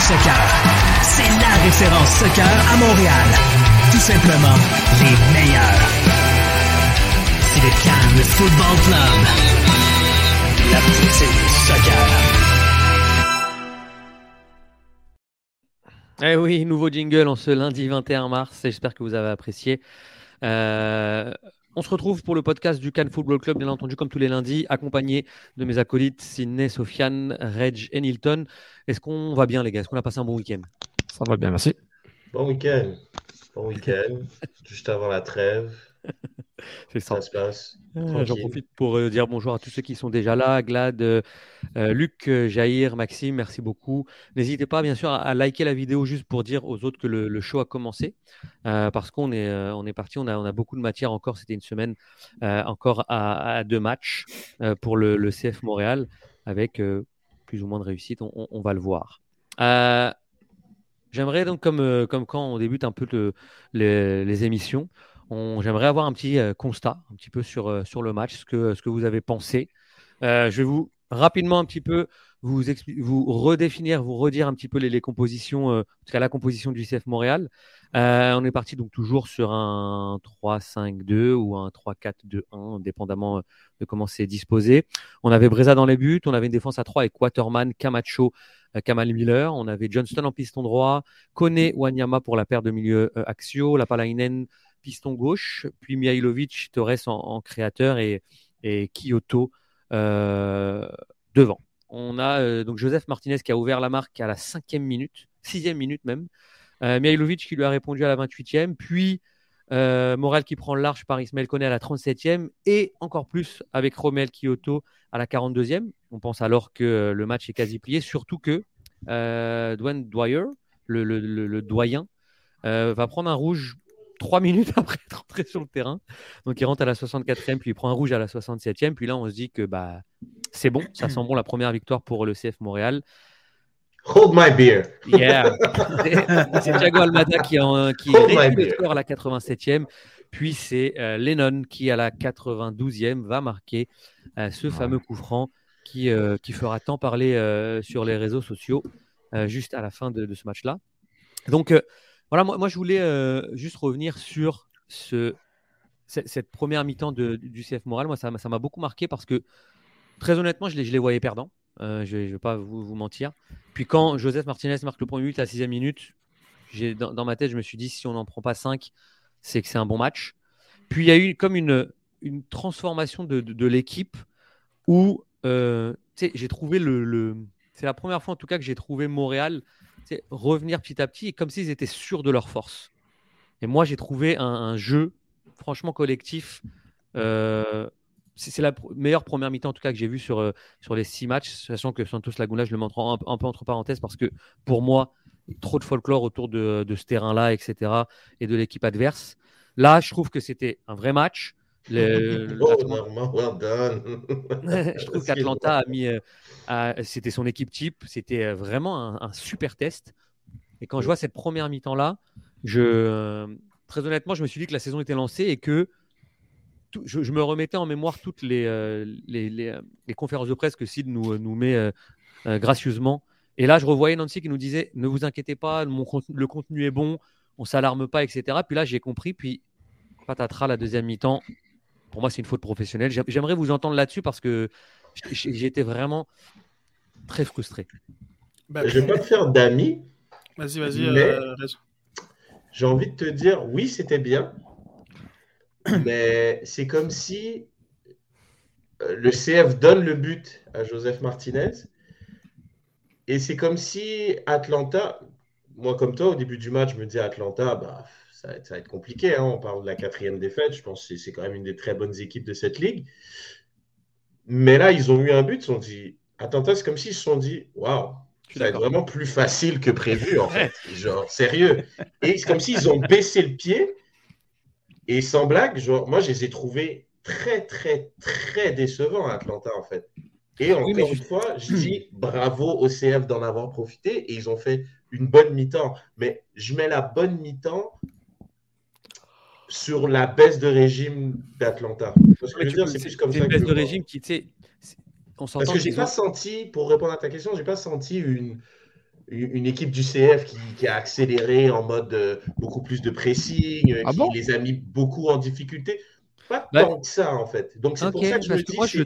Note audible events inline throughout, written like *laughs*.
soccer. C'est la référence soccer à Montréal. Tout simplement les meilleurs. C'est le Cannes Football Club. La petite soccer. Eh oui, nouveau jingle en ce lundi 21 mars. J'espère que vous avez apprécié. Euh, on se retrouve pour le podcast du Cannes Football Club, bien entendu, comme tous les lundis, accompagné de mes acolytes Sidney, Sofiane, Reg et Nilton. Est-ce qu'on va bien, les gars? Est-ce qu'on a passé un bon week-end? Ça va bien, merci. Bon week-end. Bon week-end. *laughs* Juste avant la trêve. *laughs* C'est ça. Ça se passe. Ah, J'en profite pour euh, dire bonjour à tous ceux qui sont déjà là. Glad, euh, euh, Luc, Jair, Maxime, merci beaucoup. N'hésitez pas, bien sûr, à, à liker la vidéo juste pour dire aux autres que le, le show a commencé. euh, parce qu'on est, on est parti, on a, on a beaucoup de matière encore. C'était une semaine encore à, à deux matchs pour le, le CF Montréal avec plus ou moins de réussite. On, on- on va le voir. J'aimerais donc, comme, comme quand on débute un peu le- les, les émissions, on- j'aimerais avoir un petit euh, constat, un petit peu sur, euh, sur le match, ce que, ce que vous avez pensé. Euh, je vais vous rapidement un petit peu vous, redéfinir, vous redire un petit peu les, les compositions, en tout cas la composition du CF Montréal. On est parti donc toujours sur un 3-5-2 ou un 3-4-2-1, dépendamment de comment c'est disposé. On avait Breza dans les buts, on avait une défense à 3 avec Waterman, Camacho, Kamal Miller, on avait Johnston en piston droit, Kone Wanyama pour la paire de milieu euh, Axio, Lapalainen piston gauche, puis Mihailovic, Torres en, créateur et, Kyoto euh, devant. On a euh, donc Joseph Martinez qui a ouvert la marque à la cinquième minute, sixième minute même. Euh, Mihailovic qui lui a répondu à la 28e, puis euh, Moral qui prend le large par Ismaël Koné à la 37e et encore plus avec Romel Kyoto à la 42e. On pense alors que le match est quasi plié, surtout que Dwayne Dwyer, le, doyen, va prendre un rouge trois minutes *laughs* après être rentré sur le terrain. Donc il rentre à la 64e, puis il prend un rouge à la 67e. Puis là, on se dit que bah, c'est bon, ça sent bon la première victoire pour le CF Montréal. Hold my beer. Yeah. *laughs* C'est- Thiago Almada qui, en, qui le score à la 87e. Puis c'est euh, Lennon qui, à la 92e, va marquer euh, ce fameux coup franc qui, euh, qui fera tant parler euh, sur les réseaux sociaux euh, juste à la fin de, de ce match-là. Donc euh, voilà, moi, je voulais euh, juste revenir sur ce, cette, première mi-temps du CF Montréal. Moi, ça m'a beaucoup marqué parce que très honnêtement, je les, voyais perdants. Euh, je ne vais pas vous, mentir. Puis quand Joseph Martinez marque le premier but à la sixième minute, dans, ma tête, je me suis dit si on n'en prend pas 5, c'est que c'est un bon match. Puis il y a eu comme une, transformation de, l'équipe où euh, j'ai trouvé le, C'est la première fois en tout cas que j'ai trouvé Montréal revenir petit à petit et comme s'ils étaient sûrs de leur force. Et moi, j'ai trouvé un, jeu franchement collectif. euh, c'est la meilleure première mi-temps en tout cas que j'ai vu sur, euh, sur les six matchs, sachant que Santos Laguna, je le montre un, un peu entre parenthèses parce que pour moi, trop de folklore autour de, de ce terrain-là, etc. et de l'équipe adverse. Là, je trouve que c'était un vrai match. *laughs* Le- Oh, well *laughs* done. je trouve qu'Atlanta a mis. euh, c'était son équipe type. C'était euh, vraiment un, un super test. Et quand je vois cette première mi-temps-là, je, euh, très honnêtement, je me suis dit que la saison était lancée et que tout- je, je me remettais en mémoire toutes les, euh, les, les, les conférences de presse que Sid nous, nous met euh, euh, gracieusement. Et là, je revoyais Nancy qui nous disait Ne vous inquiétez pas, mon contenu- le contenu est bon, on s'alarme pas, etc. Puis là, j'ai compris. Puis patatras, la deuxième mi-temps, pour moi, c'est une faute professionnelle. J'ai- J'aimerais vous entendre là-dessus parce que j- j'ai été vraiment très frustré. Bah, Je vais pas te faire d'amis. Vas-y, vas-y. Euh. J'ai envie de te dire, oui, c'était bien. Mais c'est comme si euh, le CF donne le but à Joseph Martinez. Et c'est comme si Atlanta, moi comme toi, au début du match, je me dis Atlanta, bah, ça, va être, ça va être compliqué. hein. On parle de la quatrième défaite. Je pense que c'est- quand même une des très bonnes équipes de cette ligue. Mais là, ils ont eu un but. Ils se sont dit, Atlanta, c'est comme s'ils se sont dit, waouh, ça va être vraiment plus facile que prévu, en *laughs* fait. Genre, sérieux. Et c'est comme s'ils ont baissé le pied. Et sans blague, genre, moi, je les ai trouvés très, très, très décevants à Atlanta, en fait. Et encore Oui, une fois, je dis bravo au CF d'en avoir profité et ils ont fait une bonne mi-temps. Mais je mets la bonne mi-temps sur la baisse de régime d'Atlanta. Parce que je veux dire, c'est plus comme c'est ça une baisse je de régime qui, tu sais, c'est- on s'entend Parce que j'ai pas senti, pour répondre à ta question, j'ai pas senti une, une équipe du CF qui, a accéléré en mode euh, beaucoup plus de pressing, ah qui les a mis beaucoup en difficulté. Pas tant que ça, en fait. Donc, c'est pour ça que je me dis. Moi, je,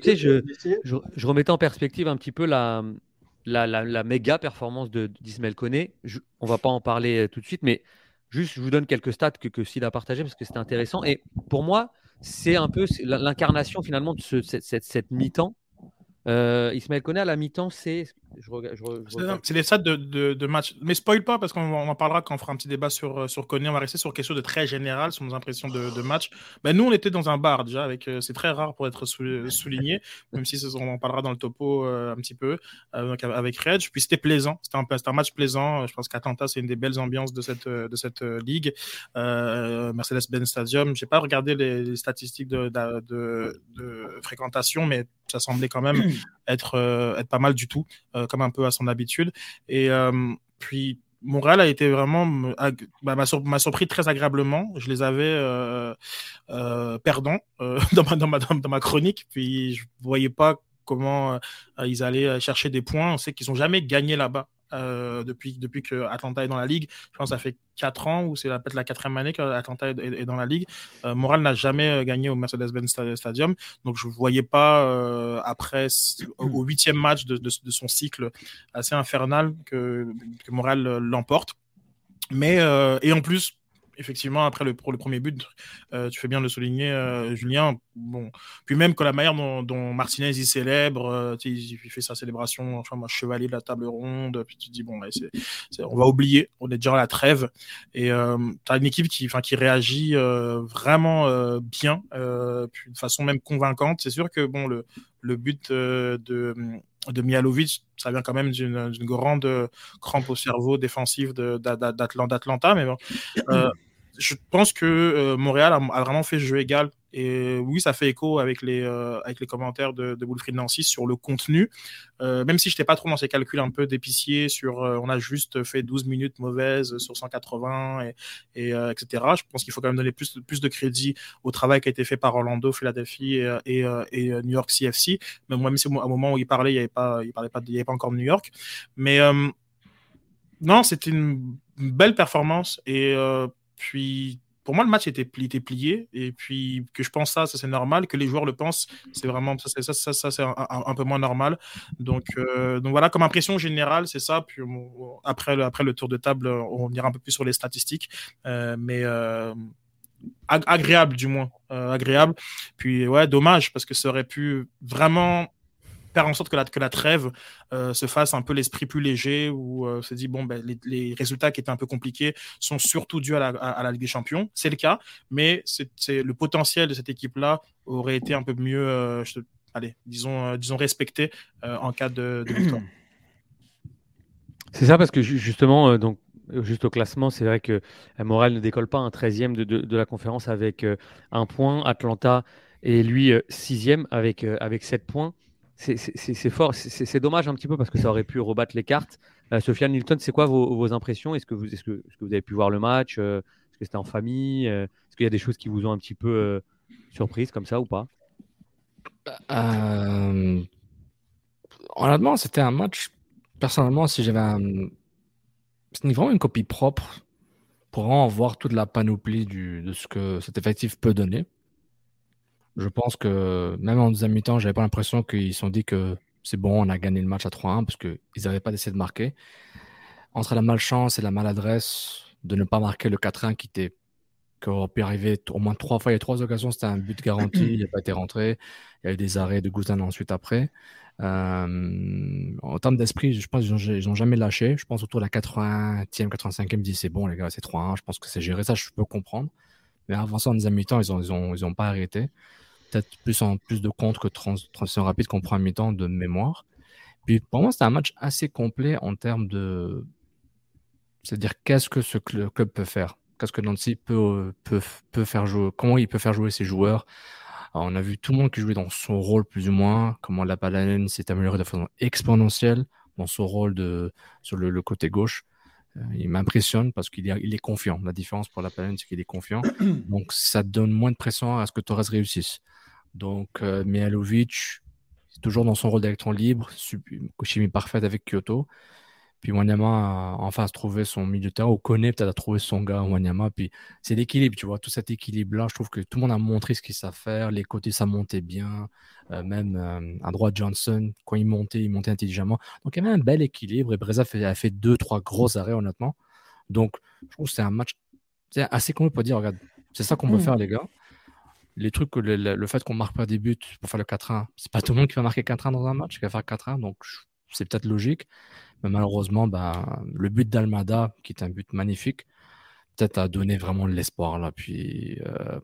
je, je, remettais en perspective un petit peu la, la, la, méga performance d'Ismaël Koné. on va pas en parler euh, tout de suite, mais juste, je vous donne quelques stats que, que Sid a partagé parce que c'était intéressant. Et pour moi, c'est un peu l'incarnation finalement de ce, cette, mi-temps euh, Ismaël Koné à la mi-temps, c'est. C'est les stats de, de, de, match. Mais spoil pas, parce qu'on en parlera quand on fera un petit débat sur, euh, sur Koné. On va rester sur quelque chose de très général, sur nos impressions de, de match. Ben, nous, on était dans un bar déjà. avec euh, C'est très rare pour être souligné, *laughs* même si on en parlera dans le topo euh, un petit peu avec Reg. Puis c'était plaisant. C'était un, un, match plaisant. Je pense qu'Atlanta, c'est une des belles ambiances de cette, de cette ligue. Mercedes-Benz Stadium. Je n'ai pas regardé les, les statistiques de, de, fréquentation, mais ça semblait quand même *clears throat* *laughs* être, euh, être pas mal du tout, euh, comme un peu à son habitude. Et euh, puis, Montréal a été vraiment bah, m'a surpris très agréablement. Je les avais perdants *laughs* dans, ma, dans, ma, dans, ma, chronique, puis je voyais pas comment ils allaient chercher des points. On sait qu'ils n'ont jamais gagné là-bas. Euh, depuis, depuis que Atlanta est dans la ligue. Je pense que ça fait 4 ans ou c'est peut-être la quatrième année qu'Atlanta est, est, dans la ligue. Euh, Moral n'a jamais euh, gagné au Mercedes-Benz Stadium. Donc je ne voyais pas, euh, après, au huitième match de, de, son cycle assez infernal, que, que Moral l'emporte. Mais, et en plus, effectivement, après le, pour le premier but, euh, tu fais bien de le souligner, euh, Julien. Bon, puis même que la manière dont, Martinez il célèbre, euh, il, fait sa célébration, enfin moi chevalier de la table ronde, puis tu dis bon, on va oublier, on est déjà à la trêve, et tu as une équipe qui, qui réagit vraiment bien, puis de façon même convaincante. C'est sûr que bon, le, le but de de Mialovic, ça vient quand même d'une grande crampe au cerveau défensif d'Atlanta, mais bon, je pense que euh, Montréal a, vraiment fait jeu égal. Et oui, ça fait écho avec les, euh, avec les commentaires de, de Wilfried Nancy sur le contenu. Euh, même si je n'étais pas trop dans ces calculs un peu d'épicier sur on a juste fait 12 minutes mauvaises sur 180 et, etc. Je pense qu'il faut quand même donner plus, plus de crédit au travail qui a été fait par Orlando, Philadelphie et, New York CFC. Mais moi, même si un moment où il parlait, il n'y avait, pas, avait pas encore New York. Mais non, c'était une belle performance et puis, pour moi, le match était, plié. Et puis, que je pense ça, ça c'est normal. Que les joueurs le pensent, c'est vraiment ça, ça, ça, ça c'est un, peu moins normal. Donc, euh, donc voilà, comme impression générale, c'est ça. Puis après, le, après le tour de table, on ira un peu plus sur les statistiques. Euh, mais euh, agréable, du moins. agréable. Puis, ouais, dommage, parce que ça aurait pu vraiment faire en sorte que la, que la trêve euh, se fasse un peu l'esprit plus léger, où euh, se dit, bon, ben, les, résultats qui étaient un peu compliqués sont surtout dus à la, à, la Ligue des Champions. C'est le cas, mais c'est le potentiel de cette équipe-là aurait été un peu mieux, euh, allez, disons, disons respecté en cas de, *clears throat* victoire. C'est ça, parce que justement, donc, juste au classement, c'est vrai que Moral ne décolle pas un 13e de, de, de la conférence avec un point. Atlanta et lui, sixième avec, avec 7 points c'est fort, c'est dommage un petit peu parce que ça aurait pu rebattre les cartes. Euh, Sofiane Nilton, c'est quoi vos, impressions? Est-ce que, vous, avez pu voir le match? Euh, Est-ce que c'était en famille? Euh, Est-ce qu'il y a des choses qui vous ont un petit peu surprise comme ça ou pas? Honnêtement, c'était un match. Personnellement, si j'avais un. C'était vraiment une copie propre pour en voir toute la panoplie de ce que cet effectif peut donner. Je pense que même en deuxième mi-temps, j'avais pas l'impression qu'ils se sont dit que c'est bon, on a gagné le match à 3-1 parce qu'ils n'avaient pas d'essai de marquer. Entre la malchance et la maladresse de ne pas marquer le 4-1 qui était qui aurait pu arriver au moins trois fois. Il y a trois occasions, c'était un but garanti, *clears throat* il n'a pas été rentré. Il y a eu des arrêts de Guzan ensuite après. Euh, en termes d'esprit, je pense qu'ils n'ont jamais lâché. Je pense autour de la 80e, 85e, ils disent c'est bon les gars, c'est 3-1. Je pense que c'est géré, ça je peux comprendre. Mais avant ça, en deuxième mi-temps, ils n'ont ils ont, ils ont pas arrêté peut-être plus en plus de contre que trans, transition rapide qu'on prend mi-temps de mémoire. Puis pour moi, c'était un match assez complet en termes de. C'est-à-dire, qu'est-ce que ce club peut faire? Qu'est-ce que Nancy peut, peut, peut faire jouer? Comment il peut faire jouer ses joueurs? On a vu tout le monde qui jouait dans son rôle plus ou moins. Comment la Balanen s'est améliorée de façon exponentielle dans son rôle de, sur le, côté gauche. Euh, il m'impressionne parce qu'il est, il est confiant. La différence pour la Balanen, c'est qu'il est confiant. *clears throat* Donc, ça donne moins de pression à ce que Torres réussisse. Donc, euh, Mihalovic, toujours dans son rôle d'électron libre, chimie parfaite avec Kyoto. Puis Wanyama a enfin trouvé son milieu de terrain, ou connaît peut-être à trouver son gars Wanyama. Puis c'est l'équilibre, tu vois, tout cet équilibre-là. Je trouve que tout le monde a montré ce qu'il savait faire. Les côtés, ça montait bien. Euh, même euh, à droite, Johnson, quand il montait, il montait intelligemment. Donc il y avait un bel équilibre. Et Breza a fait deux, trois gros arrêts, honnêtement. Donc je trouve que c'est un match assez complet pour dire, regarde, c'est ça qu'on veut mm. faire, les gars. Les trucs, le, le, fait qu'on marque pas des buts pour faire le 4-1, c'est pas tout le monde qui va marquer 4-1 dans un match, qui va faire 4-1. Donc c'est peut-être logique. Mais malheureusement, bah, le but d'Almada, qui est un but magnifique, peut-être a donné vraiment de l'espoir là. Puis euh,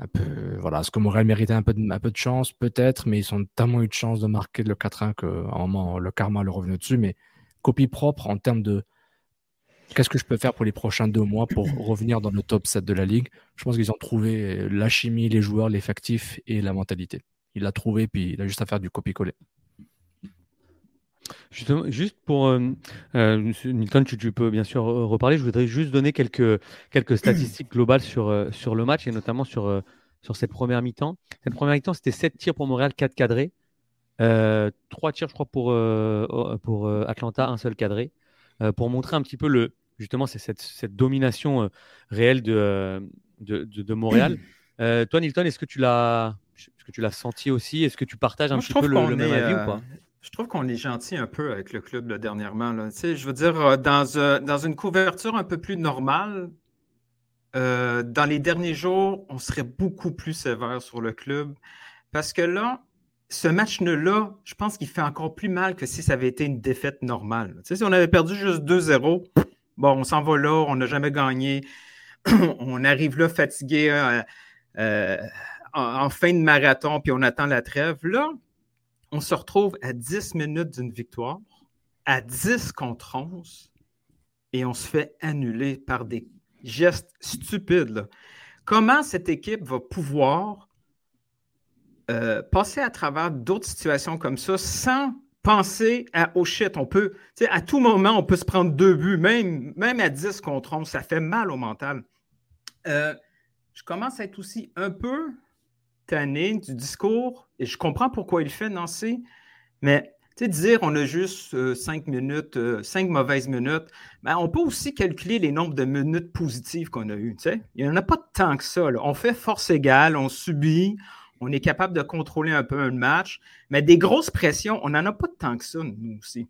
un peu, voilà, est-ce que Morel méritait un peu de, un peu de chance? Peut-être, mais ils ont tellement eu de chance de marquer le 4-1 qu'à un moment, le karma leur revenu dessus. Mais copie propre en termes de qu'est-ce que je peux faire pour les prochains deux mois pour *coughs* revenir dans le top 7 de la ligue? Je pense qu'ils ont trouvé la chimie, les joueurs, l'effectif et la mentalité. Il l'a trouvé, puis il a juste à faire du copier-coller. Justement, juste pour euh, euh Nilton, tu, peux bien sûr reparler. Je voudrais juste donner quelques, quelques statistiques globales sur, euh, sur le match et notamment sur, euh, sur cette première mi-temps. Cette première mi-temps, c'était 7 tirs pour Montréal, 4 cadrés. 3 tirs, je crois, pour, pour Atlanta, un seul cadré. pour montrer un petit peu le, justement cette, cette domination réelle de, de, de, Montréal. *clears throat* toi, Nilton, est-ce que tu l'as est-ce que tu l'as senti aussi? Est-ce que tu partages un petit peu le, même avis ou pas? Je trouve qu'on est gentil un peu avec le club dernièrement. Là. je veux dire, euh, dans, euh, dans, une couverture un peu plus normale, euh, dans les derniers jours, on serait beaucoup plus sévère sur le club. Parce que là, ce match-là, je pense qu'il fait encore plus mal que si ça avait été une défaite normale. si on avait perdu juste 2-0, bon, on s'en va là, on n'a jamais gagné. *clears throat* on arrive là fatigué en, fin de marathon, puis on attend la trêve. Là, on se retrouve à 10 minutes d'une victoire, à 10 contre 11, et on se fait annuler par des gestes stupides. Comment cette équipe va pouvoir euh, passer à travers d'autres situations comme ça sans penser à oh shit, on peut, à tout moment, on peut se prendre deux buts, même, à 10 contre 11, ça fait mal au mental. Euh, je commence à être aussi un peu du discours, et je comprends pourquoi il fait, Nancy, mais tu sais, dire on a juste euh, cinq minutes, euh, cinq mauvaises minutes, ben, on peut aussi calculer les nombres de minutes positives qu'on a eues. Il n'y en a pas tant que ça. On fait force égale, on subit, on est capable de contrôler un peu un match, mais des grosses pressions, on n'en a pas tant que ça, nous aussi.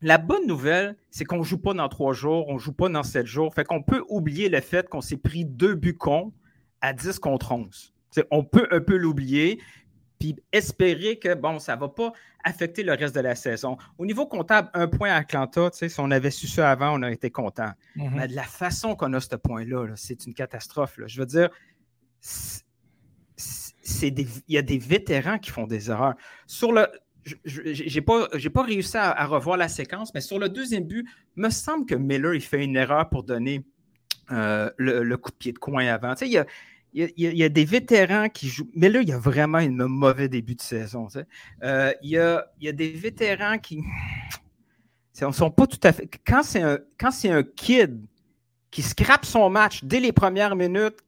La bonne nouvelle, c'est qu'on ne joue pas dans trois jours, on ne joue pas dans sept jours. Fait qu'on peut oublier le fait qu'on s'est pris deux buts cons à 10 contre 11 on peut un peu l'oublier, puis espérer que bon, ça ne va pas affecter le reste de la saison. Au niveau comptable, un point à Atlanta, si on avait su ça avant, on aurait été content. Mm-hmm. Mais de la façon qu'on a ce point-là, c'est une catastrophe. Je veux dire, il y a des vétérans qui font des erreurs. Sur le. J'ai pas, pas réussi à, revoir la séquence, mais sur le deuxième but, me semble que Miller il fait une erreur pour donner euh, le, coup de pied de coin avant. il y a, il y, a, des vétérans qui jouent. Mais là, il y a vraiment un mauvais début de saison. Euh, il, y a, des vétérans qui ne sont pas tout à fait. Quand c'est un, un kid qui scrape son match dès les premières minutes,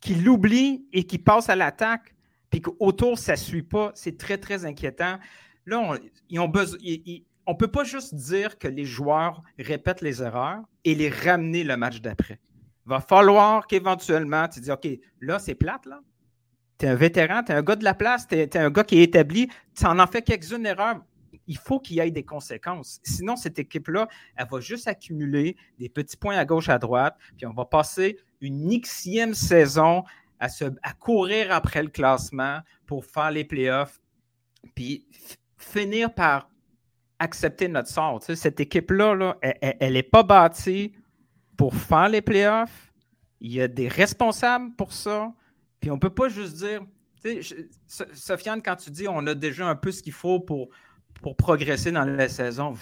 qui l'oublie et qui passe à l'attaque, puis qu'autour, ça ne suit pas, c'est très, très inquiétant. Là, ils ont besoin. on ne peut pas juste dire que les joueurs répètent les erreurs et les ramener le match d'après va falloir qu'éventuellement, tu dis, OK, là, c'est plate, là. Tu es un vétéran, tu es un gars de la place, tu es, un gars qui est établi, tu en as fait quelques-unes erreurs. Il faut qu'il y ait des conséquences. Sinon, cette équipe-là, elle va juste accumuler des petits points à gauche, à droite, puis on va passer une xième saison à, se, à courir après le classement pour faire les playoffs, puis finir par accepter notre sort. cette équipe-là, là, elle n'est pas bâtie pour faire les playoffs. Il y a des responsables pour ça. Puis on ne peut pas juste dire. Sofiane, quand tu dis on a déjà un peu ce qu'il faut pour, pour progresser dans la saison,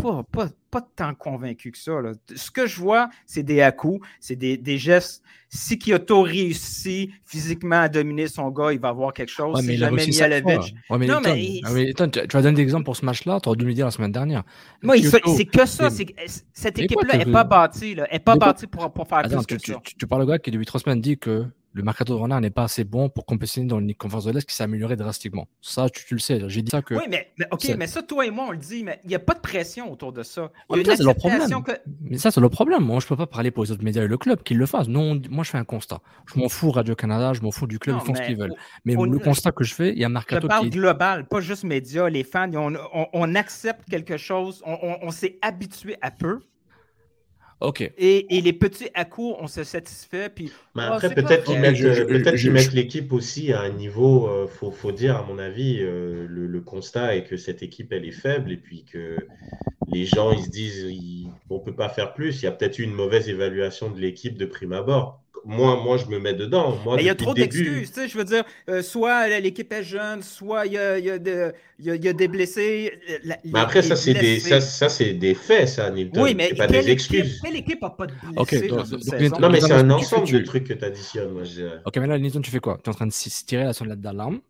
pas, pas, pas tant convaincu que ça. Ce que je vois, c'est des à-coups, c'est des, des, gestes. Si Kyoto réussit physiquement à dominer son gars, il va avoir quelque chose. Ouais, mais si jamais Mialovic. Ouais, mais non, mais... Ah, mais tu, vas donner des exemples pour ce match-là, tu aurais dû me dire la semaine dernière. Moi, c'est que ça. Cette équipe-là n'est pas bâtie. Elle n'est pas bâtie pour, pour faire plus que tu, ça. Tu, parles au gars qui, depuis trois semaines, dit que le mercato de renard n'est pas assez bon pour compétitionner dans une conférence de l'Est qui s'est améliorée drastiquement. Ça, tu, le sais. J'ai dit ça que. Oui, mais, OK, mais ça, toi et moi, on le dit, mais il n'y a pas de pression autour de ça. Il y a une problème. Mais ça, c'est le problème. Moi, je ne peux pas parler pour les autres médias et le club qu'ils le fassent. Non, moi, je fais un constat. Je m'en fous Radio-Canada, je m'en fous du club, ils font ce qu'ils veulent. Mais le constat que je fais, il y a un mercato. Je parle global, pas juste médias, les fans. On, accepte quelque chose, on s'est habitué à peu. OK. Et, les petits à coup, on se satisfait. Puis, Mais oh, après, peut-être qu'ils mettent, l'équipe aussi à un niveau, il euh, faut, dire, à mon avis, euh, le, constat est que cette équipe, elle est faible et puis que les gens, ils se disent, on ne peut pas faire plus. Il y a peut-être eu une mauvaise évaluation de l'équipe de prime abord moi, moi, je me mets dedans. il y a trop d'excuses. Je veux dire, euh, soit l'équipe est jeune, soit il y a, y a, des blessés. mais après, ça, c'est des, ça, des faits, ça, Nilton. Oui, mais pas des excuses. Quelle équipe n'a pas de blessés Non, mais c'est un ensemble de trucs que tu additionnes. Moi, ok, mais là, Nilton, tu fais quoi? Tu es en train de tirer la sonnette d'alarme?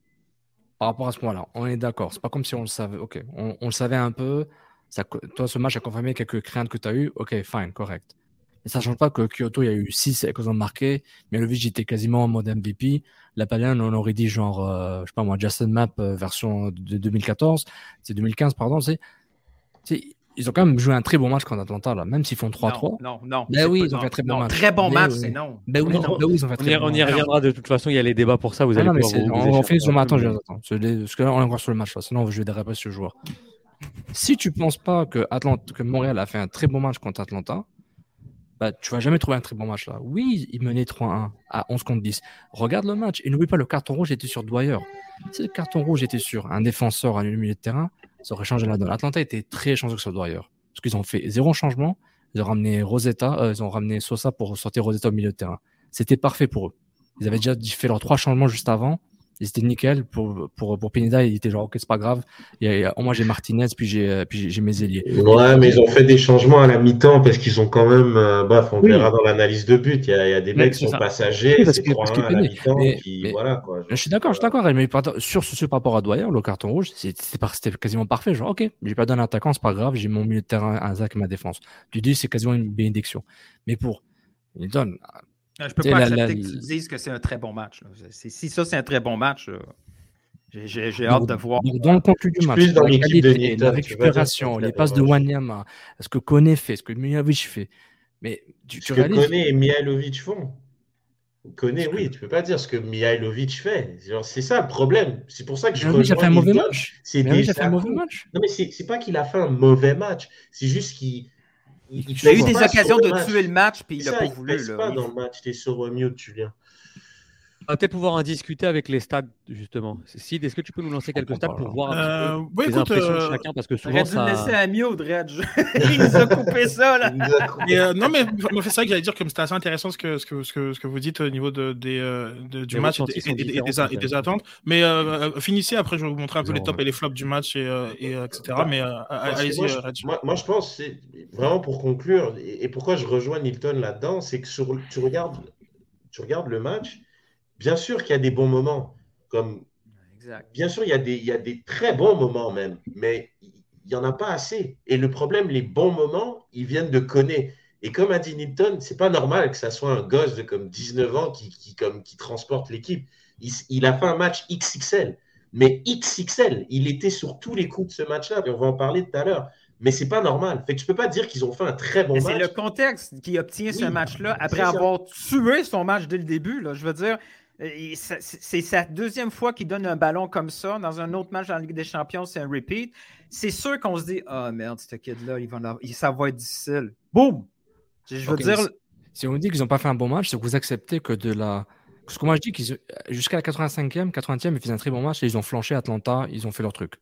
Par rapport à ce point-là. On est d'accord. C'est pas comme si on le savait. Ok, on, le savait un peu. Ça, toi, ce match a confirmé quelques craintes que tu as eues. Ok, fine, correct. Mais ça ne change pas que Kyoto, il y a eu 6 occasions marquées. Mais le était quasiment en mode MVP. La Palian, on aurait dit genre, euh, je sais pas moi, Justin Map euh, version de 2014. C'est 2015, pardon. C'est, ils ont quand même joué un très bon match contre Atlanta, là, même s'ils font 3-3. Non, non. Ben oui, ils ont fait un très bon match. Très bon match, c'est non. Ben oui, non. Ben oui, ils ont fait très on, y, on y reviendra de toute façon, il y a les débats pour ça. Vous allez non, on, fait sur attends, je attends. Parce que là, on est encore sur le match, là. sinon je vais déraper ce joueur. Si tu penses pas que, Montréal a fait un très bon match contre Atlanta, bah, tu vas jamais trouver un très bon match là. Oui, il menait 3-1 à 11 contre 10. Regarde le match et n'oublie pas le carton rouge était sur Dwyer. Si le carton rouge était sur un défenseur à milieu de terrain, ça aurait changé la donne. Atlanta était très chanceux sur Dwyer. Parce qu'ils ont fait zéro changement. Ils ont ramené Rosetta, euh, ils ont ramené Sosa pour sortir Rosetta au milieu de terrain. C'était parfait pour eux. Ils avaient déjà fait leurs trois changements juste avant c'était nickel. Pour, pour, pour Pineda, il était genre, ok, c'est pas grave. Et, moi, j'ai Martinez, puis j'ai, puis j'ai mes ailiers. Ouais, mais ils ont fait des changements à la mi-temps parce qu'ils ont quand même, euh, bref, on verra dans l'analyse de but. Il y a, il y a des mecs qui sont passagers, c'est 3-1 à la mi-temps. voilà, quoi. Je suis d'accord, je suis d'accord. Mais sur ce, par rapport à Doyer, le carton rouge, c'était quasiment parfait. Genre, ok, j'ai pas donné un attaquant, c'est pas grave, j'ai mon milieu de terrain, un Zach et ma défense. Tu dis, c'est quasiment une bénédiction. Mais pour donne je ne peux pas accepter que tu dises que c'est un très bon match. Si ça, c'est un très bon match, j'ai hâte de voir. dans le contenu du match, dans la, qualité, la récupération, les passes de Wanyama, ce que Kone fait, ce que Mihalovic fait. Mais tu, ce que Kone et Mihalovic font. Kone, oui, tu peux pas dire ce que Mihailovic fait. C'est ça le problème. C'est pour ça que je. Il a fait un mauvais match. C'est fait un mauvais match. Non, mais c'est pas qu'il a fait un mauvais match. C'est juste qu'il il, a eu des occasions de tuer le match, puis il n'a pas voulu. Il pas dans le match, tu es sur mute, Julien. On va peut-être pouvoir en discuter avec les stades, justement. Sid, est-ce que tu peux nous lancer quelques stades pour voir euh, peu les impressions de euh, chacun Parce que souvent, ça... dû laisser à Dredge. *laughs* il nous a coupé ça, là. Euh, non, mais c'est ça que j'allais dire, comme c'était assez intéressant ce que, ce, que, ce, que, ce que vous dites au niveau de, du match et, des, attentes. Mais finissez, après, je vais vous montrer un peu les tops et les flops du match, et, etc. Mais allez-y, moi, moi, je pense, c'est vraiment pour conclure, et, pourquoi je rejoins Nilton là-dedans, c'est que sur, tu, regardes, tu regardes le match Bien sûr qu'il y a des bons moments, comme bien sûr il y, a des, il y a des très bons moments même, mais il n'y en a pas assez. Et le problème, les bons moments, ils viennent de connaître. Et comme a dit Newton, c'est pas normal que ça soit un gosse de comme 19 ans qui, qui, comme, qui transporte l'équipe. Il, il, a fait un match XXL, mais XXL, il était sur tous les coups de ce match-là, et on va en parler tout à l'heure. Mais c'est pas normal. Fait que tu peux pas dire qu'ils ont fait un très bon match. C'est le contexte qui obtient ce match-là après avoir tué son match dès le début. Là. Je veux dire, c'est sa deuxième fois qu'il donne un ballon comme ça. Dans un autre match la Ligue des Champions, c'est un repeat. C'est sûr qu'on se dit Ah merde, ce kid-là, ça va être difficile. Boum! Je veux dire. Si on dit qu'ils n'ont pas fait un bon match, c'est que vous acceptez que de la. Parce que moi, je dis qu'ils jusqu'à la 85e, 80e, ils faisaient un très bon match et ils ont flanché Atlanta, ils ont fait leur truc.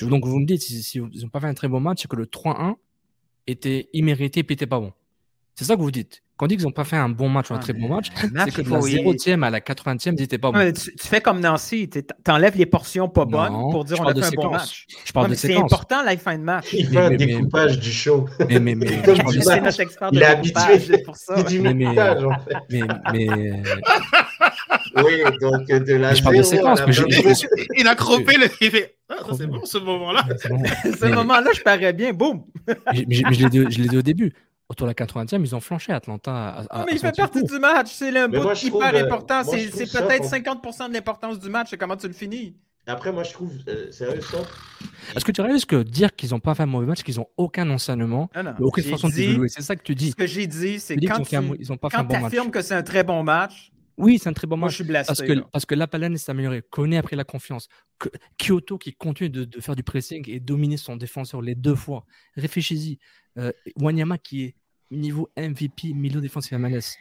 Donc vous me dites, si, si ils n'ont pas fait un très bon match, c'est que le 3-1 était immérité et n'était pas bon. C'est ça que vous dites. Quand on dit qu'ils n'ont pas fait un bon match ou un très bon match, c'est que de la 0e à la 80e, ils n'étaient pas bons. tu, fais comme Nancy, tu enlèves les portions pas bonnes pour dire on a fait un bon match. Je parle de C'est important la fin de match. Il fait un découpage du show. Mais, mais, mais, *laughs* c'est notre expert de pour ça. du montage, en fait. Mais, mais... *laughs* Oui, donc de la je parle de séquence. *laughs* Il a cropé le... Il fait... Ah, c'est bon ce moment-là. Ce moment-là, je parais bien, boum. je l'ai dit au début autour de la 80e, ils ont flanché Atlanta. À, à, mais à il fait partie du match. C'est le bout trouve, euh, important. C'est peut-être qu'on- 50% de l'importance du match. C'est comment tu le finis? Après, moi, je trouve, euh, sérieux, ça, Est-ce que tu réalises que dire qu'ils n'ont pas fait un mauvais match, qu'ils n'ont aucun enseignement, Ah non. aucune façon de dit- évoluer C'est ça que tu dis. Ce que j'ai dit, c'est quand ont tu mau- ils n'ont pas fait un bon match. affirmes que c'est un très bon match, Oui, c'est un très bon moi, match. je suis blasé. Parce que, là. parce que s'est amélioré. Kone a pris la confiance. Kyoto qui continue de, de faire du pressing et dominer son défenseur les deux fois. Réfléchis-y. Euh, Wanyama qui est niveau MVP, milieu défensif MLS.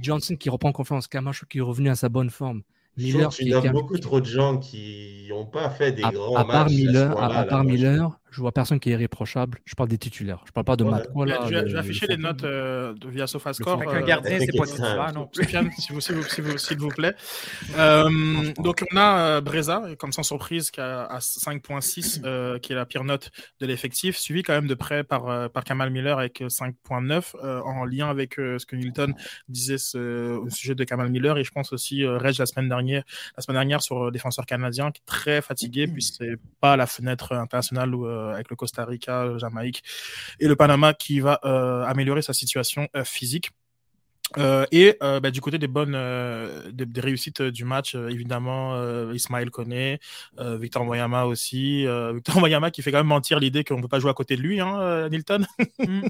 Johnson qui reprend confiance. Camacho qui est revenu à sa bonne forme. je trouve Miller a- beaucoup trop de gens qui n'ont pas fait des à, grands à part matchs. Miller, ce à, à part Miller, je vois personne qui est irréprochable. Je parle des titulaires. Je parle pas de Ouais. Matt. Je Voilà, vais, je vais- le- je vais afficher le- les notes euh, de- via SofaScore. Avec Avec un euh, gardien, c'est pas titulaire non plus. Sofiane, s'il vous, s'il vous- vous- plaît. *laughs* Euh, donc, on a euh, Breza, comme sans surprise, qui a à 5.6, euh, qui est la pire note de l'effectif, suivi quand même de près par, par Kamal Miller avec euh, 5.9, euh, en lien avec euh, ce que Nilton disait ce- au sujet de Kamal Miller. Et je pense aussi, euh, Reg, la semaine dernière, la semaine dernière sur défenseur canadien, qui est très fatigué, puisque c'est pas la fenêtre internationale où, euh, avec le Costa Rica, le Jamaïque et le Panama qui va euh, améliorer sa situation euh, physique. Euh, et euh, bah, du côté des bonnes euh, des, des réussites euh, du match, euh, évidemment, euh, Ismaël Koné, euh, Victor Moyama aussi. euh, *laughs* Victor Moyama qui fait quand même mentir l'idée qu'on ne peut pas jouer à côté de lui, hein, euh, Nilton. *laughs* Mm.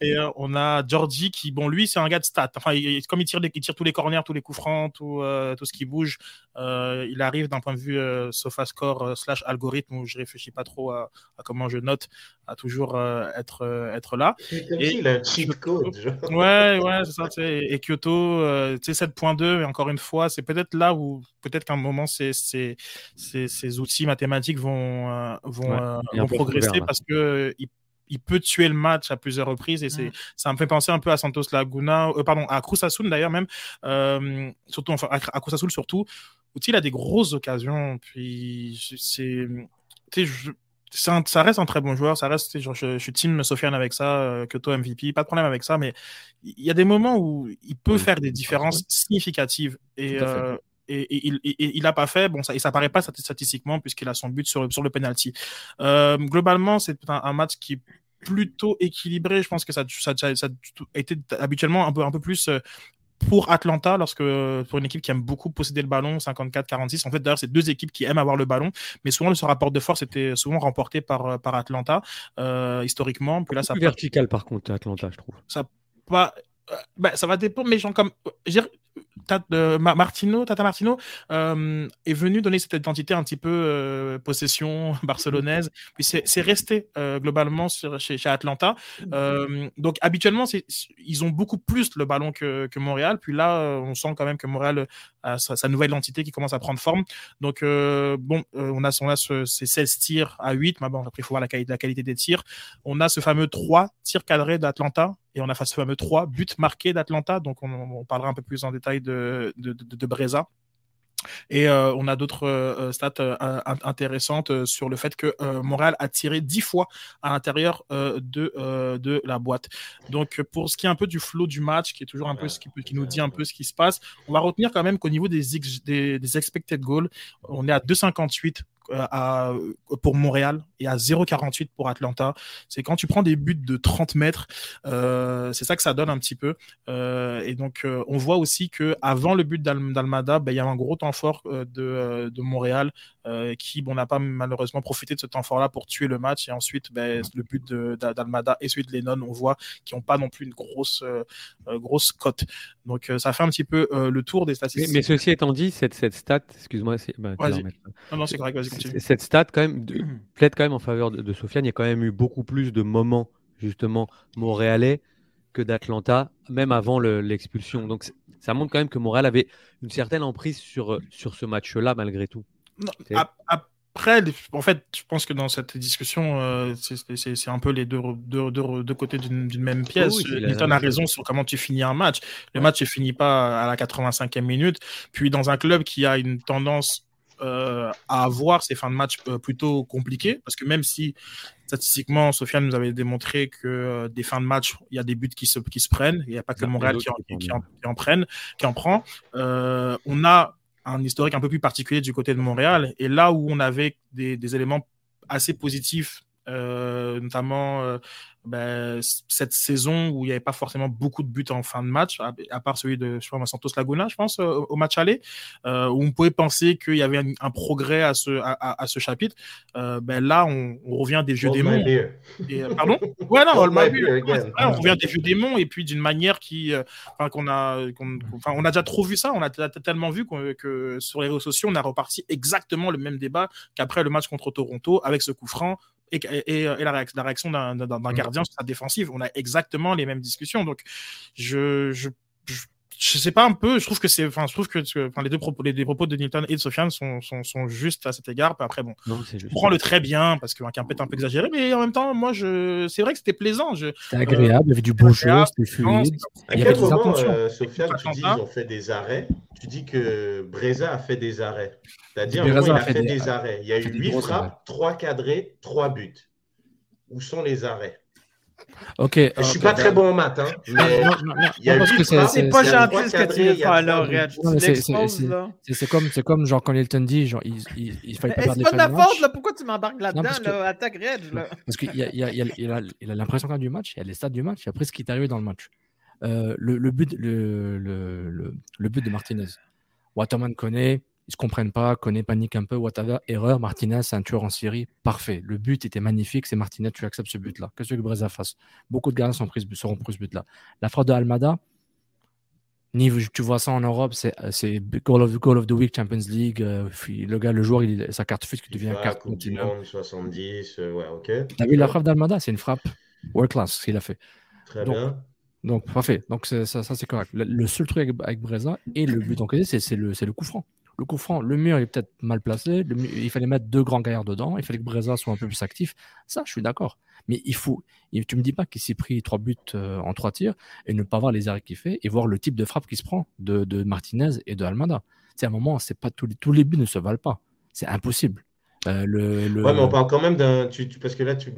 et euh, on a Georgie qui, bon, lui, c'est un gars de stats. Enfin, il- il- comme il tire, des- il tire tous les corners, tous les coups francs, tout, euh, tout ce qui bouge, euh, il arrive d'un point de vue euh, SofaScore euh, slash algorithme où je réfléchis pas trop à, à comment je note, à toujours euh, être, euh, être là. C'est comme Et- s'il a un cheat code. genre? Ouais, ouais, c'est ça. Sais, Et Kyoto, euh, tu sais, 7.2, et encore une fois, c'est peut-être là où, peut-être qu'à un moment, ces, ces, ces, ces outils mathématiques vont, euh, vont, Ouais, euh, vont progresser couvert, parce que il, il peut tuer le match à plusieurs reprises et c'est, Mm. ça me fait penser un peu à Santos Laguna, euh, pardon, à Cruz Azul d'ailleurs même, surtout, enfin, à, à Cruz Azul surtout, où il a des grosses occasions, puis c'est, tu sais, je- un- ça reste un très bon joueur, ça reste, genre, je, je suis team Sofiane avec ça, euh, Kyoto MVP, pas de problème avec ça, mais il y a des moments où il peut Oui, faire des différences significatives et, euh, et, et il- et- il n'a pas fait, bon, ça, et ça paraît pas stati- statistiquement puisqu'il a son but sur, le- sur le penalty. Euh, globalement, c'est un, un match qui est plutôt équilibré. Je pense que ça, ça, ça, ça a été habituellement un peu, un peu plus pour Atlanta, lorsque pour une équipe qui aime beaucoup posséder le ballon, 54-46. En fait, d'ailleurs, c'est deux équipes qui aiment avoir le ballon, mais souvent ce rapport de force était souvent remporté par, euh, par Atlanta euh, historiquement. Puis là, ça Plus vertical par contre, Atlanta, je trouve. pas. Bah, ça va dépendre, mais genre comme. je veux dire, Tat- euh, Ma- Martino, Tata Martino euh, est venu donner cette identité un petit peu euh, possession *laughs* barcelonaise. Puis c'est resté globalement sur, chez, chez Atlanta. Euh, donc habituellement, ils ont beaucoup plus le ballon que, que Montréal. Puis là, on sent quand même que Montréal a sa, sa nouvelle identité qui commence à prendre forme. Donc bon, on a, on a ce- ces 16 tirs à 8. Mais bon, après, il faut voir la, la qualité des tirs. On a ce fameux 3 tirs cadrés d'Atlanta et on a ce fameux 3 buts marqués d'Atlanta. Donc on, parlera un peu plus en détail de, de, Breza. Et euh, on a d'autres euh, stats euh, in- intéressantes sur le fait que Montréal a tiré 10 fois à l'intérieur de, de la boîte. Donc pour ce qui est un peu du flow du match, qui est toujours un peu ce qui, nous dit un peu ce qui se passe, on va retenir quand même qu'au niveau des, des, des expected goals, on est à 2,58 euh, pour Montréal et à 0,48 pour Atlanta. C'est quand tu prends des buts de 30 mètres, euh, c'est ça que ça donne un petit peu. Euh, et donc, euh, on voit aussi que avant le but d'Al- d'Almada, ben, il y a un gros temps fort de Montréal euh, qui bon, n'a pas malheureusement profité de ce temps fort-là pour tuer le match. Et ensuite, ben, le but d'Almada et celui de Lennon, on voit qu'ils n'ont pas non plus une grosse, euh, euh, grosse cote. Donc, euh, ça fait un petit peu le tour des statistiques. mais ceci étant dit, cette, cette stat, excuse-moi, c'est- bah. Non, non, c'est correct, vas-y, continue. Cette stat quand même de- *clears throat* plaide quand même en faveur de, de Sofiane. Il y a quand même eu beaucoup plus de moments justement montréalais que d'Atlanta, même avant le- l'expulsion. Donc ça montre quand même que Montréal avait une certaine emprise sur, sur ce match-là malgré tout. Après, en fait, je pense que dans cette discussion, euh, c'est- un peu les deux, deux, deux, deux côtés d'une même pièce. oui, a raison sur comment tu finis un match. Le match ne finit pas à la 85e minute. Puis dans un club qui a une tendance euh, à avoir ces fins de match euh, plutôt compliquées, parce que même si statistiquement, Sofiane nous avait démontré que euh, des fins de match, il y a des buts qui se, qui se prennent. Il n'y a pas que a Montréal qui en, qui en, qui en prennent, qui en prend. Euh, on a un historique un peu plus particulier du côté de Montréal. Et là où on avait des, des éléments assez positifs euh, notamment ben, cette saison où il n'y avait pas forcément beaucoup de buts en fin de match, à, part celui de je Santos Laguna, je pense, euh, au match aller, euh, où on pouvait penser qu'il y avait un, progrès à ce, à, à ce chapitre. Euh, ben là, on, on, revient des vieux démons. Et, pardon? Ouais, non, on revient des vieux démons et puis d'une manière qui, enfin, qu'on a, enfin, on a déjà trop vu ça, on a tellement vu que sur les réseaux sociaux, on a reparti exactement le même débat qu'après le match contre Toronto avec ce coup franc et, la, réaction, d'un gardien sur sa défensive. On a exactement les mêmes discussions. Donc, je sais pas un peu, je trouve que c'est, enfin, je trouve que, enfin, les deux propos, les, propos de Newton et de Sofiane sont, sont, sont, justes à cet égard. Après, bon, je prends le très bien parce qu'un peut-être un peu exagéré, mais en même temps, moi, je, c'est vrai que c'était plaisant. C'était agréable, il y avait du beau jeu, c'était fluide. il y avait des intentions. Euh, Sofiane, tu dis ils ont fait des arrêts. Tu dis que Breza a fait des arrêts. C'est-à-dire, il a fait, des, arrêts. Il y a eu 8 frappes, 3 cadrés, 3 buts. Où sont les arrêts? Ok. Je suis pas très bon en maths, hein, mais il y a c'est pas gentil ce que tu veux faire là, C'est comme, c'est comme genre quand Hilton dit, genre il, il, il fallait pas perdre des C'est pas de la faute là. Pourquoi tu m'embarques là-dedans là, Attaque Reg là. *laughs* Parce qu'il a, il a, il a, il a l'impression quand du match, il a les stats du match, et après ce qui est arrivé dans le match. Euh, le, le, but, le, le, le, le but de Martinez. Waterman connaît, ils se comprennent pas, connaît, panique un peu, whatever, erreur, Martinez, c'est un tueur en série, parfait. Le but était magnifique, c'est Martinez, tu acceptes ce but-là. Qu'est-ce que Breza fasse? Beaucoup de gars sont pris, seront pris ce but-là. La frappe de Almada, tu vois ça en Europe, c'est Goal of, Goal of the Week, Champions League. Euh, le gars, le joueur, il, sa carte fuite qui devient carte continue. 70, euh, ouais, ok. T'as vu la frappe d'Almada? C'est une frappe world class, ce qu'il a fait. Très bien. Donc, parfait. Donc, ça, ça c'est correct. Le, seul truc avec, avec Breza et le but *clears throat* encaissé, c'est le, le coup franc. Le coup franc, le mur est peut-être mal placé. il fallait mettre deux grands gaillards dedans. Il fallait que Breza soit un peu plus actif. Ça, je suis d'accord. Mais il faut. Tu me dis pas qu'il s'est pris trois buts euh, en trois tirs et ne pas voir les arrêts qu'il fait et voir le type de frappe qui se prend de, Martinez et de Almada. C'est un moment, c'est pas tous les, tous les buts ne se valent pas. C'est impossible. Euh, le, Ouais, mais on parle quand même d'un. Parce que là, tu.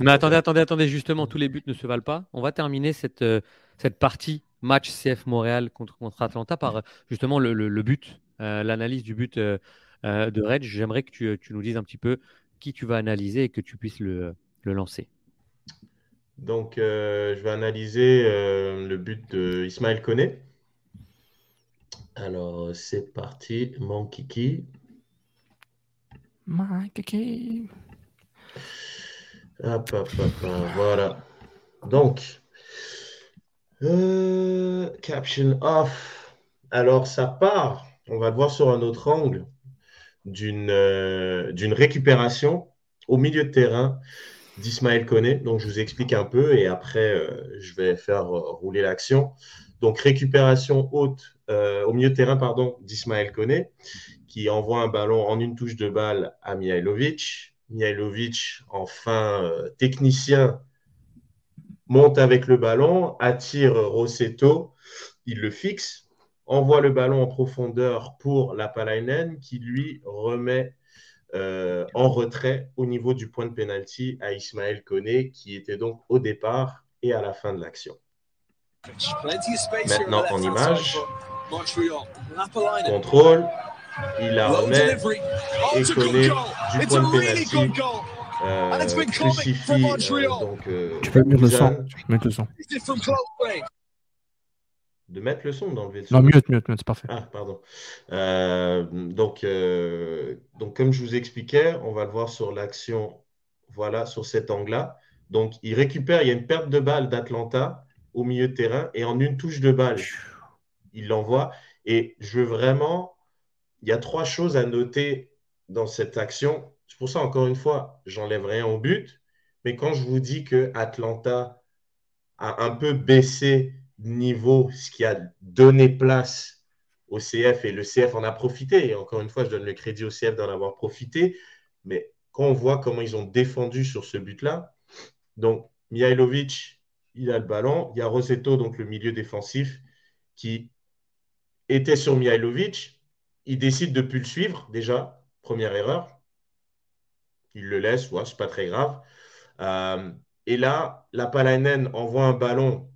Mais attendez, attendez, attendez, justement, tous les buts ne se valent pas. On va terminer cette, euh, cette partie match CF Montréal contre, contre Atlanta par justement le, le but euh, l'analyse du but euh, euh, de Reg. J'aimerais que tu, nous dises un petit peu qui tu vas analyser et que tu puisses le, lancer. Donc, je vais analyser le but de Ismaël Koné. Alors, c'est parti, mon kiki. Mon kiki. Hop, hop, hop, voilà. Donc, caption off. Alors, ça part on va le voir sur un autre angle, euh, d'une récupération au milieu de terrain d'Ismaël Koné. Donc, je vous explique un peu et après, euh, je vais faire rouler l'action. Donc, récupération haute euh, au milieu de terrain pardon, d'Ismaël Koné qui envoie un ballon en une touche de balle à Mihailovic. Mihailovic, enfin technicien, monte avec le ballon, attire Rossetto, il le fixe envoie le ballon en profondeur pour la Palainen qui lui remet euh, en retrait au niveau du point de pénalty à Ismaël Koné qui était donc au départ et à la fin de l'action. Maintenant en image, contrôle, il la remet. et Koné du point de pénalty euh, crucifie euh, donc, euh, tu peux mettre le son, mettre le son de mettre le son, d'enlever le son. Non, mieux, mieux, mieux c'est parfait. Ah, pardon. Euh, donc, euh, donc, comme je vous expliquais, on va le voir sur l'action, voilà, sur cet angle-là. Donc, il récupère, il y a une perte de balle d'Atlanta au milieu de terrain et en une touche de balle, il l'envoie. Et je veux vraiment, il y a trois choses à noter dans cette action. C'est pour ça, encore une fois, j'enlève rien au but. Mais quand je vous dis que Atlanta a un peu baissé niveau, ce qui a donné place au CF et le CF en a profité. Et encore une fois, je donne le crédit au CF d'en avoir profité. Mais quand on voit comment ils ont défendu sur ce but-là, donc Mihailovic, il a le ballon. Il y a Rosetto, donc le milieu défensif, qui était sur Mihailovic. Il décide de ne plus le suivre, déjà. Première erreur. Il le laisse, ouais, c'est pas très grave. Euh, et là, la Palainen envoie un ballon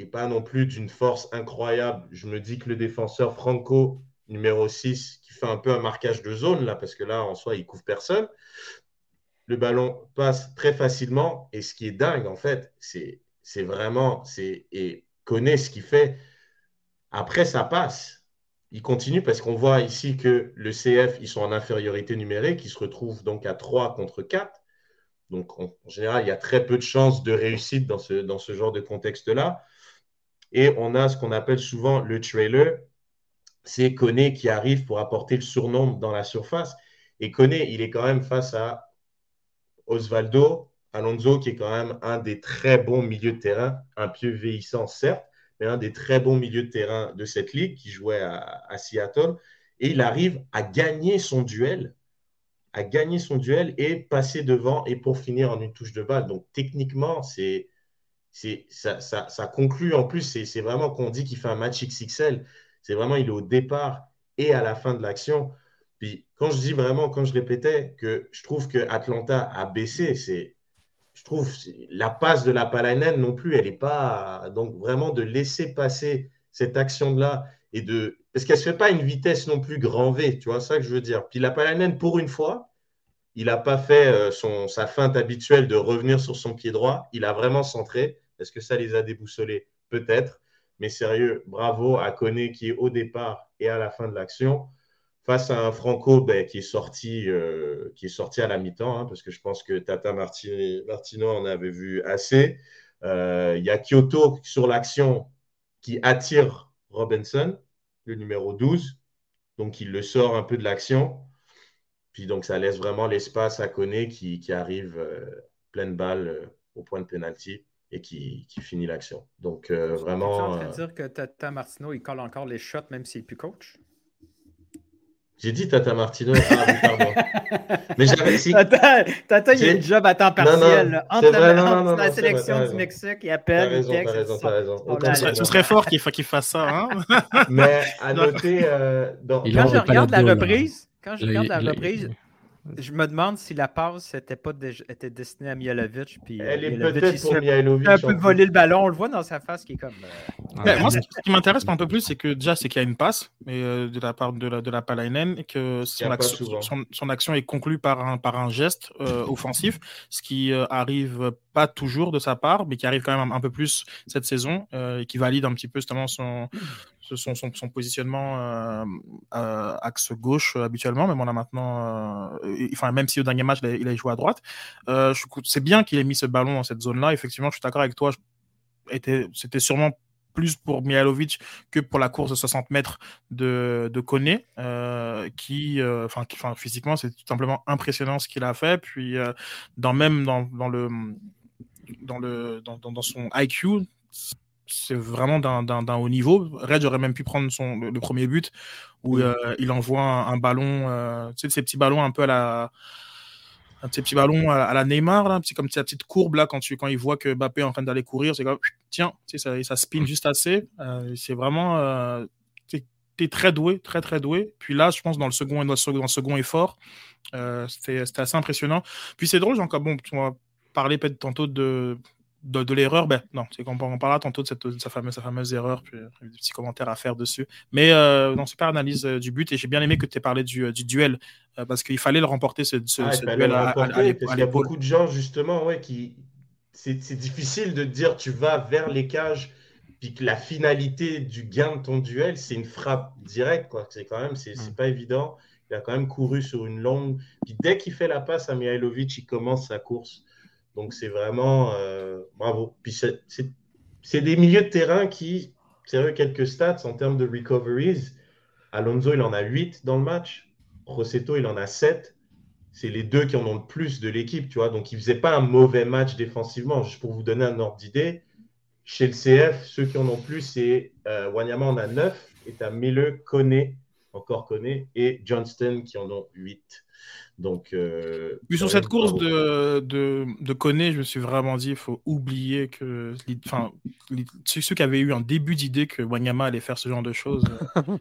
n'est pas non plus d'une force incroyable. Je me dis que le défenseur Franco, numéro 6, qui fait un peu un marquage de zone, là, parce que là, en soi, il couvre personne. le ballon passe très facilement. Et ce qui est dingue, en fait, c'est vraiment. Et connaît ce qu'il fait. Après, ça passe. Il continue parce qu'on voit ici que le CF, ils sont en infériorité numérique. Ils se retrouvent donc à 3 contre 4. Donc, en, général, il y a très peu de chances de réussite dans ce, dans ce genre de contexte-là. Et on a ce qu'on appelle souvent le trailer. C'est Koné qui arrive pour apporter le surnombre dans la surface. Et Koné, il est quand même face à Osvaldo, Alonso, qui est quand même un des très bons milieux de terrain, un peu vieillissant, certes, mais un des très bons milieux de terrain de cette ligue qui jouait à, à Seattle. Et il arrive à gagner son duel à gagner son duel et passer devant et pour finir en une touche de balle. Donc techniquement, c'est, c'est, ça, ça, ça, conclut en plus, c'est, vraiment qu'on dit qu'il fait un match XXL. C'est vraiment, il est au départ et à la fin de l'action. Puis quand je dis vraiment, quand je répétais que je trouve que Atlanta a baissé, c'est, je trouve la passe de la Palainen non plus, elle n'est pas. Donc vraiment de laisser passer cette action-là et de parce qu'elle ne se fait pas une vitesse non plus grand V, tu vois, ça que je veux dire. Puis la Palanen, pour une fois, il n'a pas fait euh, son, sa feinte habituelle de revenir sur son pied droit. Il a vraiment centré. Est-ce que ça les a déboussolés Peut-être. Mais sérieux, bravo à Koné qui est au départ et à la fin de l'action. Face à un Franco ben, qui, est sorti, euh, qui est sorti à la mi-temps, hein, parce que je pense que Tata Martino en avait vu assez. Euh, il y a Kyoto sur l'action qui attire Robinson le numéro 12. Donc, il le sort un peu de l'action. Puis, donc, ça laisse vraiment l'espace à Koné qui, arrive euh, pleine balle au point de pénalty et qui, finit l'action. Donc, euh, vraiment. Tu en train de dire que Tata Martino, il colle encore les shots même s'il n'est plus coach? J'ai dit Tata Martino. Ah, pardon. *laughs* Mais j'avais. Tata, Tata il a un job à temps partiel. entre, la, sélection du Mexique, il appelle. T'as raison, t'as raison, t'as raison. Ce serait fort qu'il fasse ça. Hein? Mais à *laughs* noter. Euh, quand je regarde la reprise, quand je regarde la reprise, je me demande si la passe était pas était destinée à Mialovic. Puis Elle est peut-être pour Mihailovic. Un peu volé le ballon. On le voit dans sa face qui est comme. Euh, ben, moi, ce qui m'intéresse un peu plus, c'est que déjà, c'est qu'il y a une passe mais, euh, de la part de la, de la Palainen et que son action, son, action, est conclue par un, par un geste euh, offensif, ce qui arrive pas toujours de sa part, mais qui arrive quand même un, peu plus cette saison et qui valide un petit peu justement son, son, son, positionnement euh, euh, axe gauche euh, habituellement, même on a maintenant, enfin même si au dernier match il a, joué à droite, c'est bien qu'il ait mis ce ballon dans cette zone-là. Effectivement, je suis d'accord avec toi. C'était sûrement plus pour Mihailovic que pour la course de 60 mètres de, de Koné, qui, enfin, physiquement, c'est tout simplement impressionnant ce qu'il a fait. Puis, dans même dans, dans le dans le dans son IQ, c'est vraiment d'un haut niveau. Red aurait même pu prendre son, le, premier but où euh, il envoie un, ballon, euh, tu sais, ces petits ballons un peu à la. Un petit ballon à, la Neymar, là, c'est comme la petite courbe là quand, tu, quand il voit que Mbappé est en train d'aller courir, c'est comme tiens, tu sais, ça, ça spin juste assez. Euh, c'est vraiment. tu es très doué, très très doué. Puis là, je pense dans le second, dans le second effort, c'était assez impressionnant. Puis c'est drôle, encore bon, tu vas parler peut-être tantôt de de, l'erreur, ben non, c'est qu'on on parlera tantôt de, cette, sa, fameuse, sa fameuse erreur, puis euh, des petits commentaires à faire dessus. Mais euh, non, super analyse euh, du but, et j'ai bien aimé que tu aies parlé du, du duel, parce qu'il fallait le remporter, ce, ce, ah, duel à, Il y a beaucoup de gens, justement, ouais, qui. C'est difficile de dire tu vas vers les cages, puis que la finalité du gain de ton duel, c'est une frappe directe, quoi. C'est quand même, c'est mm. pas évident. Il a quand même couru sur une longue. Puis dès qu'il fait la passe à Mihailovic, il commence sa course. Donc, c'est vraiment euh, bravo. Puis, c'est des milieux de terrain qui, sérieux, quelques stats en termes de recoveries. Alonso, il en a 8 dans le match. Rossetto, il en a 7. C'est les deux qui en ont le plus de l'équipe, tu vois. Donc, il ne faisait pas un mauvais match défensivement. Juste pour vous donner un ordre d'idée, chez le CF, ceux qui en ont plus, c'est euh, Wanyama en a 9 et tu as Mille, Kone, encore Kone, et Johnston qui en ont 8. Donc, euh, sur cette course de, de, de je me suis vraiment dit, il faut oublier que. Enfin, ceux qui avaient eu un début d'idée que Wanyama allait faire ce genre de choses. Euh,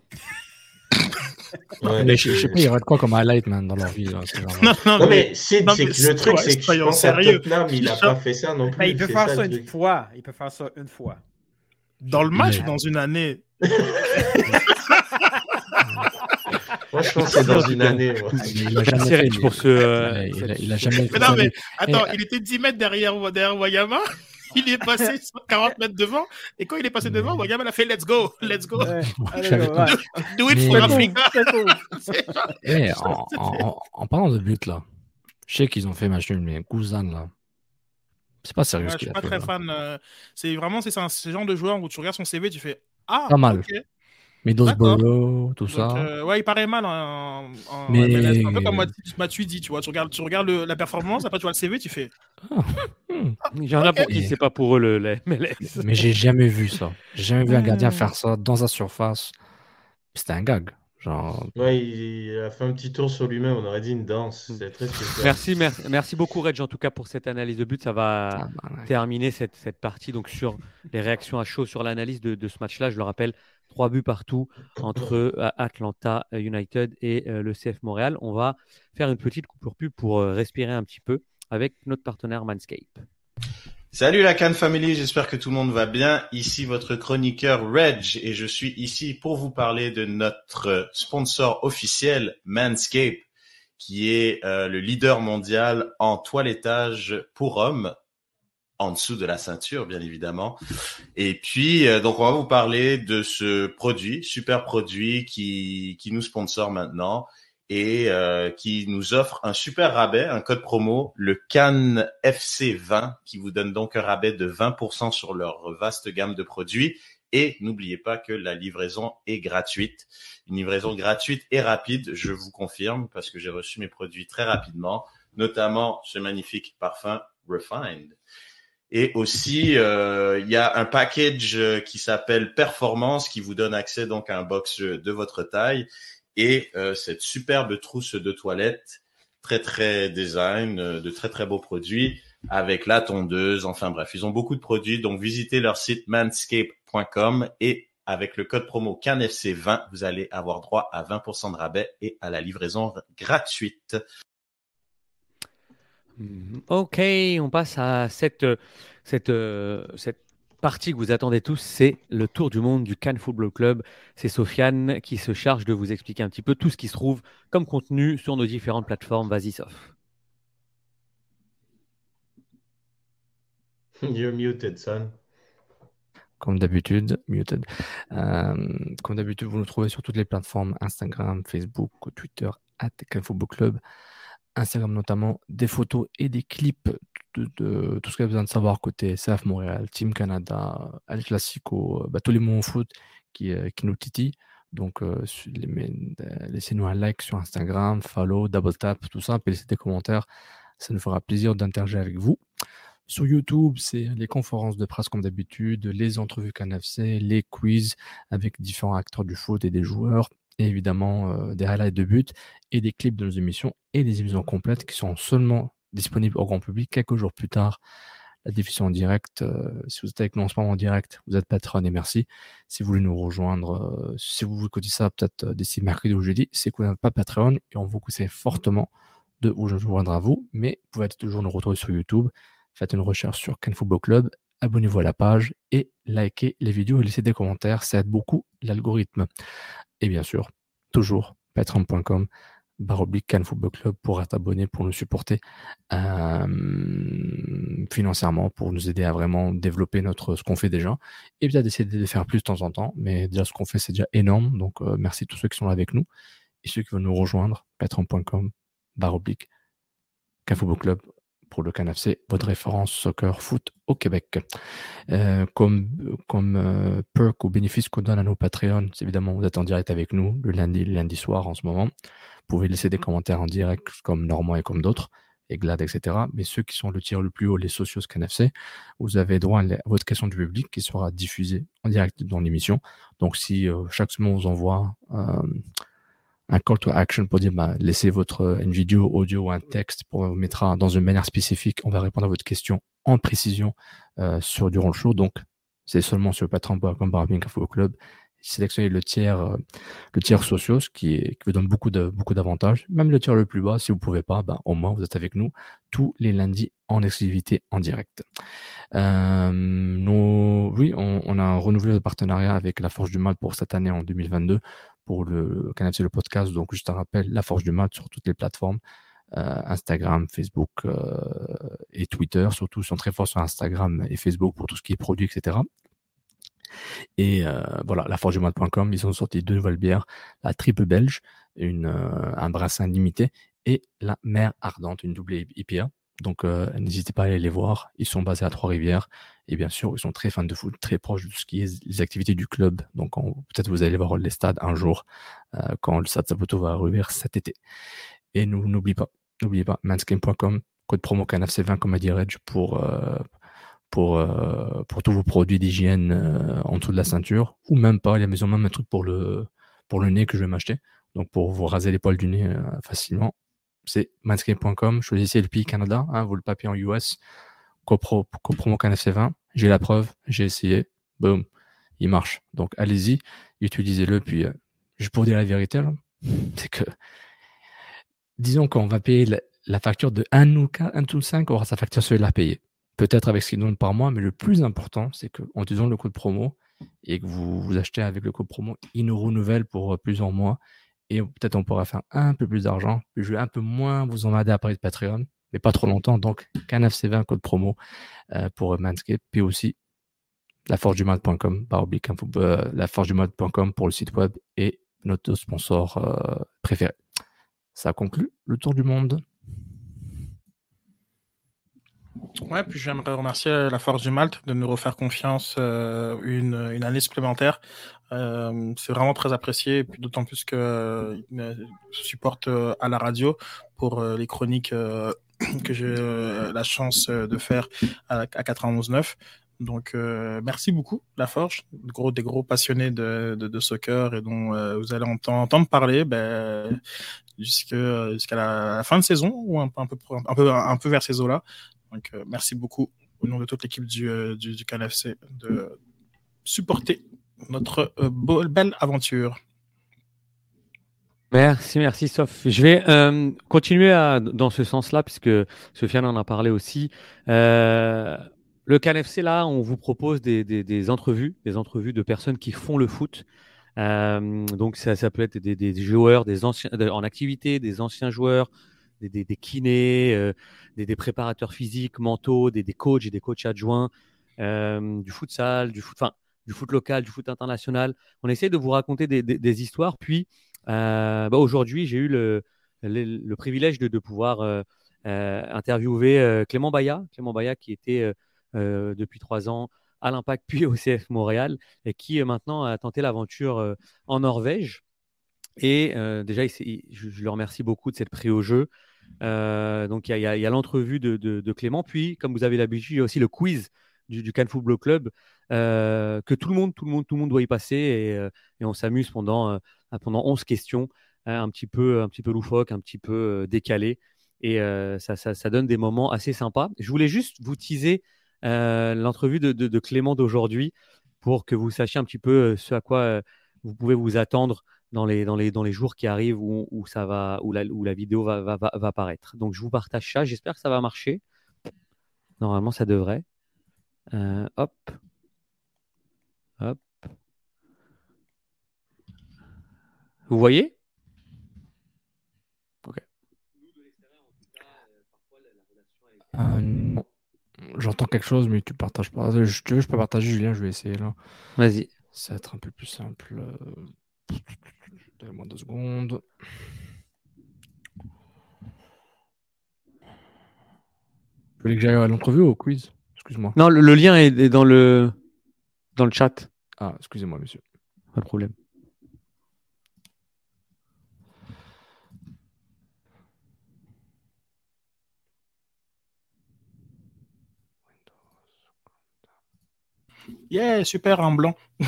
*laughs* mais je, sais pas, il y aurait de quoi comme highlight man, dans leur vie. Là, non, non, mais, c'est, le truc, c'est que je pense à Tottenham, il n'a pas fait ça non plus. il peut faire ça, une fois. Il peut faire ça une fois. Dans le match ou dans une année? *laughs* Moi, je pense que c'est dans une année. moi. Il a Merci les- pour ce. euh, il, a, cette- il a jamais fait Mais non, mais attends, Et- il était 10 mètres derrière, derrière Wayama. *laughs* Il est passé *laughs* 40 mètres devant. Et quand il est passé devant, Wayama a fait Let's go, let's go. Ouais. Allez, J'avais go, pas- ouais. Do it Mais- for Africa. *laughs* Eh, en, en- en- en parlant de but, là, je sais qu'ils ont fait match nul, mais Guzan, là, c'est pas sérieux Ouais, ce je suis pas fait. très là. fan. euh, c'est vraiment c'est un- ce genre de joueur où tu regardes son CV, tu fais Ah, Pas mal. ok. Middlesbrough, tout Donc, ça. euh, ouais, il paraît mal en, en Mais- MLS. Un peu comme Matuidi, tu vois. Tu regardes, tu regardes le- la performance, après tu vois le CV, tu fais Hmm. Il y en a pour qui c'est pas pour eux le, le MLS. Mais j'ai jamais vu ça. J'ai jamais vu un gardien Hmm. faire ça dans sa surface. C'était un gag. Genre, Ouais, il a fait un petit tour sur lui-même, on aurait dit une danse. C'est très spécial. Merci, merci, merci beaucoup Reg en tout cas pour cette analyse de but. Ça va ah, bah, ouais. terminer cette, cette partie donc sur les réactions à chaud sur l'analyse de, de ce match-là. Je le rappelle, trois buts partout entre euh, Atlanta United et euh, le CF Montréal. On va faire une petite coupure pub pour euh, respirer un petit peu avec notre partenaire Manscape. Salut la Cannes Family, j'espère que tout le monde va bien. Ici votre chroniqueur Reg et je suis ici pour vous parler de notre sponsor officiel Manscape qui est euh, le leader mondial en toilettage pour hommes en dessous de la ceinture bien évidemment. Et puis euh, donc on va vous parler de ce produit, super produit qui qui nous sponsor maintenant et euh, qui nous offre un super rabais, un code promo, le Cannes FC20, qui vous donne donc un rabais de 20% sur leur vaste gamme de produits. Et n'oubliez pas que la livraison est gratuite. Une livraison gratuite et rapide, je vous confirme, parce que j'ai reçu mes produits très rapidement, notamment ce magnifique parfum Refined. Et aussi, euh, il y a un package euh, qui s'appelle Performance, qui vous donne accès donc à un box de votre taille et euh, cette superbe trousse de toilette, très très design, euh, de très très beaux produits, avec la tondeuse, enfin bref, ils ont beaucoup de produits, donc visitez leur site manscape.com et avec le code promo CANFC20, vous allez avoir droit à 20% de rabais et à la livraison gratuite. Mhm. Ok, on passe à cette, cette, euh, cette partie que vous attendez tous, c'est le tour du monde du Cannes Football Club. C'est Sofiane qui se charge de vous expliquer un petit peu tout ce qui se trouve comme contenu sur nos différentes plateformes. Vas-y, Sof. *laughs* You're muted, son. Comme d'habitude, muted. Euh, comme d'habitude, vous nous trouvez sur toutes les plateformes Instagram, Facebook, Twitter, at Cannes Football Club. Instagram notamment, des photos et des clips de, tout ce que vous avez besoin de savoir côté CF Montréal, Team Canada, El Clasico, euh, bah, tous les mots en foot qui, euh, qui nous titillent. Donc, euh, laissez-nous un like sur Instagram, follow, double tap, tout ça, puis laissez des commentaires. Ça nous fera plaisir d'interagir avec vous. Sur YouTube, c'est les conférences de presse comme d'habitude, les entrevues CanFC, les quiz avec différents acteurs du foot et des joueurs, évidemment euh, des highlights de buts et des clips de nos émissions et des émissions complètes qui sont seulement disponibles au grand public quelques jours plus tard. La diffusion en direct, euh, si vous êtes avec nous en ce moment en direct, vous êtes patron et merci. Si vous voulez nous rejoindre, euh, si vous écoutez ça peut-être d'ici mercredi ou jeudi, c'est vous n'êtes pas Patreon et on vous conseille fortement de vous joindre à vous, mais vous pouvez toujours nous retrouver sur YouTube. Faites une recherche sur Can Football Club, abonnez-vous à la page et likez les vidéos et laissez des commentaires, ça aide beaucoup l'algorithme. Et bien sûr, toujours patreon.com barre oblique Football Club pour être abonné, pour nous supporter euh, financièrement, pour nous aider à vraiment développer notre ce qu'on fait déjà, et bien d'essayer de faire plus de temps en temps. Mais déjà ce qu'on fait c'est déjà énorme, donc euh, merci à tous ceux qui sont là avec nous et ceux qui veulent nous rejoindre, patreon.com barre oblique Football Club pour le CanFC, votre référence soccer foot au Québec. Euh, comme comme euh, perk ou bénéfice qu'on donne à nos Patreons, évidemment vous êtes en direct avec nous le lundi, le lundi soir en ce moment. Vous pouvez laisser des commentaires en direct comme Normand et comme d'autres, et Glad, etc. Mais ceux qui sont le tir le plus haut, les socios CanFC, vous avez droit à votre question du public qui sera diffusée en direct dans l'émission. Donc si euh, chaque semaine on vous envoie un call to action pour dire bah, laissez votre euh, une vidéo, audio ou un texte pour vous mettra dans une manière spécifique. On va répondre à votre question en précision euh, sur durant le show. Donc c'est seulement sur patreon.com Barbing Info Club. Sélectionnez le tiers, euh, le tiers sociaux, qui, qui vous donne beaucoup de beaucoup d'avantages. Même le tiers le plus bas, si vous pouvez pas, bah, au moins vous êtes avec nous tous les lundis en exclusivité en direct. Euh, oui, on, on a renouvelé le partenariat avec la Forge du Mal pour cette année en 2022 pour le Canal le podcast. Donc, juste un rappel, La Forge du Mat sur toutes les plateformes. Euh, Instagram, Facebook euh, et Twitter. Surtout, sont très forts sur Instagram et Facebook pour tout ce qui est produit, etc. Et euh, voilà, laforgemat.com, ils ont sorti deux nouvelles bières, la triple belge, une, un brassin limité, et la mer ardente, une double IPA. Donc n'hésitez pas à aller les voir. Ils sont basés à Trois-Rivières et bien sûr ils sont très fans de foot, très proches de ce qui est les activités du club. Donc peut-être vous allez voir les stades un jour quand le Stade Saputo va rouvrir cet été. Et n'oubliez pas, N'oubliez pas, manscaping.com, code promo CANAFC20, comme a dit Reg, pour, euh, pour, euh, pour tous vos produits d'hygiène euh, en dessous de la ceinture, ou même pas, il y a même un truc pour le, pour le nez que je vais m'acheter. Donc pour vous raser les poils du nez facilement, c'est manscaping.com, choisissez le pays Canada, hein, vous le papier en US, code promo CANAFC20, j'ai la preuve, j'ai essayé, boum, il marche. Donc allez-y, utilisez-le, puis juste pour dire la vérité, *laughs* c'est que disons qu'on va payer la, facture de 1 ou 1 ou 5, on aura sa facture sur la payer. Peut-être avec ce qu'il donne par mois, mais le plus important, c'est qu'en utilisant le code promo et que vous, vous achetez avec le code promo, il nous renouvelle pour euh, plusieurs mois. Et peut-être on pourra faire un peu plus d'argent, je vais un peu moins vous emmerder à parler de Patreon, mais pas trop longtemps. Donc, canafc20 code promo euh, pour Manscape, puis aussi laforgedumode.com, euh, laforgedumode.com pour le site web et notre sponsor préféré. Ça conclut le tour du monde. Ouais, puis j'aimerais remercier la Force du Malte de nous refaire confiance euh, une, année supplémentaire. Euh, c'est vraiment très apprécié, d'autant plus que euh, supporte à la radio pour les chroniques *clears throat* que j'ai la chance de faire à, à 91.9. Donc, euh, merci beaucoup, La Forge, gros, des gros passionnés de, de, soccer et dont euh, vous allez entendre, parler ben, jusqu'à la, fin de saison ou un, peu, un, peu, un peu vers ces eaux-là. Donc, euh, merci beaucoup au nom de toute l'équipe du, du, du CanFC de supporter notre belle aventure. Merci, merci, Sof. Je vais continuer à, dans ce sens-là, puisque Sofiane en a parlé aussi. Euh, le CanFC, là, on vous propose des, entrevues, des entrevues de personnes qui font le foot. Euh, donc, ça, peut être des, joueurs des anciens, en activité, des anciens joueurs, des, kinés, euh, des, préparateurs physiques, mentaux, des, coachs et des coachs adjoints, euh, du futsal, du foot, enfin, du foot local, du foot international. On essaie de vous raconter des, histoires. Puis, bah, aujourd'hui, j'ai eu le, privilège de, pouvoir interviewer Clément Baya, Clément Baya qui était euh, depuis trois ans à l'Impact puis au CF Montréal et qui euh, maintenant a tenté l'aventure euh, en Norvège. Et déjà, je, le remercie beaucoup de s'être pris au jeu. donc, il y a, l'entrevue de, Clément. Puis, comme vous avez l'habitude, il y a aussi le quiz du, du Cannes Football Club que tout le monde, tout le monde, tout le monde doit y passer. Et, on s'amuse pendant, pendant 11 questions, un, petit peu, un petit peu loufoque, un petit peu décalé. Et ça, ça, donne des moments assez sympas. Je voulais juste vous teaser euh, l'entrevue de, Clément d'aujourd'hui pour que vous sachiez un petit peu euh, ce à quoi euh, vous pouvez vous attendre dans les, jours qui arrivent où, la, vidéo va, va, va, apparaître. Donc je vous partage ça, j'espère que ça va marcher. Normalement, ça devrait. hop. Hop. Vous voyez? Ok. non. J'entends quelque chose, mais tu partages pas. Je, tu veux, je peux partager, Julien, je vais essayer là. Vas-y. Ça va être un peu plus simple. Donne-moi deux secondes. Vous voulez que j'aille à l'entrevue ou au quiz? Excuse-moi. Non, le, lien est, dans le dans le chat. Ah, excusez-moi, monsieur. Pas de problème. Yeah, super en blanc. *laughs*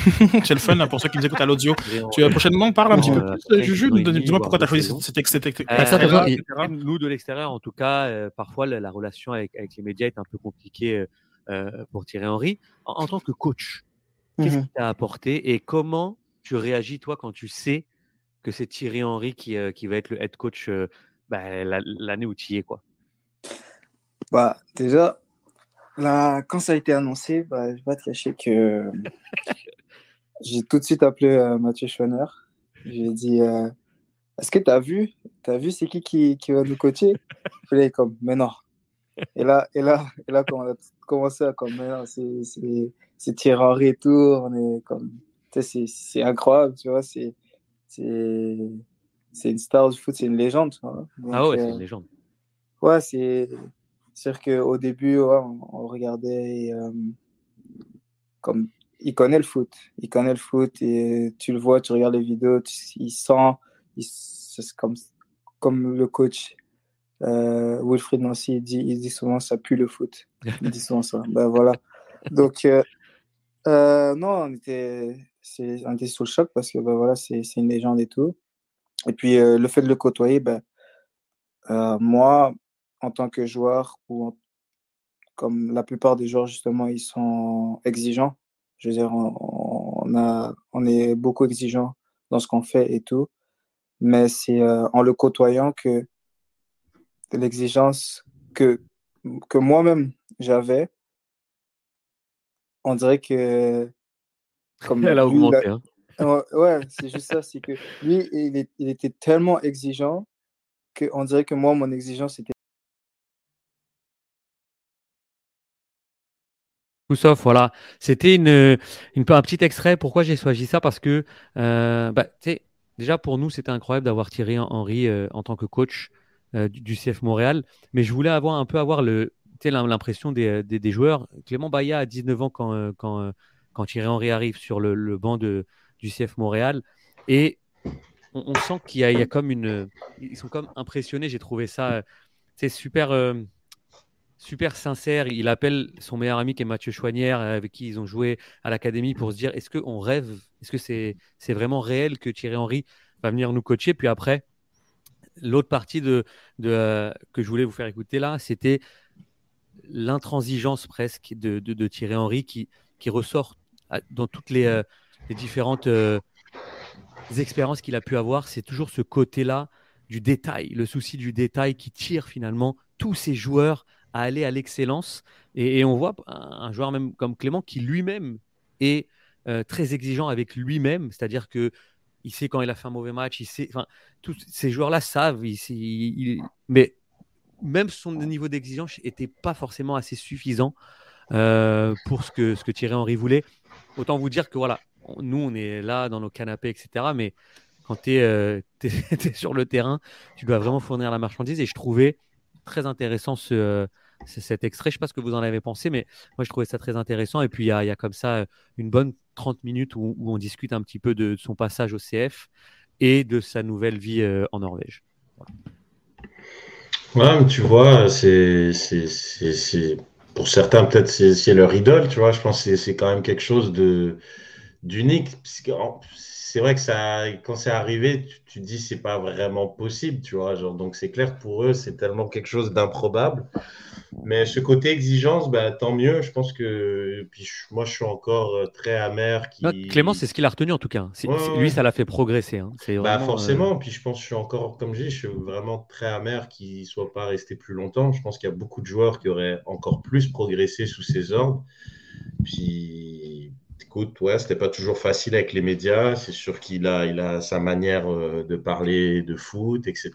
c'est le fun hein, pour ceux qui nous écoutent à l'audio. Tu vas prochainement parle un petit peu plus. Juju, dis-moi pourquoi tu as choisi cet extrait. Euh, nous, de l'extérieur, en tout cas, euh, parfois la, relation avec, les médias est un peu compliquée euh, pour Thierry Henry. En, tant que coach, qu'est-ce mhm. qui t'a apporté et comment tu réagis, toi, quand tu sais que c'est Thierry Henry qui, qui va être le head coach bah, l'année où tu y es quoi? Bah, Déjà, Là, quand ça a été annoncé, bah, je vais pas te cacher que *laughs* j'ai tout de suite appelé euh, Mathieu Schwanner. Je lui ai dit, euh, est-ce que tu as vu Tu as vu c'est qui, qui qui va nous coacher? Il est comme, mais non. Et là, et là, et là, quand on a commencé à comme, mais non, c'est- Henry et tout, on est comme, c'est incroyable, tu vois, c'est c'est une star du foot, c'est une légende, tu vois. Ah ouais, c'est euh, une légende. Ouais, c'est sûr qu'au début, on, regardait euh, comme il connaît le foot, il connaît le foot et tu le vois, tu regardes les vidéos, il sent, c'est comme comme le coach euh, Wilfried Nancy, il dit, souvent ça pue le foot. Il dit souvent ça. Ben voilà. Donc euh, non, on était, on était sous le choc parce que ben voilà, c'est, une légende et tout. Et puis le fait de le côtoyer, ben moi, en tant que joueur, ou en- comme la plupart des joueurs, justement, ils sont exigeants. Je veux dire, on, on a, on est beaucoup exigeants dans ce qu'on fait et tout. Mais c'est euh, en le côtoyant que l'exigence que, que moi-même j'avais, on dirait que. Comme *laughs* Elle a lui, augmenté. hein. Ouais, ouais, c'est juste ça. C'est que lui, il, est- il était tellement exigeant qu'on dirait que moi, mon exigence était. Tout sauf, voilà. C'était une, un petit extrait. Pourquoi j'ai choisi ça? Parce que, euh, bah, déjà pour nous, c'était incroyable d'avoir Thierry Henry euh, en tant que coach euh, du, CF Montréal. Mais je voulais avoir un peu avoir le, l'impression des, des, des joueurs. Clément Baillat a 19 ans quand, euh, quand, euh, quand Thierry Henry arrive sur le, le banc de, du CF Montréal. Et on, sent qu'il y y a comme une. Ils sont comme impressionnés. J'ai trouvé ça, euh, c'est super. Super sincère. Il appelle son meilleur ami qui est Mathieu Chouanière, euh, avec qui ils ont joué à l'académie, pour se dire est-ce qu'on rêve? Est-ce que c'est vraiment réel que Thierry Henry va venir nous coacher? Puis après, l'autre partie de, de, euh, que je voulais vous faire écouter là, c'était l'intransigeance presque de, de, Thierry Henry qui, qui ressort dans toutes les, euh, les différentes expériences qu'il a pu avoir. C'est toujours ce côté-là du détail, le souci du détail qui tire finalement tous ces joueurs à aller à l'excellence. Et, on voit un, joueur même comme Clément qui lui-même est euh, très exigeant avec lui-même, c'est-à-dire que il sait quand il a fait un mauvais match, il sait, enfin, tous ces joueurs-là savent, il, mais même son niveau d'exigence n'était pas forcément assez suffisant euh, pour ce que, ce que Thierry Henry voulait. Autant vous dire que voilà, nous on est là dans nos canapés, etc. Mais quand tu es, *laughs* sur le terrain, tu dois vraiment fournir la marchandise. Et je trouvais très intéressant ce, euh, ce- cet extrait. Je ne sais pas ce que vous en avez pensé, mais moi je trouvais ça très intéressant. Et puis il y a, comme ça euh, une bonne 30 minutes où, on discute un petit peu de son passage au CF et de sa nouvelle vie euh, en Norvège. Ouais, mais tu vois, c'est, pour certains, peut-être c'est, leur idole, tu vois. Je pense que c'est quand même quelque chose de, que, en- C'est vrai que ça, quand c'est arrivé, tu, tu te dis c'est pas vraiment possible, tu vois. Genre, donc c'est clair pour eux, c'est tellement quelque chose d'improbable. Mais ce côté exigence, bah, tant mieux. Je pense que, puis je- moi, je suis encore euh, très amer. Qui... Non, Clément, c'est ce qu'il a retenu en tout cas. Ouais, ouais, Lui, ça l'a fait progresser. hein. Bah vraiment, euh, forcément, puis je pense que je suis encore, comme je dis, je suis vraiment très amer qu'il ne soit pas resté plus longtemps. Je pense qu'il y a beaucoup de joueurs qui auraient encore plus progressé sous ses ordres. Puis, écoute, ouais, c'était pas toujours facile avec les médias. C'est sûr qu'il a, il a sa manière euh, de parler de foot, etc.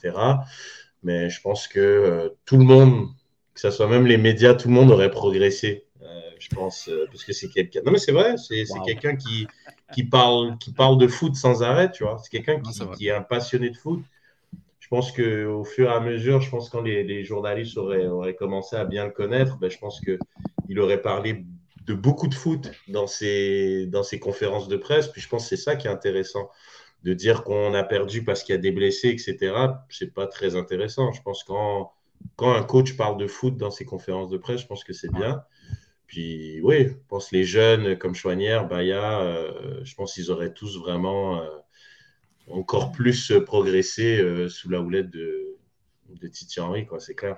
Mais je pense que euh, tout le monde, que ce soit même les médias, tout le monde aurait progressé. Euh, je pense, euh, parce que c'est quelqu'un. Non, mais c'est vrai, c'est Wow. quelqu'un qui, qui, parle, qui parle de foot sans arrêt, tu vois. C'est quelqu'un qui, est un passionné de foot. Je pense qu'au fur et à mesure, je pense quand les, les journalistes auraient, auraient commencé à bien le connaître, ben, je pense qu'il aurait parlé de beaucoup de foot dans ses, dans ses conférences de presse. Puis je pense que c'est ça qui est intéressant. De dire qu'on a perdu parce qu'il y a des blessés, etc., c'est pas très intéressant. Je pense que quand, quand un coach parle de foot dans ses conférences de presse, je pense que c'est bien. Puis oui, je pense les jeunes comme Chouanière, Baya, euh, je pense qu'ils auraient tous vraiment euh, encore plus progressé euh, sous la houlette de, de Titi Henry, c'est clair.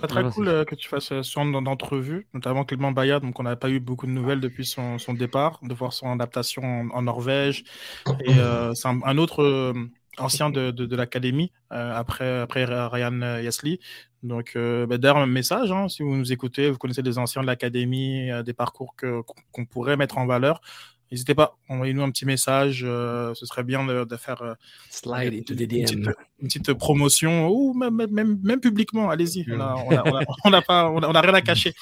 C'est très cool euh, que tu fasses euh, ce genre d'entrevue, notamment Clément Bayard, donc on n'a pas eu beaucoup de nouvelles depuis son, son départ, de voir son adaptation en, en Norvège. Et euh, c'est un, un autre ancien de, de, de l'académie, après, après Ryan Yasli. Donc, bah, d'ailleurs, un message, hein, si vous nous écoutez, vous connaissez des anciens de l'académie, des parcours que- qu'on pourrait mettre en valeur. N'hésitez pas, envoyez-nous un petit message. ce serait bien de, faire Slide into the une, petite, promotion, ou même, même, même publiquement, allez-y. On n'a *laughs* on a, rien à cacher.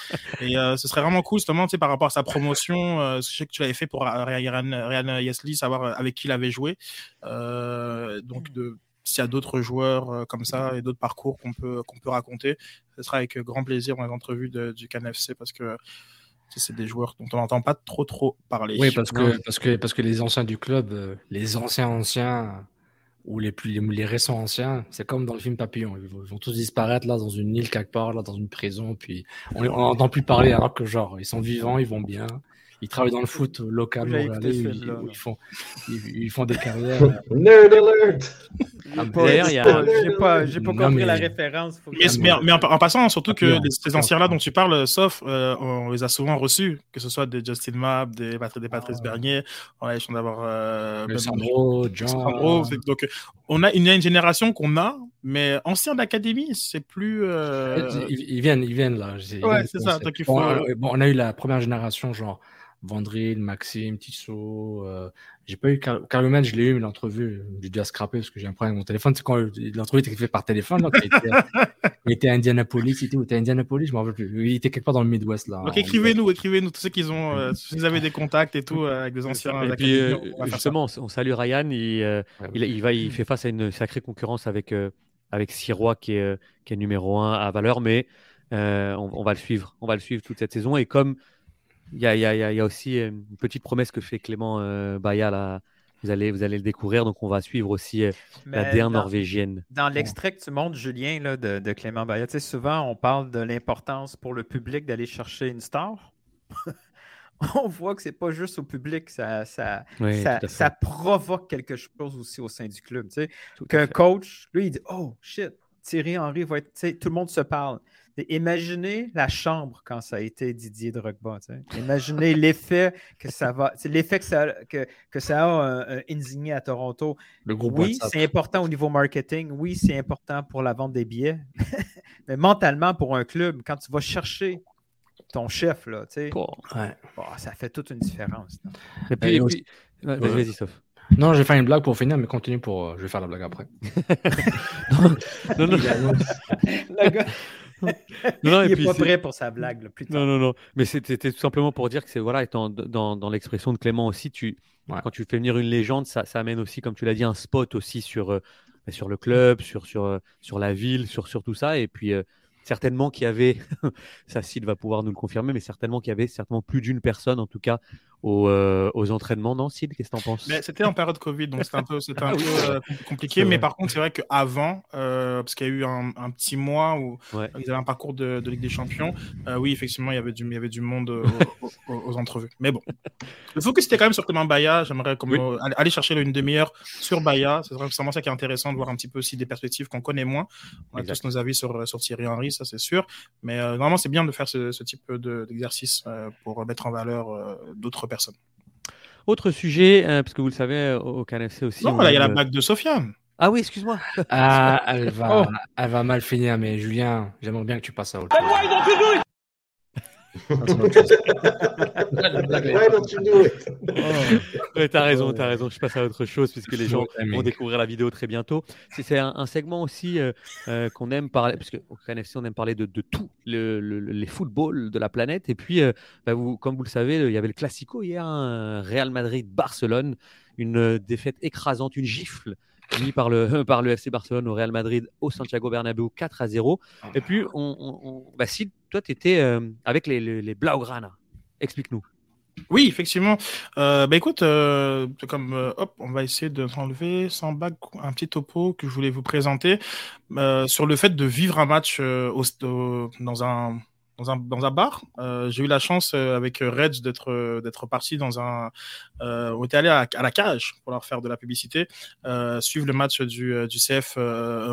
Et ce serait vraiment cool, justement, par rapport à sa promotion. je sais que tu l'avais fait pour Ryan, Ryan Yesley, savoir avec qui il avait joué. donc, de s'il y a d'autres joueurs euh, comme ça et d'autres parcours qu'on peut, qu'on peut raconter, ce sera avec grand plaisir dans les entrevues du CanFC parce que c'est des joueurs dont on n'entend pas trop trop parler. Oui, parce que, parce que, parce que les anciens du club, euh, les anciens anciens ou les, plus, les, récents anciens, c'est comme dans le film Papillon. Ils vont, tous disparaître là dans une île quelque part, là dans une prison, puis on n'entend plus parler alors que genre, ils sont vivants, ils vont bien ils travaillent dans le foot local ils, font, ils, font des carrières. *laughs* Nerd alert! J'ai pas, j'ai pas, compris la référence. Mais, mais, en, passant, surtout que ces anciens-là dont tu parles, sauf, euh, on les a souvent reçus, que ce soit des Justin Mapp, des, des Patrice ah. Bernier, on a l'impression d'avoir euh, Sandro, John. donc, on a une, une génération qu'on a, mais anciens d'académie, c'est plus. Euh... Ils, viennent, ils viennent là. Ouais, c'est ça. Bon, bon, on a eu la première génération, genre Vandril, Maxime, Tissot. Euh, j'ai pas eu Car Carloman, je l'ai eu, mais l'entrevue, j'ai dû à scraper parce que j'ai un problème avec mon téléphone. C'est quand l'entrevue était faite par téléphone. il, était, *laughs* il, était, à Indianapolis. Il était où? Indianapolis Je m'en rappelle plus. Il était quelque part dans le Midwest. là. Donc écrivez-nous, écrivez-nous, tous ceux qui ont, euh, *laughs* vous avez des contacts et tout euh, avec des anciens. Et puis, euh, justement, on salue Ryan. Il, il, il, va, il fait face à une sacrée concurrence avec, avec Sirois qui est, qui est numéro 1 à valeur, mais on, on va le suivre. On va le suivre toute cette saison. Et comme il y a, aussi euh, une petite promesse que fait Clément euh, Baya là. Vous allez, vous allez le découvrir, donc on va suivre aussi euh, la DR norvégienne. Dans l'extrait que tu montres, Julien, là, de, Clément Baya, tu sais, souvent on parle de l'importance pour le public d'aller chercher une star. *laughs* on voit que c'est pas juste au public, ça, ça, ça, provoque quelque chose aussi au sein du club. Tu sais, qu'un coach, lui, il dit Oh shit, Thierry Henry va être. Tu sais, tout le monde se parle. Imaginez la chambre quand ça a été Didier Drogba. Imaginez l'effet que ça va, l'effet que ça, que, que ça a un, un Insigné à Toronto. oui, c'est important au niveau marketing. Oui, c'est important pour la vente des billets. *laughs* Mais mentalement, pour un club, quand tu vas chercher ton chef, là, ça fait toute une différence. Et puis, vas-y, sauf. Non, j'ai fait une blague pour finir, mais continue pour. Euh, je vais faire la blague après. *laughs* non, non, non. *laughs* non, il n'est pas prêt pour sa blague. plus Non, non, non. Mais c'était tout simplement pour dire que c'est voilà, étant dans, dans l'expression de Clément aussi, tu, quand tu fais venir une légende, ça, ça amène aussi, comme tu l'as dit, un spot aussi sur, euh, bah, sur le club, sur, sur, euh, sur la ville, sur, sur tout ça. Et puis, euh, certainement qu'il y avait, *laughs* ça, Sid va pouvoir nous le confirmer, mais certainement qu'il y avait certainement plus d'une personne, en tout cas, euh, aux, entraînements, non, Sid Qu'est-ce que tu en penses C'était en période Covid, donc c'était un peu, un ah peu euh, compliqué. Mais par contre, c'est vrai qu'avant, euh, parce qu'il y a eu un, petit mois où ils avaient un parcours de, Ligue des Champions, oui, effectivement, il y avait du, il y avait du monde aux, entrevues. Mais bon, le focus c'était quand même sur Clément Baya. J'aimerais aller chercher une demi-heure sur Baya. C'est vraiment ça qui est intéressant de voir un petit peu aussi des perspectives qu'on connaît moins. On a tous nos avis sur, sur Thierry Henry, ça c'est sûr. Mais normalement, c'est bien de faire ce, ce type d'exercice pour mettre en valeur d'autres personne. Autre sujet, euh, parce que vous le savez, au KNFC aussi. Non, là, il y a la blague de Sofiane. Ah oui, excuse-moi. Ah, *laughs* elle va, oh. elle va mal finir, mais Julien, j'aimerais bien que tu passes à autre chose. Why don't you do it? t'as raison, t'as raison. Je passe à autre chose puisque les gens vont découvrir la vidéo très bientôt. C'est un, segment aussi euh, euh, qu'on aime parler, parce qu'au KNFC, on aime parler de, de tout le, les footballs de la planète. Et puis, euh, bah, vous, comme vous le savez, il y avait le Classico hier, un Real Madrid-Barcelone, une défaite écrasante, une gifle mis par le, *laughs* par le FC Barcelone au Real Madrid au Santiago Bernabéu 4 à 0. Ah. Et puis, on, on, bah, si toi, tu étais avec les, les, Blaugrana, explique-nous. Oui, effectivement. Euh, bah écoute, euh, comme hop, on va essayer de s'enlever sans bague un petit topo que je voulais vous présenter sur le fait de vivre un match au, dans un dans un, bar. Euh, j'ai eu la chance euh, avec euh, Reds d'être d'être parti dans un. on était allé à, la cage pour leur faire de la publicité, suivre le match du, CF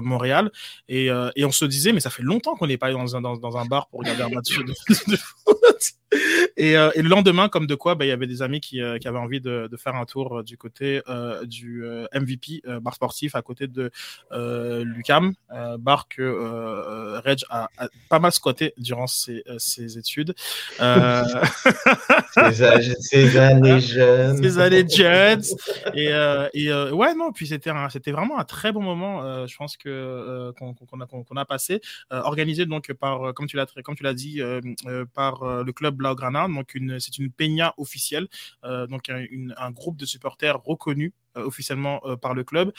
Montréal. Et, on se disait, mais ça fait longtemps qu'on n'est pas allé dans un, dans, un bar pour regarder un match de, foot. Et, le lendemain, comme de quoi, bah, il y avait des amis qui, avaient envie de, de, faire un tour du côté du MVP, bar sportif, à côté de Lucam, bar que Reg a, a, pas mal squatté durant ses, ses études. *laughs* ces, *laughs* années jeunes. Ces années jeunes. Et, et ouais, non, puis c'était c'était vraiment un très bon moment, je pense que qu'on qu a, qu'on a passé, organisé donc par, comme tu l'as comme tu l'as dit, par le club Blaugrana. Donc, c'est une peña officielle, euh, donc un, une, un, groupe de supporters reconnus euh, officiellement euh, par le club,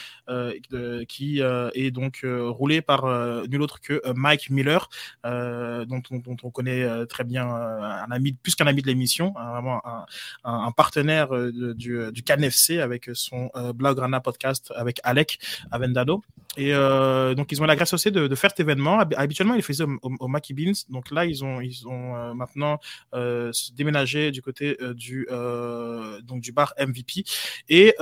qui est donc roulé par nul autre que Mike Miller, dont, on connaît très bien un ami, plus qu'un ami de l'émission, hein, vraiment un, partenaire du, du CanFC avec son Blaugrana podcast avec Alec Avendado. Et donc, ils ont la grâce aussi de, faire cet événement. Habituellement, ils le faisaient au, au Mackie Beans. Donc là, ils ont, ils ont maintenant euh, déménagé du côté euh, du, euh, donc du bar MVP. Et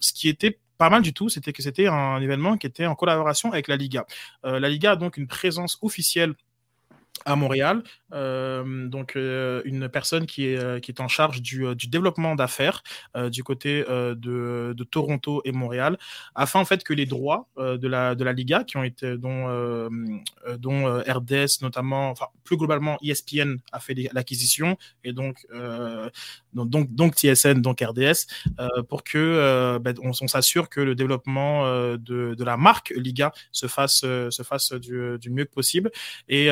ce qui était pas mal du tout, c'était que c'était un événement qui était en collaboration avec la Liga. la Liga a donc une présence officielle à Montréal. Euh, donc euh, une personne qui est, euh, qui est en charge du, développement d'affaires du côté de, de, Toronto et Montréal, afin en fait que les droits de, la, de la Liga, qui ont été dont, dont RDS notamment, enfin plus globalement ESPN a fait l'acquisition et donc, donc donc TSN donc RDS pour que ben, on, s'assure que le développement de, de la marque Liga se fasse se fasse du, du mieux que possible. Et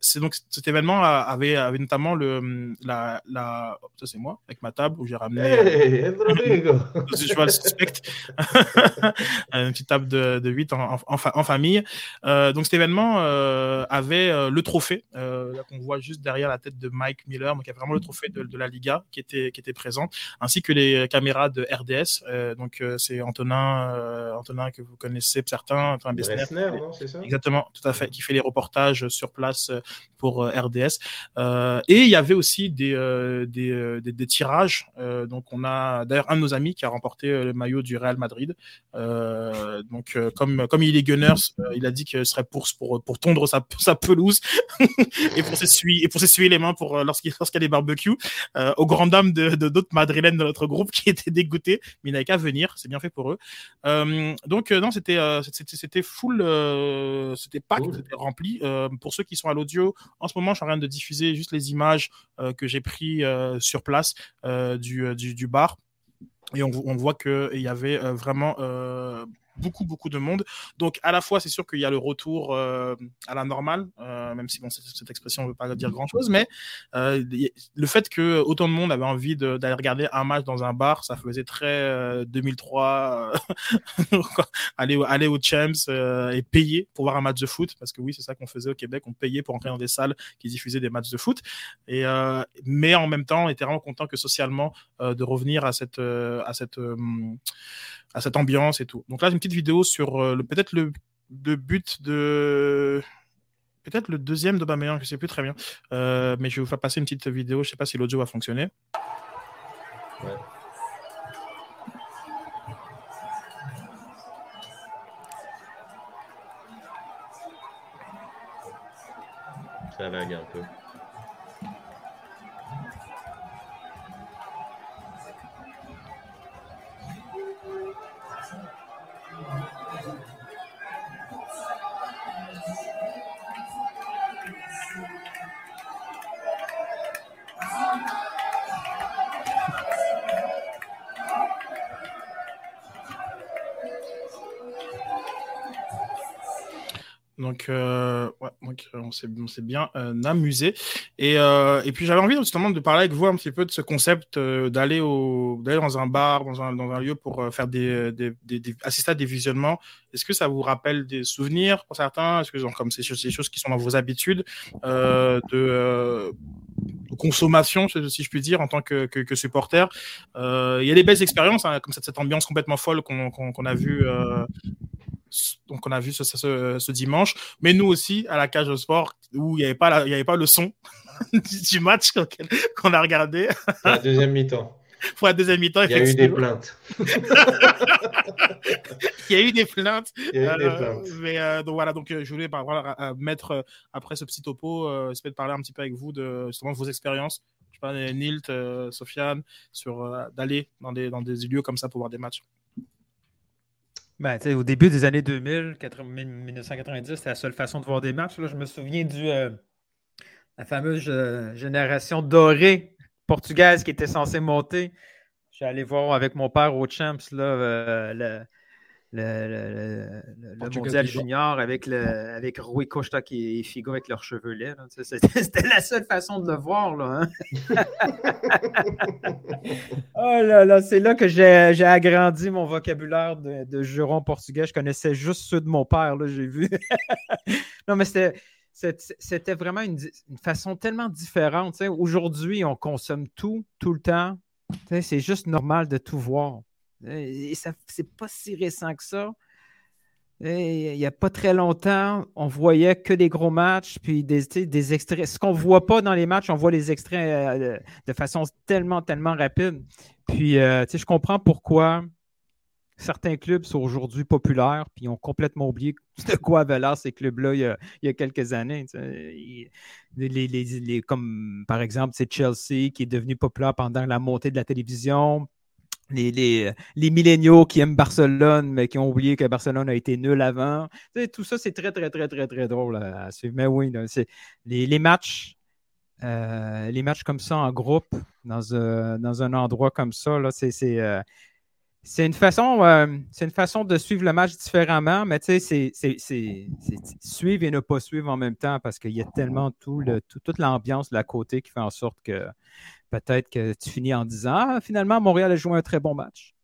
c'est donc cet événement avait, avait notamment le la, la ça c'est moi avec ma table où j'ai ramené hey, *laughs* je vois le suspect. *laughs* Une petite table de, de 8 en, en, en famille. Euh, donc cet événement euh, avait euh, le trophée euh, qu'on voit juste derrière la tête de Mike Miller. Donc il y a vraiment le trophée de, de la Liga qui était qui était présent ainsi que les caméras de RDS euh, donc euh, c'est Antonin Antonin que vous connaissez certains Antonin Bessner, non, c'est ça? Exactement tout à fait qui fait les reportages sur place pour RDS. Euh, et il y avait aussi des, euh, des, des, des, tirages. Euh, donc on a d'ailleurs un de nos amis qui a remporté le maillot du Real Madrid. donc comme, comme il est Gunners, il a dit que ce serait pour, pour, pour tondre sa, sa pelouse *laughs* et pour s'essuyer et pour s'essuyer les mains pour lorsqu'il lorsqu'il y a des barbecues. aux grandes dames de d'autres madrilènes de notre groupe qui étaient dégoûtés, mais il n'avait qu'à venir. C'est bien fait pour eux. donc non, c'était c'était full, c'était cool. c'était rempli. pour ceux qui sont à l'audio, en ce moment, je suis en de diffuser juste les images euh, que j'ai prises euh, sur place euh, du, bar. Et on, on voit qu'il y avait vraiment beaucoup, beaucoup de monde. Donc, à la fois, c'est sûr qu'il y a le retour euh, à la normale, euh, même si bon, cette, cette expression ne veut pas dire grand-chose, mais euh, le fait que autant de monde avait envie d'aller regarder un match dans un bar, ça faisait très 2003, euh, *laughs* aller, aller aux Champs et payer pour voir un match de foot, parce que oui, c'est ça qu'on faisait au Québec, on payait pour entrer dans des salles qui diffusaient des matchs de foot. Et, mais en même temps, on était vraiment content que socialement, de revenir à cette... à cette à cette ambiance et tout. Donc là, une petite vidéo sur euh, peut-être le, but de peut-être le deuxième de Bameyang, je sais plus très bien, euh, mais je vais vous faire passer une petite vidéo. Je sais pas si l'audio va fonctionner. Ouais. Ça lag un peu. Donc, euh, donc on s'est bien euh, amusé. Et, euh, puis j'avais envie justement de parler avec vous un petit peu de ce concept euh, d'aller dans un bar, dans un, lieu pour euh, assister à des visionnements. Est-ce que ça vous rappelle des souvenirs pour certains? Est-ce que genre, comme c'est des choses qui sont dans vos habitudes de, consommation, si je puis dire, en tant que, supporter? Il y a des belles expériences, hein, comme cette, ambiance complètement folle qu'on qu qu a vue donc on a vu ce, ce, ce, dimanche, mais nous aussi à la cage au sport où il n'y avait pas la, il y avait pas le son *laughs* du match qu'on a regardé. La deuxième mi-temps. pour la deuxième mi-temps. *laughs* *laughs* Il y a eu des plaintes. Il y a eu des plaintes. Il y a eu des Euh, plaintes. mais euh, donc voilà, donc euh, je voulais voilà, euh, mettre après ce petit topo, euh, essayer de parler un petit peu avec vous de justement vos expériences. Je sais pas, Nilt, Sofiane, sur d'aller dans des, dans des lieux comme ça pour voir des matchs. Ben, au début des années 2000, 80 1990, c'était la seule façon de voir des matchs. Je me souviens du euh, la fameuse euh, génération dorée portugaise qui était censée monter. J'ai allé voir avec mon père au Champs là, euh, le, le- le- mondial junior avec, le, avec Rui Costa et Figo avec leurs cheveux laids. *laughs* C'était la seule façon de le voir. Là, hein. *laughs* Oh là là, c'est là que j'ai agrandi mon vocabulaire de, de juron portugais. Je connaissais juste ceux de mon père, là, j'ai vu. *laughs* non, mais c'était vraiment une, une façon tellement différente. Aujourd'hui, on consomme tout, tout le temps. C'est juste normal de tout voir. Et c'est pas si récent que ça. Il n'y a pas très longtemps, on voyait que des gros matchs, puis des, des extraits. Ce qu'on ne voit pas dans les matchs, on voit les extraits euh, de façon tellement, tellement rapide. Puis, euh, je comprends pourquoi certains clubs sont aujourd'hui populaires, puis ont complètement oublié *laughs* de quoi avaient l'air ces clubs-là il, y a- quelques années. les- les- les- comme par exemple, c'est Chelsea qui est devenu populaire pendant la montée de la télévision. Les, milléniaux qui aiment Barcelone, mais qui ont oublié que Barcelone a été nul avant. Tu tout ça, c'est très, très, très, très, très drôle à, suivre. Mais oui, les, matchs. euh, les matchs comme ça en groupe, dans, un- dans un endroit comme ça, euh, c'est une façon, euh, une façon de suivre le match différemment, mais tu sais, c'est suivre et ne pas suivre en même temps parce qu'il y a tellement tout le, tout- toute l'ambiance de la côté qui fait en sorte que peut-être que tu finis en disant Ah, finalement, Montréal a joué un très bon match.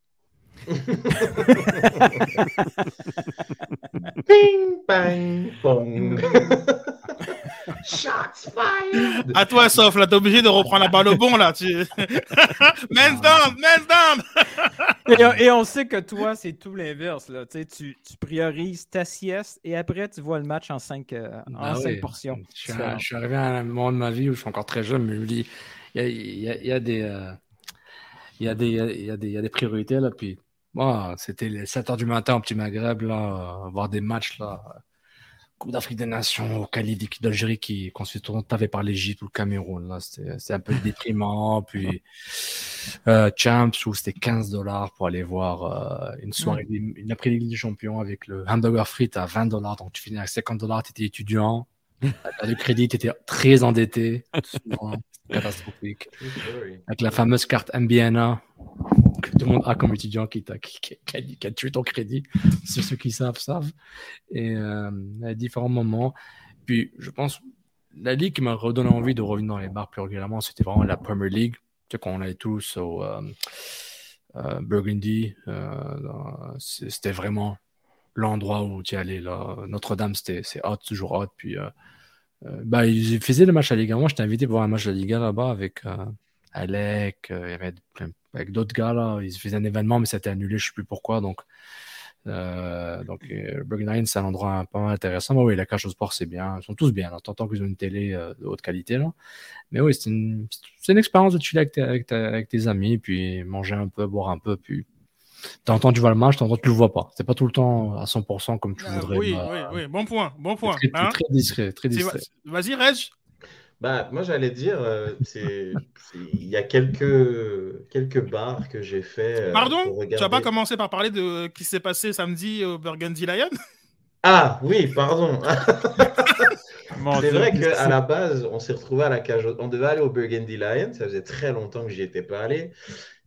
*laughs* Ping, bang, pong. Shots fired. À toi, Sof, là, t'es obligé de reprendre la balle au bon, là. Tu... men's down, men's down! Et, et on sait que toi, c'est tout l'inverse. Là. Tu, tu, priorises ta sieste et après, tu vois le match en cinq, euh, en Ah cinq oui. portions. Je suis, différentes. je suis arrivé à un moment de ma vie où je suis encore très jeune, mais je me dis, il y a, il y a- il y a des, euh, il y a des, il y a- des, il y a des priorités là. Puis, c'était les 7 heures du matin au Petit Maghreb là, euh, voir des matchs là. Coupe d'Afrique des Nations, au Cali d'Algérie qui tourner tapé par l'Égypte ou le Cameroun. Là, c'était c'était un peu *laughs* déprimant. Puis euh, Champs où c'était 15 dollars pour aller voir euh, une soirée, une après-midi des champions avec le hamburger frites à 20 dollars. Donc tu finis à 50 dollars, tu étais étudiant. Le crédit, tu étais très endetté. souvent, c'était *laughs* catastrophique. Avec la fameuse carte MBNA que tout le monde a comme étudiant qui, t'a- qui, qui- qui a, qui a tué ton crédit. C'est ceux qui savent, savent. Et euh, à différents moments. Puis je pense, la ligue qui m'a redonné envie de revenir dans les bars plus régulièrement, c'était vraiment la Premier League. Tu sais, quand on allait tous au euh, euh, Burgundy, euh, c'était vraiment l'endroit où tu y allais. Là. Notre-Dame, c'était c'est hot, toujours hot. Puis euh, euh, bah, ils faisaient le match à Liga. Moi, j'étais invité pour voir un match la Liga là-bas avec euh, Alec, euh, il y avec d'autres gars là. Ils faisaient un événement, mais c'était annulé, je sais plus pourquoi. Donc, euh, donc c'est un endroit pas mal intéressant. Mais oui, la cage au sport, c'est bien. Ils sont tous bien. Là. T'entends qu'ils ont une télé de haute qualité. Là. Mais oui, c'est une, expérience de chiller avec, avec tes amis, puis manger un peu, boire un peu, puis t'entends, tu vois le match, t'entends, tu le vois pas. C'est pas tout le temps à 100% comme tu Ah, voudrais. oui, bah, oui, oui, bon point, bon point. Très, hein. très discret, très discret. Vas-y, Reg. Bah, moi, j'allais dire, euh, c'est, il y a quelques, quelques bars que j'ai fait. euh, Pardon? pour Tu regarder. pas commencer par parler de ce qui s'est passé samedi au Burgundy Lion? Ah, oui, pardon. *laughs* C'est vrai qu'à la base, on s'est retrouvé à la cage. On devait aller au Burgundy Lion. Ça faisait très longtemps que j'y étais pas allé.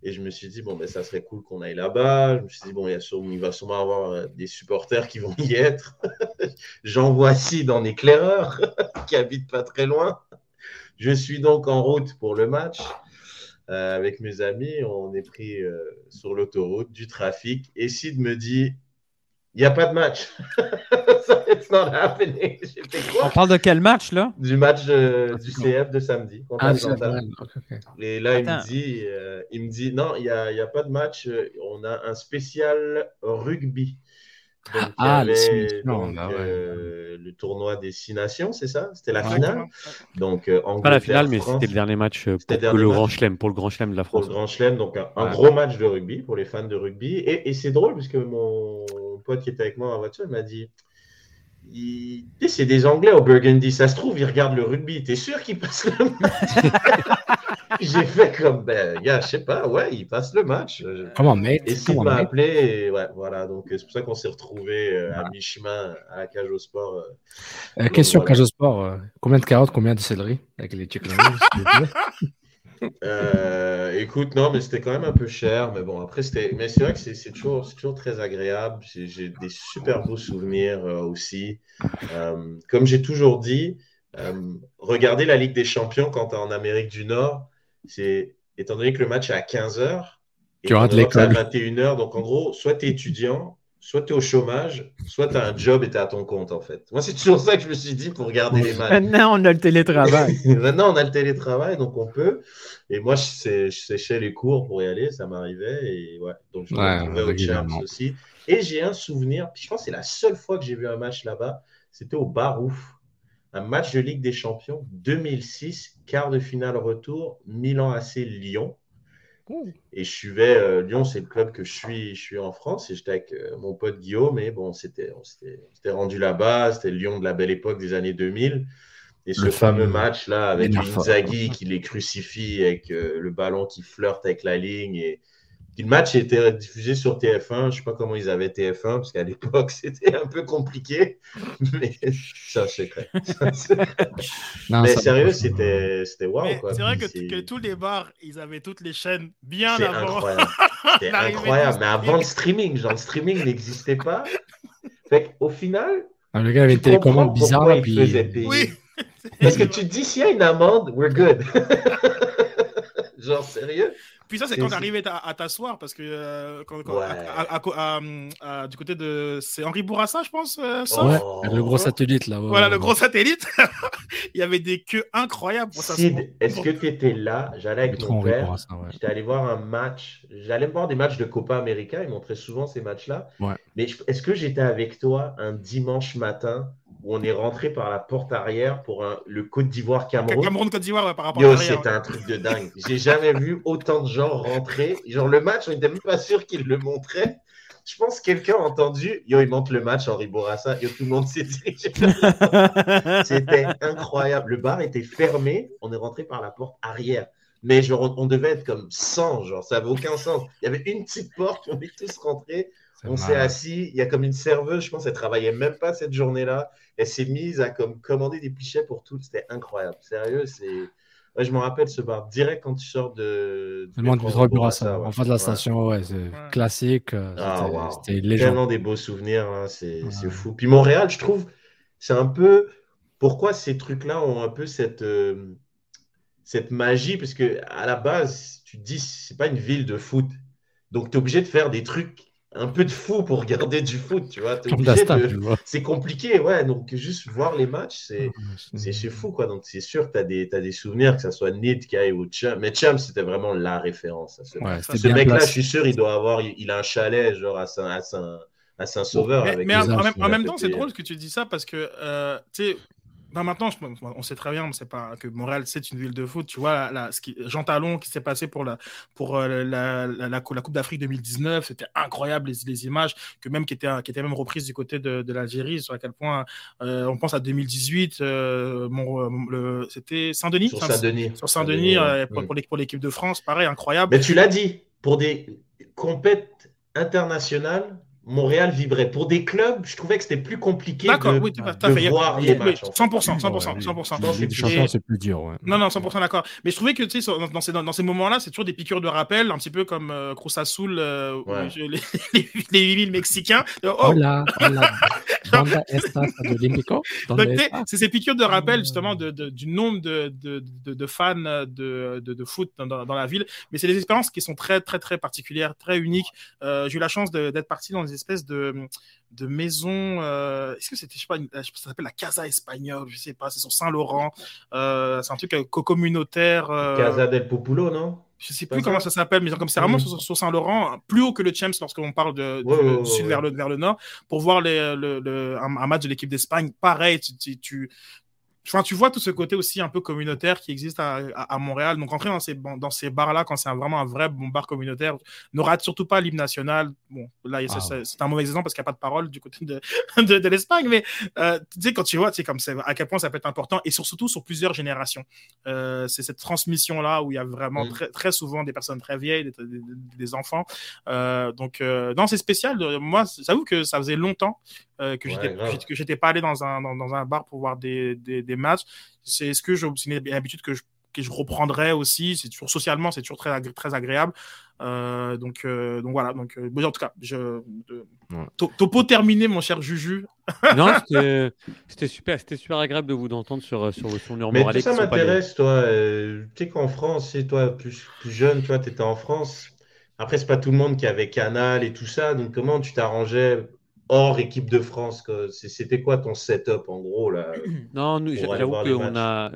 Et je me suis dit, bon, ben, ça serait cool qu'on aille là-bas. Je me suis dit, bon, il, y sûrement- il va sûrement avoir euh, des supporters qui vont y être. *laughs* J'en vois ci dans l'éclaireur, *laughs* qui habite pas très loin. Je suis donc en route pour le match. Euh, avec mes amis, on est pris euh, sur l'autoroute, du trafic. Et Sid me dit, il n'y a pas de match. *laughs* It's not happening. *laughs* J'ai fait On parle de quel match, là? du match euh, du CF de samedi contre Ah. Et là, il me dit, euh, il me dit, non, il n'y a, y a pas de match. euh, On a un spécial rugby. Donc, il y Ah, avait, donc, ouais. euh, le tournoi des Six Nations, c'est ça? C'était la Ouais. finale? Donc, euh, Pas la finale, mais c'était le dernier match pour le dernier le match. grand chelem, pour le grand chelem de la pour France. le Grand Chelem. Donc, un, un Ouais. gros match de rugby pour les fans de rugby. Et, et c'est drôle parce que mon pote qui était avec moi la voiture il m'a dit il- c'est des Anglais au Burgundy. Ça se trouve, ils regardent le rugby. T'es sûr qu'ils passent le match? *laughs* J'ai fait comme, ben, gars, je sais pas, ouais, ils passent le match. Comment, mate Et s'il m'a appelé, et ouais, voilà, donc c'est pour ça qu'on s'est retrouvés euh, à mi-chemin à la cage au sport. euh. Euh, question voilà. cage au sport. euh, combien de carottes, combien de céleri? Avec les chicken *laughs* Euh, écoute, non, mais c'était quand même un peu cher, mais bon, après, c'était, mais c'est vrai que c'est c'est toujours, c'est toujours très agréable. J'ai j'ai des super beaux souvenirs euh, aussi. Euh, comme j'ai toujours dit, euh, regarder la Ligue des Champions quand tu en Amérique du Nord, c'est, étant donné que le match est à 15h, et Tu Europe, c'est à l'école. 21h, donc en gros, soit tu es étudiant, soit tu es au chômage, soit tu as un job et tu es à ton compte, en fait. Moi, c'est toujours ça que je me suis dit pour regarder les matchs. Maintenant, on a le télétravail. *laughs* Maintenant, on a le télétravail, donc on peut. Et moi, je, sé- je séchais les cours pour y aller, ça m'arrivait. Et ouais, donc je me Ouais, retrouvais au. Champs aussi. Et j'ai un souvenir, puis je pense que c'est la seule fois que j'ai vu un match là-bas, c'était au Barouf. Un match de Ligue des Champions 2006, quart de finale retour, Milan AC Lyon. Et je suivais euh, Lyon, c'est le club que je suis, je suis en France. Et j'étais avec euh, mon pote Guillaume. Et bon, c'était, on s'était on s'était rendu là-bas. C'était le Lyon de la belle époque des années 2000. Et ce Le fameux fameux match-là avec Inzaghi qui les crucifie avec euh, le ballon qui flirte avec la ligne. Et... Puis le match était diffusé sur TF1. Je ne sais pas comment ils avaient TF1 parce qu'à l'époque, *laughs* c'était un peu compliqué. Mais c'est un secret. *laughs* Non, Mais sérieux, c'était c'était waouh. Mais quoi. c'est vrai que, tous les bars, ils avaient toutes les chaînes bien avant. incroyable. *laughs* C'était incroyable. Mais avant le streaming, genre le streaming n'existait pas. Fait qu'au final, Ah, le gars avait une télécommande bizarre, puis. Oui. Parce que tu te dis, s'il y a une amende, we're good. Genre sérieux? Puis ça, c'est quand t'arrivais à, à t'asseoir, parce que euh, quand- quand- Ouais. à- à- à- à- à- du côté de... C'est Henri Bourassa, je pense, euh, Oh. le gros satellite là. ouais, Voilà, ouais, le gros satellite. *laughs* Il y avait des queues incroyables pour s'asseoir. Est-ce que tu étais là? J'allais avec mon père. J'étais allé voir un match. J'allais voir des matchs de Copa América. Ils montraient souvent ces matchs-là. Ouais. Mais est-ce que j'étais avec toi un dimanche matin on est rentré par la porte arrière pour un- le Côte d'Ivoire-Cameroun Cameroun-Côte d'Ivoire ouais, par rapport Yo, à c'était un truc de dingue. J'ai jamais vu autant de gens rentrer. Genre, le match, on n'était même pas sûr qu'ils le montraient. Je pense que quelqu'un a entendu. Yo, il montre le match, Henri Bourassa. Yo, tout le monde s'est dirigé. C'était incroyable. Le bar était fermé. On est rentré par la porte arrière. Mais genre, on devait être comme 100. Genre, ça n'avait aucun sens. Il y avait une petite porte. On est tous rentrés. On s'est assis. Il y a comme une serveuse. Je pense qu'elle travaillait même pas cette journée-là. Elle s'est mise à comme commander des pichets pour tout. C'était incroyable. Sérieux, c'est. Ouais, je me rappelle ce bar direct quand tu sors de. Le monde Bourassa, ouais. en face de la Ouais. station, ouais, c'est classique. euh, Ah, c'était- wow. C'était légende. Tellement des beaux souvenirs, là, c'est Ouais. c'est fou. Puis Montréal, je trouve, c'est un peu pourquoi ces trucs-là ont un peu cette, euh, cette magie, parce que à la base, tu te dis, c'est pas une ville de foot. Donc, tu es obligé de faire des trucs un peu de fou pour regarder du foot, tu vois. De-. C'est compliqué, ouais. Donc, juste voir les matchs, c'est. C'est fou, quoi. Donc, c'est sûr que tu as des, t'as des souvenirs, que ce soit Nid, Kai ou Chum. Mais Chum, c'était vraiment la référence. à ce Ouais, ce mec-là, je suis sûr, il doit avoir, il, a un chalet, genre à Saint, à Saint, à Saint-Sauveur. Mais, avec mais en, même, en temps, c'est payer. drôle que tu dis ça parce que, euh, tu sais, ben maintenant, je- on sait très bien c'est pas, que Montréal, c'est une ville de foot. Tu vois, ce qui, Jean Talon qui s'est passé pour la, pour, euh, la, la, la, Cou- la Coupe d'Afrique 2019, c'était incroyable les, les images, que même, qui, étaient, qui étaient même reprises du côté de, de l'Algérie, sur à quel point euh, on pense à 2018, euh, mon, le- c'était Saint-Denis Sur Saint- Saint-Denis. Sur Saint-Denis, pour, pour l'équipe de France, pareil, incroyable. Mais tu l'as dit, pour des compètes internationales, Montréal vibrait. Pour des clubs, je trouvais que c'était plus compliqué D'accord, de, oui, de fait. voir Oui, les matchs. en fait. 100%, 100%, 100%. Je pense que Les c'est champions, Et- c'est plus dur. Ouais. Non, non, 100% d'accord. Mais je trouvais que tu sais, sur- dans ces, dans ces moments-là, c'est toujours des piqûres de rappel, un petit peu comme euh, Cruz Azul, euh, où Ouais. je- *laughs* les, les, les villes mexicains. Oh, Hola, hola. *laughs* C'est ces piqûres de rappel justement de, de- du nombre de, de, de, de fans de, de, de foot dans, dans- dans la ville. Mais c'est des expériences qui sont très, très, très particulières, très uniques. Euh, J'ai eu la chance d'être parti dans des espèces de, de maisons. euh, Est-ce que c'était, je sais pas, une- ça s'appelle la Casa Espagnole, je sais pas, c'est sur Saint-Laurent. Euh, c'est un truc euh, co- communautaire. euh, Casa del Populo, non? je sais plus comment ça, s'appelle, mais comme c'est vraiment mm. sur, Saint-Laurent, plus haut que le Champs lorsqu'on parle de, du, sud vers le, vers le nord, pour voir les, le, un, match de l'équipe d'Espagne. Pareil, tu, tu, Enfin, tu vois tout ce côté aussi un peu communautaire qui existe à, à, Montréal. Donc, entrer dans ces, dans ces bars-là, quand c'est vraiment un vrai bon bar communautaire, ne rate surtout pas l'hymne national. Bon, là, c'est un mauvais exemple parce qu'il n'y a pas de parole du côté de, *laughs* de, de l'Espagne, mais euh, tu sais, quand tu vois, tu sais, comme à quel point ça peut être important et surtout sur plusieurs générations. Euh, c'est cette transmission-là où il y a vraiment mm. très, très souvent des personnes très vieilles, des, des, enfants. Euh, donc, non, c'est spécial. Moi, j'avoue que ça faisait longtemps euh, que je j'étais pas allé dans un, dans, dans, un bar pour voir des, des, des matchs. C'est ce que je, une habitude que je, que je reprendrai aussi? C'est toujours socialement, c'est toujours très, très agréable. Euh, donc, euh, donc voilà. Donc, bon, en tout cas, je, topo terminé, mon cher Juju. *laughs* non, *laughs* c'était super, c'était super agréable de vous entendre sur sur son Mais tout ça m'intéresse, toi. tu sais qu'en France, c'est toi plus, plus jeune, toi, tu étais en France. Après, c'est pas tout le monde qui avait Canal et tout ça. Donc, comment tu t'arrangeais hors équipe de France C'était quoi ton setup en gros là *clears throat* Non, j'avoue qu'on a.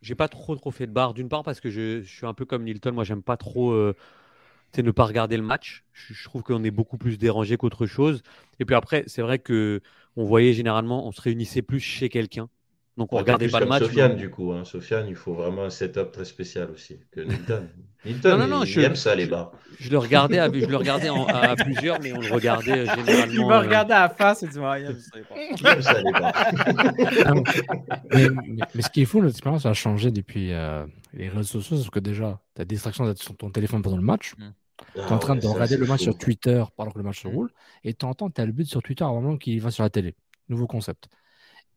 J'ai pas trop trop fait de bar. D'une part parce que je, suis un peu comme Nilton. Moi, j'aime pas trop euh, ne pas regarder le match. Je, trouve qu'on est beaucoup plus dérangé qu'autre chose. Et puis après, c'est vrai que on voyait généralement, on se réunissait plus chez quelqu'un. Donc on regardait pas le match. Sofiane, du coup. Hein. Sofiane, il faut vraiment un setup très spécial aussi. Que *laughs* Nilton. Nilton, non, non, il, je, aime ça, les bars. Je, le regardais, à, je le regardais à, *laughs* plusieurs, mais on le regardait euh, généralement. Il me regardait à la face et dit ouais, il aime ça, les bars. *laughs* mais, mais, ce qui est fou, l'expérience a changé depuis euh, les réseaux sociaux, parce que déjà, tu as distraction d'être sur ton téléphone pendant le match. Mm. Tu es en train de regarder le match sur Twitter pendant que le match se mm. roule, et tu entends, tu as le but sur Twitter avant qu'il va sur la télé. Nouveau concept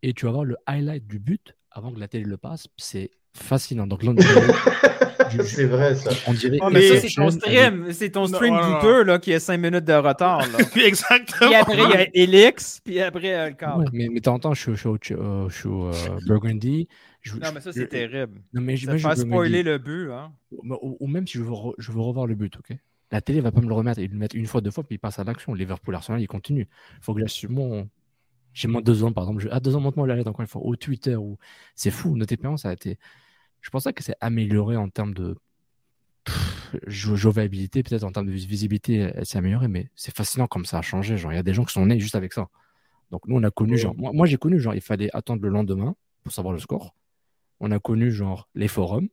et tu vas voir le highlight du but avant que la télé le passe. C'est fascinant. Donc *laughs* c'est vrai ça. On dirait. Oh, mais c'est ton stream, c'est ton stream douteur là, qui a 5 minutes de retard. Là. *laughs* Exactement. Puis après, il y a Elix, puis après, euh, le câble. mais, mais t'entends, je suis au, euh, Burgundy. non, mais ça, c'est terrible. Non, mais ça va spoiler le but. Hein. Ou, même si je veux, je veux revoir le but, ok? La télé va pas me le remettre. Il le met une fois, deux fois, puis il passe à l'action. Liverpool, Arsenal, il continue. Il faut que j'assume mon, j'ai moins de deux ans, par exemple. Je... Ah, deux ans, montre-moi la lettre encore une fois. Au Twitter, ou c'est fou. Notre expérience a été. Je pense que c'est amélioré en termes de jovialité, peut-être en termes de visibilité, elle s'est améliorée, mais c'est fascinant comme ça a changé. Genre, il y a des gens qui sont nés juste avec ça. Donc, nous, on a connu, genre, moi, j'ai connu, genre, il fallait attendre le lendemain pour savoir le score. On a connu, genre, les forums,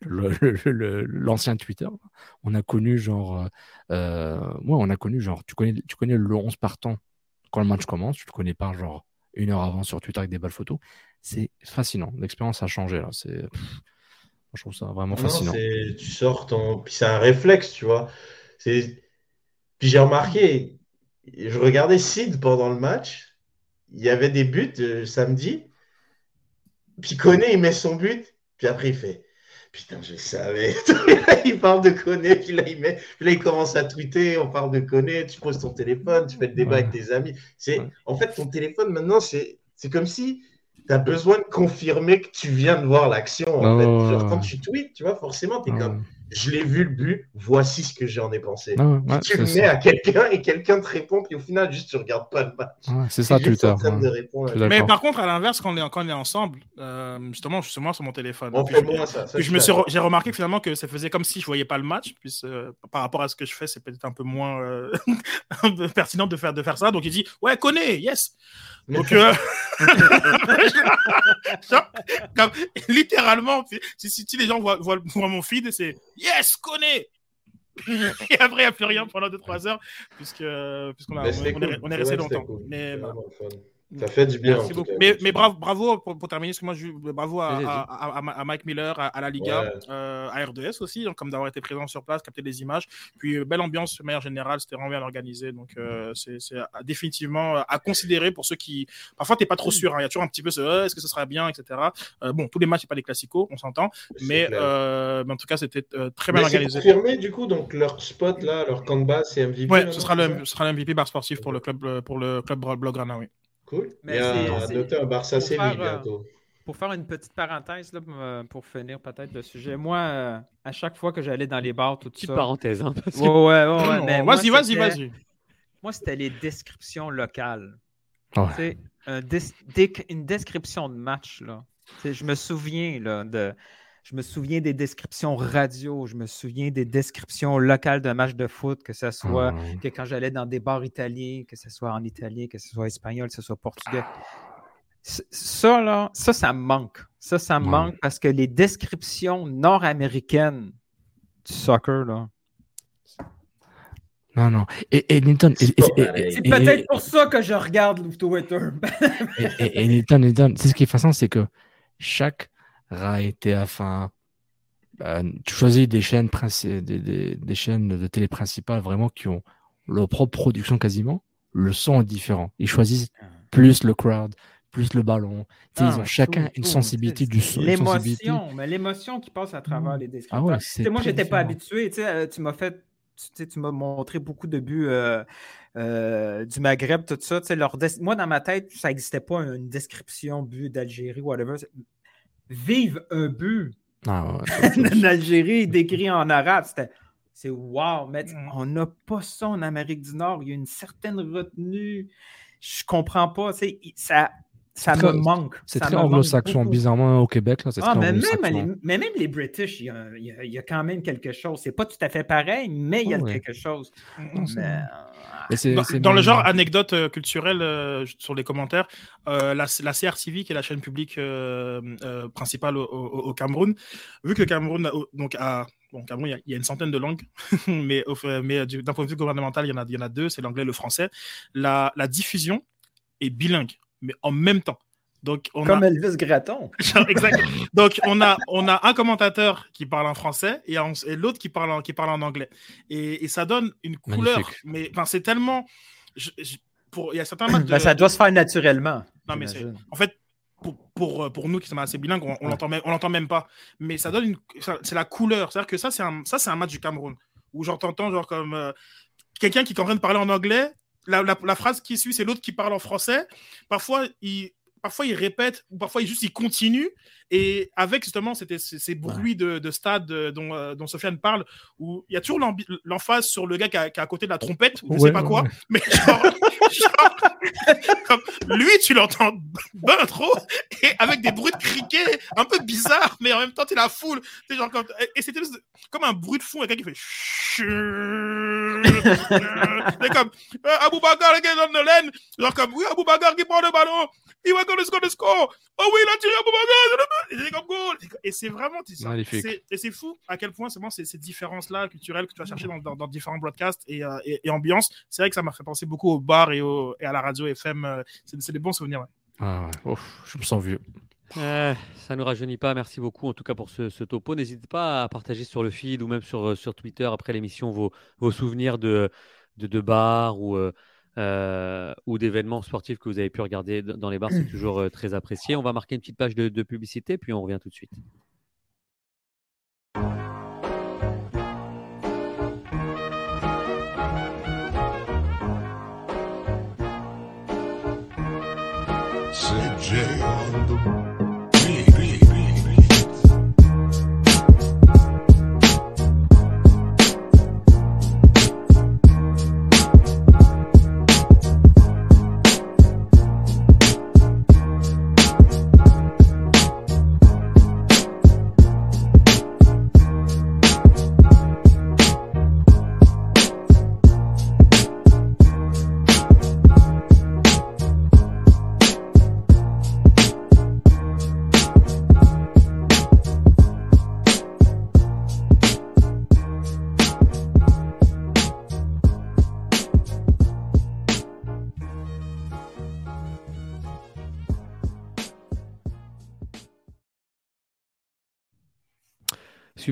*laughs* l'ancien Twitter. On a connu, genre, euh, moi, on a connu, genre, tu connais, tu connais le 11 partant quand le match commence, tu le connais pas genre une heure avant sur Twitter avec des balles photos. C'est fascinant. L'expérience a changé là. C'est, je trouve ça vraiment fascinant. tu sors ton, puis c'est un réflexe, tu vois. C'est, puis j'ai remarqué, je regardais Sid pendant le match. Il y avait des buts euh, samedi. Puis Koné, il met son but. Puis après, il fait Putain, je savais. *laughs* il parle de Koné, puis là, il met, là, il commence à tweeter, on parle de Koné, tu poses ton téléphone, tu fais le débat avec tes amis. C'est, En fait, ton téléphone, maintenant, c'est, c'est comme si tu as besoin de confirmer que tu viens de voir l'action. En fait. quand tu tweets, tu vois, forcément, tu es comme je l'ai vu le but, voici ce que j'en ai pensé. Ah tu le mets à quelqu'un et quelqu'un te répond, puis au final, juste tu regardes pas le match. c'est ça, Twitter. Mais par contre, à l'inverse, quand on est, quand on est ensemble, euh, justement, justement sur mon téléphone. je, me suis, j'ai remarqué finalement que ça faisait comme si je voyais pas le match, puis euh, par rapport à ce que je fais, c'est peut-être un peu moins euh, *laughs* pertinent de faire, de faire ça. Donc il dit, ouais, connais, yes. Donc, euh... *laughs* *laughs* littéralement, si, si, les gens voient, voient, mon feed, c'est Yes, connais Et après, il n'y a plus rien pendant 2-3 heures, puisque, puisqu'on a, on, est, on est resté longtemps. Mais, ça fait du bien. Mais, mais, bravo, bravo pour, pour, terminer, que moi, je, bravo à, à, à, Mike Miller, à, la Liga, euh, à R2S aussi, donc, comme d'avoir été présent sur place, capter des images. Puis, euh, belle ambiance de manière générale, c'était vraiment bien organisé. Donc, euh, c'est définitivement à considérer pour ceux qui. Parfois, tu n'es pas trop sûr. Hein. Il y a toujours un petit peu ce est-ce que ce sera bien, etc. bon, tous les matchs, ce pas des classicos, on s'entend. Mais, mais, en tout cas, c'était très bien organisé. C'est confirmé, du coup, donc leur spot, là, leur canvas, c'est MVP. Oui, ce sera le, ce sera l'MVP bar sportif pour le club, pour le club Blaugrana, oui. Mais Il un Barça Séville euh, bientôt. Pour faire une petite parenthèse, là, euh, pour finir peut-être le sujet, moi, euh, à chaque fois que j'allais dans les bars, tout petite ça. parenthèse, hein, ouais, ouais, ouais, *laughs* vas-y, vas-y, vas-y. Moi, c'était les descriptions locales. Ouais. une description de match, là. je me souviens là, de Je me souviens des descriptions radio, je me souviens des descriptions locales d'un match de foot, que ce soit Ah. que quand j'allais dans des bars italiens, que ce soit en italien, que ce soit espagnol, que ce soit portugais. C- Ça, là, ça, ça me manque. Ça, ça me manque parce que les descriptions nord-américaines du soccer, là, Non, non. Et, et, C'est peut-être pour ça que je regarde Twitter. Et, et, c'est ce qui est fascinant, c'est que chaque RAI, TF1, euh, tu choisis des chaînes, des, des, des chaînes de télé principales vraiment qui ont leur propre production quasiment. Le son est différent. Ils choisissent plus le crowd, plus le ballon. Ils Ah, ont chacun tout, une sensibilité du son. L'émotion, mais l'émotion qui passe à travers les descripteurs. Ah ouais, Tu c'est sais, moi, j'étais pas habitué. Euh, tu m'as fait, tu m'as montré beaucoup de buts euh, euh, du Maghreb, tout ça. Leur Moi, dans ma tête, ça n'existait pas une description but d'Algérie, whatever. Vive un but Ah ouais, d'Algérie *laughs* décrit en arabe. C'était. C'est wow, mais Mm. on n'a pas ça en Amérique du Nord. Il y a une certaine retenue. Je comprends pas. Ça, ça très- me manque. C'est très anglo-saxon, bizarrement, au Québec. Là, c'est Ah, très mais même, les, mais même les British, il y, a, il y a- il y a quand même quelque chose. C'est pas tout à fait pareil, mais il y a Oh, ouais. quelque chose. Non, c'est Mais, vrai. euh, Dans, le genre anecdote euh, culturelle euh, sur les commentaires, euh, la, la CRTV, qui est la chaîne publique euh, euh, principale au, au- au Cameroun, vu que le Cameroun, a- donc, a, bon, Cameroun, il y a- il y, a une centaine de langues, *laughs* mais, d'un point de vue gouvernemental, il y en a, il y en a deux, c'est l'anglais et le français. La, la diffusion est bilingue, mais en même temps. Donc, on comme a, Elvis Gratton. *laughs* Exact. Donc, on a, on a un commentateur qui parle en français et, en- et l'autre qui parle, en, qui parle en anglais. Et, et ça donne une couleur. Magnifique. Mais enfin, c'est tellement. je- je- pour, il y a certains matchs. *clears throat* de- Ben, ça doit se faire naturellement. Non, mais. En fait, pour, pour, euh, pour nous qui sommes assez bilingues, on, on Ouais. l'entend même, on l'entend même pas. Mais ça donne une. C'est la couleur. C'est-à-dire que ça, c'est un, ça, c'est un match du Cameroun où j'entends genre comme euh, quelqu'un qui est en train de parler en anglais. La, la, la phrase qui suit, c'est l'autre qui parle en français. Parfois, il, parfois, il répète ou parfois, il juste il continue. Et avec justement c'était ces, ces bruits de, de stade euh, dont, euh, dont Sofiane parle, où il y a toujours l'emphase sur le gars qui, a- qui est à côté de la trompette, ou je Ouais, sais pas quoi. Mais genre, *laughs* genre, comme lui, tu l'entends ben trop, et avec des bruits de criquet un peu bizarres, mais en même temps, tu la foule. Genre, comme, et c'était comme un bruit de fond, quelqu'un qui fait. *laughs* C'est comme euh, Aboubacar qui est dans le laine. Genre comme oui, Aboubacar qui prend le ballon. Il va qu'on score le score. Oh oui, il a tiré. Et c'est comme goal. Et c'est vraiment. c'est- Et c'est fou à quel point c'est ces, ces différences-là culturelles que tu vas chercher dans, dans- dans différents broadcasts et, euh, et, et ambiances. C'est vrai que ça m'a fait penser beaucoup au bar et, au, et à la radio FM. euh, C'est c'est des bons souvenirs. ouais. Ah ouais, ouf, je me sens vieux. Euh, ça ne rajeunit pas. Merci beaucoup en tout cas pour ce, ce topo. N'hésitez pas à partager sur le feed ou même sur, euh, sur Twitter après l'émission vos, vos souvenirs de, de, de bars ou, euh, euh, ou d'événements sportifs que vous avez pu regarder dans les bars. C'est *clears throat* toujours très apprécié. On va marquer une petite page de, de publicité puis on revient tout de suite.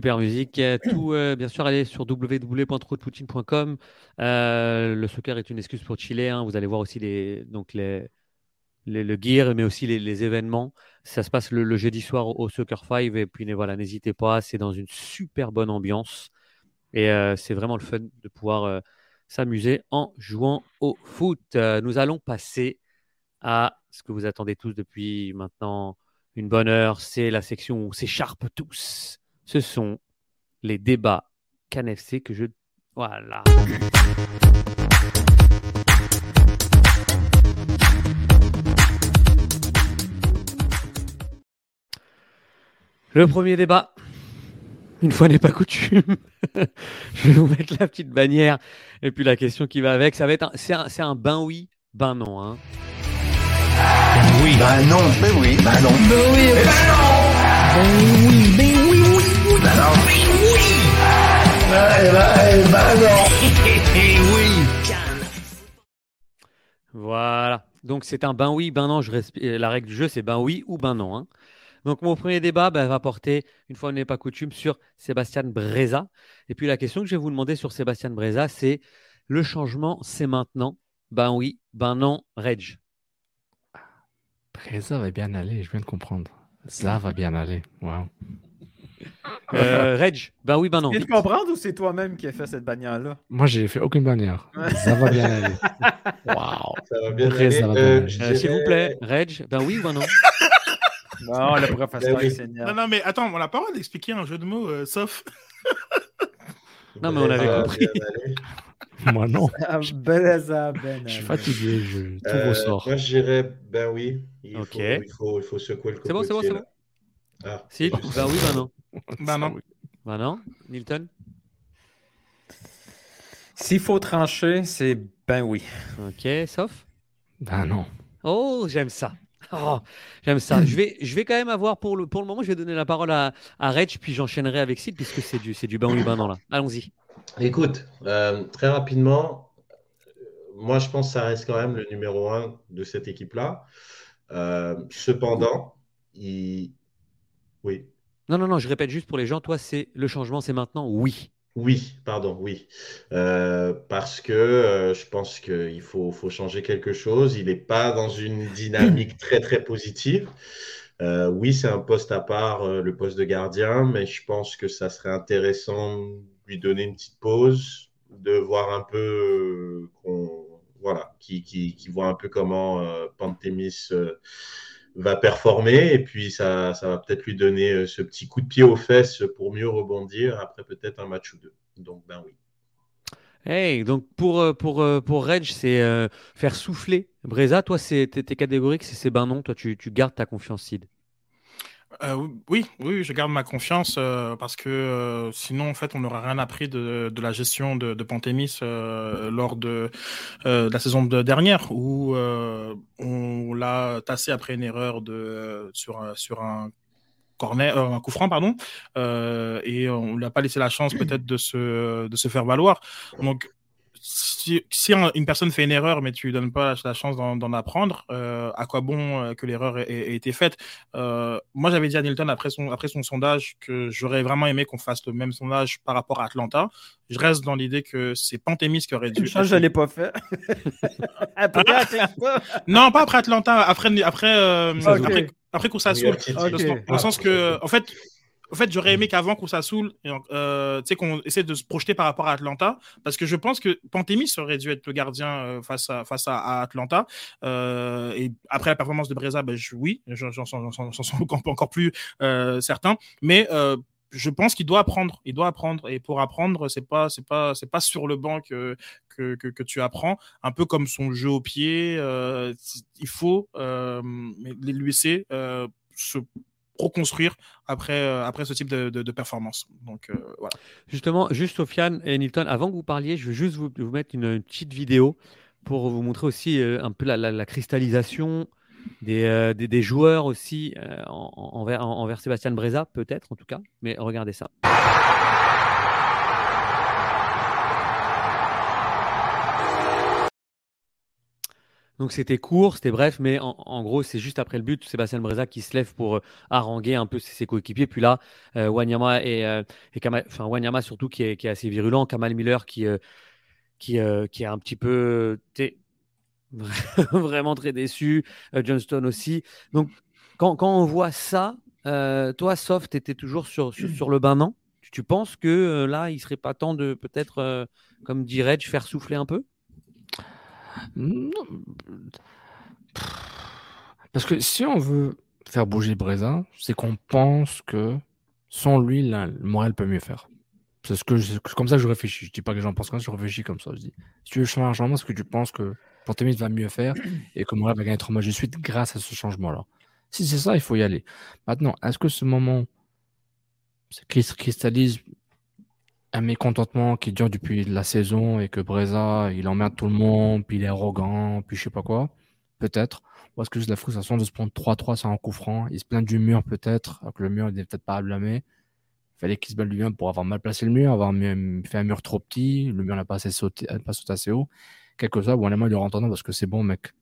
Super musique. Euh, Tout, euh, bien sûr, allez sur www.troutpoutine.com. Euh, le soccer est une excuse pour chiller. hein. Vous allez voir aussi les, donc les, le gear, mais aussi les, événements. Ça se passe le, jeudi soir au, Soccer 5. Et puis, voilà, n'hésitez pas. C'est dans une super bonne ambiance. Et c'est vraiment le fun de pouvoir s'amuser en jouant au foot. Nous allons passer à ce que vous attendez tous depuis maintenant une bonne heure. C'est la section où on s'écharpe tous. Ce sont les débats CanFC que je. Voilà. Le premier débat, une fois n'est pas coutume, *laughs* je vais vous mettre la petite bannière et puis la question qui va avec. Ça va être un, c'est un, c'est un ben oui, ben non. Hein. Oui. Bah non, mais oui, bah non. Voilà. Donc c'est un ben oui, ben non. Je euh, La règle du jeu, c'est ben oui ou ben non. hein. Donc mon premier débat ben, va porter, une fois n'est pas coutume, sur Sébastien Breza. Et puis la question que je vais vous demander sur Sébastien Breza, c'est le changement, c'est maintenant. Ben oui, ben non, Reg? Breza va bien aller, je viens de comprendre. Ça va bien aller. Wow. Euh, Reg, ben oui, ben non. Tu viens de comprendre ou c'est toi-même qui as fait cette bannière-là? Moi, j'ai fait aucune bannière. Ça va bien aller. *laughs* Wow. Ça va bien Après, aller. Euh, Euh, S'il vous plaît, Reg, ben oui ou ben non *laughs* Non, le professeur Ben oui. il s'énerve. Non, non, mais attends, on n'a pas le droit d'expliquer un jeu de mots, euh, sauf. Non, mais on avait compris. *laughs* Moi, non. Je suis fatigué, je tout Euh, ressort. Moi, je dirais, ben oui. Il, Ok. faut, il, faut, il faut secouer le C'est bon, c'est bon, c'est bon? Ah, Si, ben oui, ben non. Bah non. *laughs* Ben non, Nilton S'il faut trancher, c'est ben oui. Ok, sauf? Ben non. Oh, j'aime ça. Oh, j'aime ça. Je vais, je vais quand même avoir pour le, pour le moment, je vais donner la parole à, à Reg, puis j'enchaînerai avec Sid, puisque c'est du, c'est du ben oui, ben non là. Allons-y. Écoute, euh, très rapidement, moi je pense que ça reste quand même le numéro un de cette équipe-là. Euh, cependant, il... oui, Non, non, non, je répète juste pour les gens, toi, c'est le changement, c'est maintenant, oui. oui, pardon, oui. Euh, parce que euh, je pense qu'il faut, faut changer quelque chose. Il n'est pas dans une *clears throat* dynamique très très positive. Euh, oui, c'est un poste à part, le poste de gardien, mais je pense que ça serait intéressant de lui donner une petite pause, de voir un peu qu'on, voilà, qui, qui, qui voit un peu comment Pantémis va performer, et puis ça, ça va peut-être lui donner euh, ce petit coup de pied aux fesses pour mieux rebondir après peut-être un match ou deux. Donc, ben oui. Hey, donc pour, euh, pour, euh, pour Reg, c'est faire souffler Breza. Toi, t'es, catégorique, c'est, c'est ben non. Toi, tu, tu gardes ta confiance, Sid. Euh, oui, oui, je garde ma confiance euh, parce que euh, sinon, en fait, on n'aura rien appris de, de la gestion de, de Pantémis euh, lors de, euh, de la saison de- dernière où euh, on l'a tassé après une erreur de, sur, sur un corner, euh, un coup franc, pardon, euh, et on ne l'a pas laissé la chance peut-être de se, de se faire valoir. Donc, si, si un- une personne fait une erreur, mais tu lui donnes pas la chance d'en d'en apprendre, euh, à quoi bon euh, que l'erreur ait, ait été faite? Euh, Moi, j'avais dit à Nilton après son, après son sondage que j'aurais vraiment aimé qu'on fasse le même sondage par rapport à Atlanta. Je reste dans l'idée que c'est Pantémis qui aurait dû. Ça, je ne l'ai pas fait. *laughs* Après, Atlanta. Non, pas après Atlanta, après, après, euh, après, après titre. Dans sens- dans le sens que, en fait, en fait j'aurais aimé qu'avant Koursa Soul, euh, qu'on essaie de se projeter par rapport à Atlanta, parce que je pense que Pantémis aurait dû être le gardien euh, face à, face à, Atlanta. Euh, et après la performance de Breza, ben, je- oui, j'en sens encore, plus euh, certain. Mais je pense qu'il doit apprendre. Il doit apprendre. Et pour apprendre, c'est pas, pas, pas sur le banc que, que, que, tu apprends. Un peu comme son jeu au pied. il faut euh, laisser euh, se reconstruire après, euh, après ce type de, performance. Donc euh, voilà. Justement, juste Sofiane et Nilton, avant que vous parliez, je veux juste vous, vous mettre une, petite vidéo pour vous montrer aussi euh, un peu la, la- cristallisation des, des, joueurs aussi en- en- envers, en- envers Sébastien Breza, peut-être en tout cas. Mais regardez ça. Donc c'était court, c'était bref, mais en, gros c'est juste après le but, Sébastien Breza qui se lève pour euh, haranguer un peu ses, coéquipiers. Puis là, euh, Wanyama et, euh, et Kamal- enfin Wanyama surtout qui est, assez virulent, Kamal Miller qui, qui, est un petit peu *laughs* vraiment très déçu, Johnston aussi. Donc quand, on voit ça, toi Soft, tu étais toujours sur, sur, le bain, non? Tu, penses que là, il serait pas temps de peut-être, comme Reg, faire souffler un peu? Parce que si on veut faire bouger Breza, c'est qu'on pense que sans lui, là, le Montréal peut mieux faire. C'est ce que je- comme ça que je réfléchis. Je dis pas que les gens pensent comme ça, je réfléchis comme ça. Je dis, si tu veux changer un changement, est-ce que tu penses que Pantémis va mieux faire *clears throat* et que Montréal va gagner trois matchs de suite grâce à ce changement-là Si c'est ça, il faut y aller. Maintenant, est-ce que ce moment ça cristallise un mécontentement qui dure depuis la saison et que Breza, il emmerde tout le monde, puis il est arrogant, puis je sais pas quoi. Peut-être. Ou est-ce que juste la frustration de se prendre 3-3 sur un coup franc Il se plaint du mur peut-être, que le mur, il n'est peut-être pas à blâmer. Il fallait qu'il se balle lui-même pour avoir mal placé le mur, avoir fait un mur trop petit, le mur n'a pas, assez sauté, pas sauté assez haut. Quelque chose, bon, honnêtement, il rentrant parce que c'est bon, mec.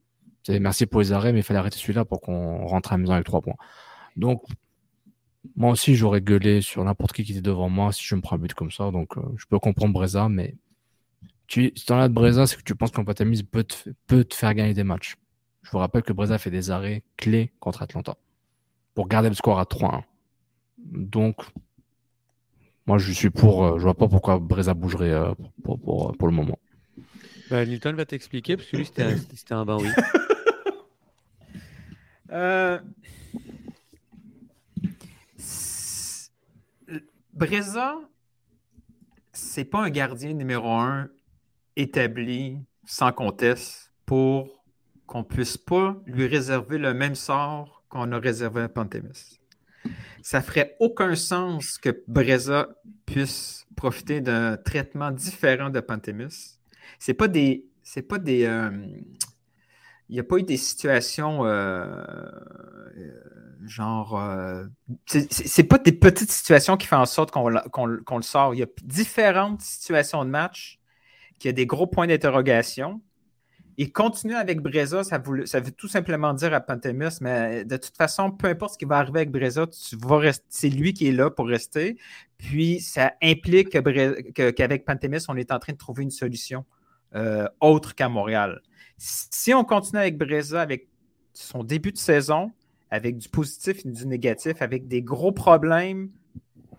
Merci pour les arrêts, mais il fallait arrêter celui-là pour qu'on rentre à la maison avec 3 points. Donc, moi aussi, j'aurais gueulé sur n'importe qui qui était devant moi si je me prends un but comme ça. Donc, euh, je peux comprendre Breza, mais tu, si tu en as de Breza, c'est que tu penses qu'un Patamise peut te, peut te faire gagner des matchs. Je vous rappelle que Breza fait des arrêts clés contre Atlanta pour garder le score à 3-1. Donc, moi, je suis pour. Euh, je vois pas pourquoi Breza bougerait euh, pour, pour, pour, le moment. Bah, Nilton va t'expliquer parce que lui, c'était un, un ben oui. *laughs* euh, Breza, c'est pas un gardien numéro un établi sans conteste pour qu'on puisse pas lui réserver le même sort qu'on a réservé à Pantémis. Ça ferait aucun sens que Breza puisse profiter d'un traitement différent de Pantémis. C'est pas des c'est pas des euh, il n'y a pas eu des situations euh, genre. Euh, c'est pas des petites situations qui font en sorte qu'on le sort. Il y a différentes situations de match qui a des gros points d'interrogation. Et continuer avec Breza, ça, veut tout simplement dire à Pantemis, mais de toute façon, peu importe ce qui va arriver avec Breza, c'est lui qui est là pour rester. Puis ça implique qu'avec Pantemis, on est en train de trouver une solution euh, autre qu'à Montréal. Si on continue avec Breza, avec son début de saison, avec du positif et du négatif, avec des gros problèmes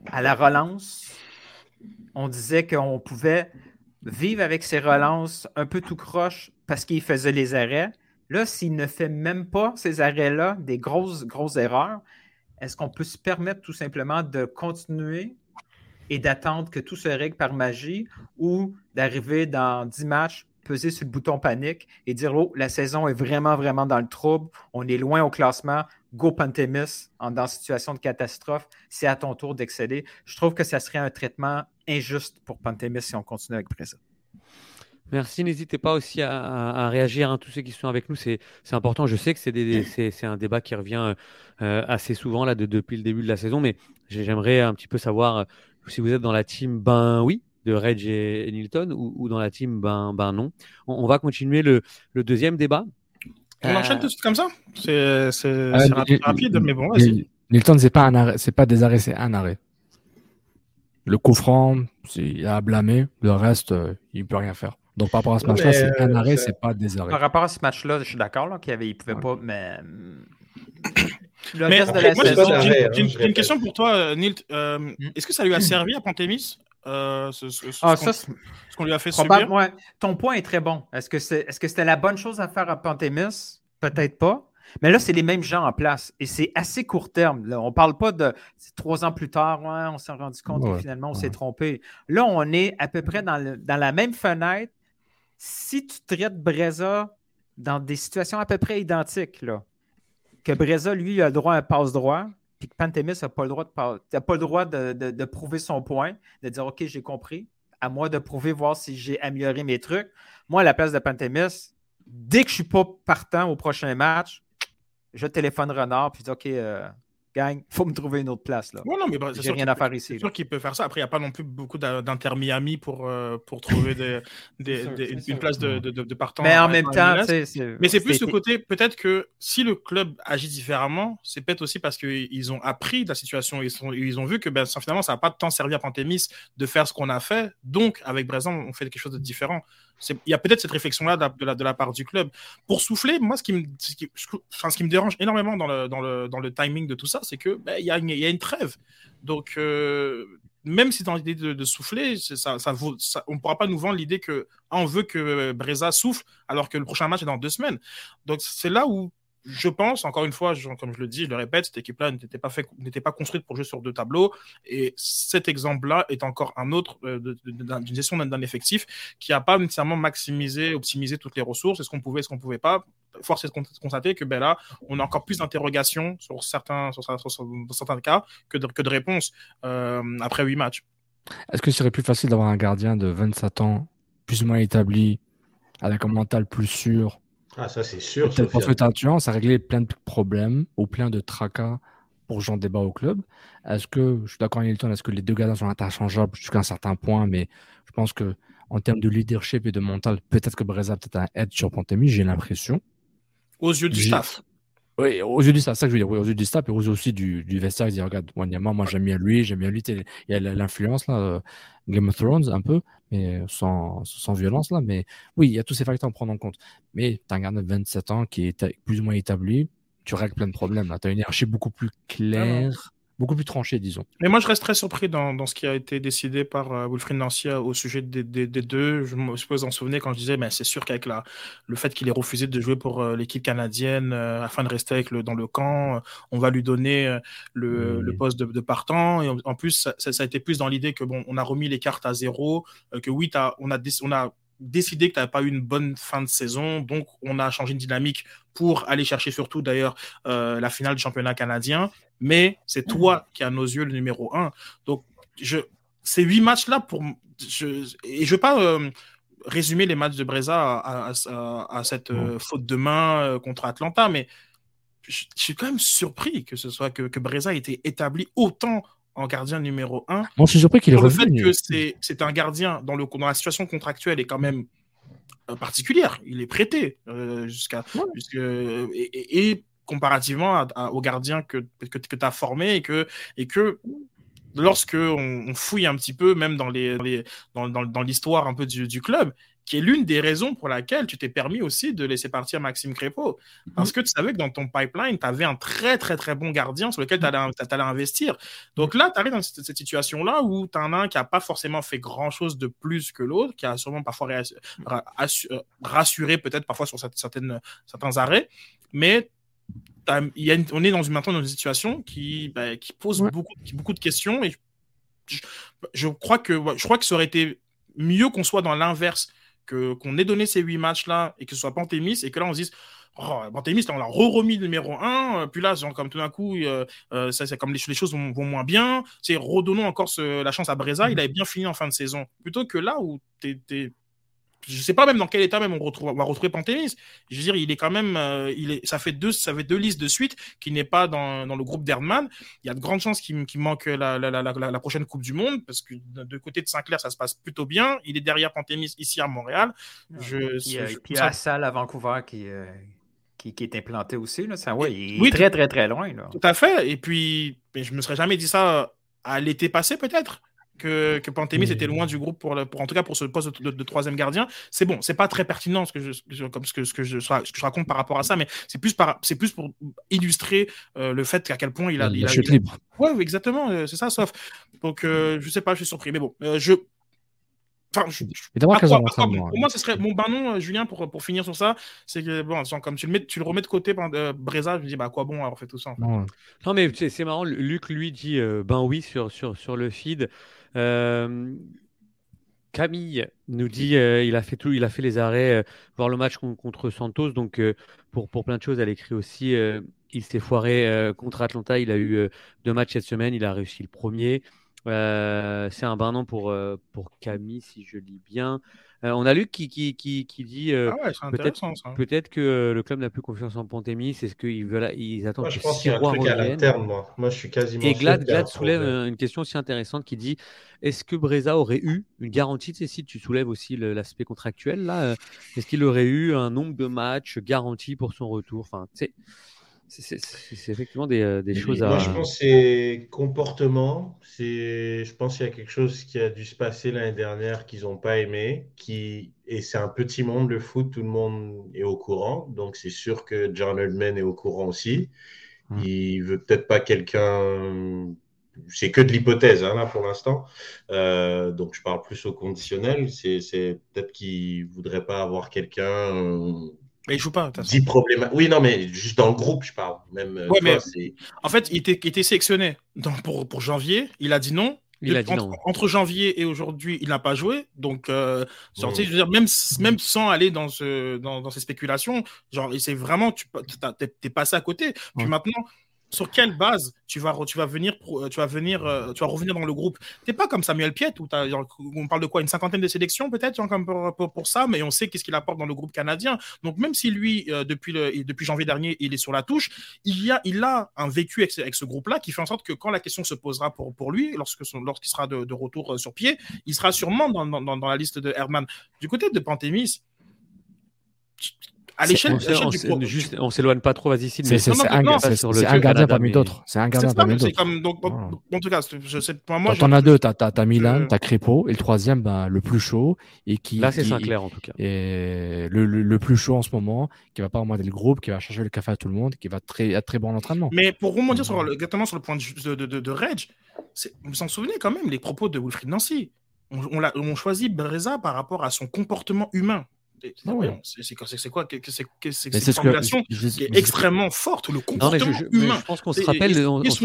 à la relance. On disait qu'on pouvait vivre avec ses relances un peu tout croche parce qu'il faisait les arrêts. Là, s'il ne fait même pas ces arrêts-là, des grosses, grosses erreurs, est-ce qu'on peut se permettre tout simplement de continuer et d'attendre que tout se règle par magie ou d'arriver dans 10 matchs, peser sur le bouton panique et dire Oh, la saison est vraiment, vraiment dans le trouble, on est loin au classement, go Pantémis en, dans situation de catastrophe, c'est à ton tour d'excéder. Je trouve que ça serait un traitement injuste pour Pantémis si on continue avec ça. Merci. N'hésitez pas aussi à, réagir, hein, tous ceux qui sont avec nous. C'est important. Je sais que c'est un débat qui revient euh, assez souvent là, depuis le début de la saison, mais j'aimerais un petit peu savoir euh, si vous êtes dans la team ben oui de Reg et, Nilton ou, dans la team ben, ben non. On, va continuer le, le, deuxième débat on enchaîne euh, tout de suite comme ça? C'est rapide, mais bon, vas-y. Nilton, c'est pas, un arrêt, pas des arrêts, c'est un arrêt. Le coup franc, il a blâmé. Le reste, euh, il ne peut rien faire. Donc, par rapport à ce match-là, c'est un arrêt, c'est pas des arrêts. Par rapport à ce match-là, je suis d'accord qu'il ne pouvait pas, mais. Le reste de la saison. J'ai une, question pour toi, euh, Nilt. Hmm. Est-ce que ça lui a servi à Pantémis euh, ce, ah, qu'on lui a fait subir? Ouais. Ton point est très bon. Est-ce que c'était la bonne chose à faire à Pantémis? Peut-être pas. Mais là, c'est les mêmes gens en place et c'est assez court terme. Là. On ne parle pas de trois ans plus tard, on s'est rendu compte que finalement on s'est trompé. Là, on est à peu près dans, dans la même fenêtre. Si tu traites Breza dans des situations à peu près identiques, là, que Breza, lui, a le droit à un passe-droit, puis que Pantémis n'a pas le droit, de, pas le droit de, prouver son point, de dire OK, j'ai compris. À moi de prouver, voir si j'ai amélioré mes trucs. Moi, à la place de Pantémis, dès que je ne suis pas partant au prochain match, je téléphone Renard puis je dis OK, euh, gang, il faut me trouver une autre place. Là. Ouais, non, mais bah, J'ai rien à faire ici. C'est sûr qu'il peut faire ça. Après, il n'y a pas non plus beaucoup d'inter Miami pour, euh, pour trouver des, *laughs* des, une place de, de, de, partant. Mais en même temps, mais c'est plus ce côté, peut-être que si le club agit différemment, c'est peut-être aussi parce qu'ils ont appris de la situation. Ils, sont, ils ont vu que ben, finalement, ça n'a pas de temps servi à Pantémis de faire ce qu'on a fait. Donc, avec Brésil, on fait quelque chose de différent. Il y a peut-être cette réflexion-là de, la, de la part du club. Pour souffler, moi, ce qui me, ce qui, enfin, ce qui me dérange énormément dans le, dans, le, dans le timing de tout ça, c'est que ben, y, a une, y, a une trêve. Donc, euh, même si as l'idée de, souffler, ça, ça, on ne pourra pas nous vendre l'idée que on veut que Breza souffle alors que le prochain match est dans deux semaines. Donc, c'est là où je pense, encore une fois, comme je le dis, je le répète, cette équipe-là n'était pas, fait, pas construite pour jouer sur deux tableaux. Et cet exemple-là est encore un autre euh, d'une gestion d'un effectif qui n'a pas nécessairement maximisé, optimisé toutes les ressources. Est-ce qu'on pouvait, est-ce qu'on pouvait pas? Force est de constater que ben là, on a encore plus d'interrogations sur certains, sur, certains cas que de, que de réponses euh, après huit matchs. Est-ce que ce serait plus facile d'avoir un gardien de 27 ans, plus ou moins établi, avec un mental plus sûr Ah, ça c'est sûr. Parce que ça a réglé plein de problèmes ou plein de tracas pour Jean Débat au club. Est-ce que, je suis d'accord avec Hilton, est-ce que les deux gardiens sont interchangeables jusqu'à un certain point, mais je pense que en termes de leadership et de mental, peut-être que Breza a peut-être un edge sur Pantemi, j'ai l'impression. Aux yeux du staff. Oui, aux yeux du staff, ça que je veux dire, oui, aux yeux du staff et aux yeux aussi du, du vestiaire, ils disent, regarde, Wanyama, moi j'aime bien lui, j'aime bien lui, il y a l'influence là, euh, Game of Thrones un peu, mais sans, sans violence là, mais oui, il y a tous ces facteurs à prendre en compte. Mais tu as un gardien de 27 ans qui est plus ou moins établi, tu règles plein de problèmes Tu as une hiérarchie beaucoup plus claire beaucoup plus tranché, disons. Mais moi, je reste très surpris dans, dans ce qui a été décidé par euh, Wilfried Nancy au sujet des, des, deux. Je me suppose en souvenir quand je disais, mais c'est sûr qu'avec la, le fait qu'il ait refusé de jouer pour euh, l'équipe canadienne euh, afin de rester avec le, dans le camp, on va lui donner le, le, poste de, de, partant. Et en, plus, ça, ça, a été plus dans l'idée que bon, on a remis les cartes à zéro, que oui, on a, on a décidé que tu n'avais pas eu une bonne fin de saison, donc on a changé de dynamique pour aller chercher surtout d'ailleurs euh, la finale du championnat canadien, mais c'est toi qui à nos yeux le numéro un. Donc je, ces huit matchs-là, pour, je, et je ne veux pas euh, résumer les matchs de Breza à, à, cette euh, faute de main contre Atlanta, mais je, suis quand même surpris que ce soit que, que Breza ait été établi autant en gardien numéro 1. Moi, je suis surpris qu'il est revenu. Le fait que c'est un gardien dans, le, dans la situation contractuelle est quand même euh, particulière. Il est prêté euh, jusqu'à. Et, comparativement au gardien que, que, que tu as formé et que, et que lorsque on, fouille un petit peu, même dans l'histoire les, dans, dans, dans un peu du, du, club, qui est l'une des raisons pour laquelle tu t'es permis aussi de laisser partir Maxime Crépeau. Parce que tu savais que dans ton pipeline, tu avais un très, très, très bon gardien sur lequel tu allais, investir. Donc là, tu arrives dans cette, situation-là où tu en as un qui n'a pas forcément fait grand-chose de plus que l'autre, qui a sûrement parfois euh, rassuré peut-être parfois sur certaines, certains arrêts, mais y a on est dans une, maintenant dans une situation qui, bah, qui pose beaucoup, beaucoup de questions et je, crois que, je crois que ça aurait été mieux qu'on soit dans l'inverse qu'on ait donné ces huit matchs-là et que ce soit Pantémis et que là on se dise Oh, Pantémis, on l'a re-remis numéro 1, puis là, comme tout d'un coup, euh, euh, ça, c'est comme les, choses vont, moins bien, c'est redonnons encore la chance à Breza, il avait bien fini en fin de saison. Plutôt que là où tu es, je sais pas même dans quel état même on, retrouve, va retrouver Pantémis. Je veux dire, il est quand même, euh, il est, ça fait deux, ça fait deux listes de suite qui n'est pas dans, dans, le groupe d'Erdman. Il y a de grandes chances qu'il manque la, la, la, la, prochaine Coupe du Monde parce que de côté de Saint-Clair, ça se passe plutôt bien. Il est derrière Pantémis ici à Montréal. Je, puis, il y a Salle à Vancouver qui, euh, qui, qui, est implanté aussi. Là. Ça, ouais, il est très, très, très loin. Là. Tout à fait. Et puis, je me serais jamais dit ça à l'été passé, peut-être que, que Pantémis était loin du groupe pour, pour en tout cas pour ce poste de, troisième gardien. C'est bon, c'est pas très pertinent ce que je, comme ce que, ce que je, ce que je raconte par rapport à ça, mais c'est plus par, c'est plus pour illustrer euh, le fait qu'à quel point il a, il, a, libre. Ouais, exactement, euh, c'est ça, sauf. Donc euh, je sais pas, je suis surpris, mais bon, je Enfin, je, pour moi, ce serait mon ben non, Julien, pour, pour finir sur ça, c'est que bon, comme tu le, mets, tu le remets de côté, ben, euh, Breza, je me dis, bah quoi bon, alors fait tout ça. Non. mais c'est marrant, Luc lui dit, ben oui, sur, sur, sur le feed. Euh, Camille nous dit euh, il a fait tout, il a fait les arrêts, euh, voir le match contre Santos. Donc pour, pour plein de choses, elle écrit aussi il s'est foiré contre Atlanta. Il a eu deux matchs cette semaine. Il a réussi le premier. c'est un bain pour, pour Camille, si je lis bien. Euh, on a Luc qui, qui, qui, qui dit euh, ah peut-être que euh, le club n'a plus confiance en Panthémis. C'est ce qu'ils veulent, ils attendent moi, je pense qu'il y a un truc à l'interne, moi. moi. je suis quasiment. Et Glad, Glad soulève une question aussi intéressante qui dit est-ce que Breza aurait eu une garantie? Si tu soulèves aussi l'aspect contractuel, là, est-ce qu'il aurait eu un nombre de matchs garantis pour son retour? Enfin, tu c'est effectivement des, euh, des choses à. Moi, je pense que c'est comportement. Je pense qu'il y a quelque chose qui a dû se passer l'année dernière qu'ils n'ont pas aimé. Qui... Et c'est un petit monde, le foot, tout le monde est au courant. Donc, c'est sûr que John Oldman est au courant aussi. Hmm. Il veut peut-être pas quelqu'un. C'est que de l'hypothèse, hein, là, pour l'instant. Euh, donc, je parle plus au conditionnel. C'est peut-être qu'il voudrait pas avoir quelqu'un mais il joue pas. Dit problème. Oui, non, mais juste dans le groupe, je parle. Même, euh, mais, en fait, il était, il était sélectionné pour, pour janvier. Il a dit non. Il a dit entre, non. entre janvier et aujourd'hui, il n'a pas joué. Donc, euh, Mm. tu sais, je veux dire, même, même sans aller dans, ce, dans, dans ces spéculations, genre, c'est vraiment, tu t'es passé à côté. Puis maintenant, sur quelle base tu vas, tu vas venir, pro- tu vas venir, euh, tu vas revenir dans le groupe? T'es pas comme Samuel Piet où on parle de quoi Une cinquantaine de sélections peut-être comme pour, pour, pour ça, mais on sait qu'est-ce qu'il apporte dans le groupe canadien. Donc, même si lui, euh, depuis, le, depuis janvier dernier, il est sur la touche, il, y a, il a un vécu avec, avec ce groupe-là qui fait en sorte que quand la question se posera pour, pour lui, lorsque lorsqu'il sera de, retour euh, sur pied, il sera sûrement dans, dans, dans- dans la liste de Herman. Du côté de Pantémis, à l'échelle du juste- on s'éloigne pas trop, vas-y, C'est un, gardien parmi d'autres. C'est un gardien parmi d'autres. en tout cas, c'est- je sais pas moi. Quand on a je- deux, t'as as, Milan, Euh, t'as Crépeau, et le troisième, ben, le plus chaud, et qui, Là, c'est Sinclair en tout cas. et le, le, le plus chaud en ce moment, qui va pas remonter le groupe, qui va chercher le café à tout le monde, qui va très, être très bon en entraînement. Mais pour rebondir sur le- exactement sur le point de, de, de, de Reg, vous vous en souvenez quand même les propos de Wilfried Nancy. On, on, l'a- on choisit Breza par rapport à son comportement humain. C'est quoi C'est c'est quoi que- que c'est que c'est- Mais c'est c'est une ce que formulation qui est extrêmement forte, le comportement humain. je pense qu'on se rappelle, de- c'est ce on se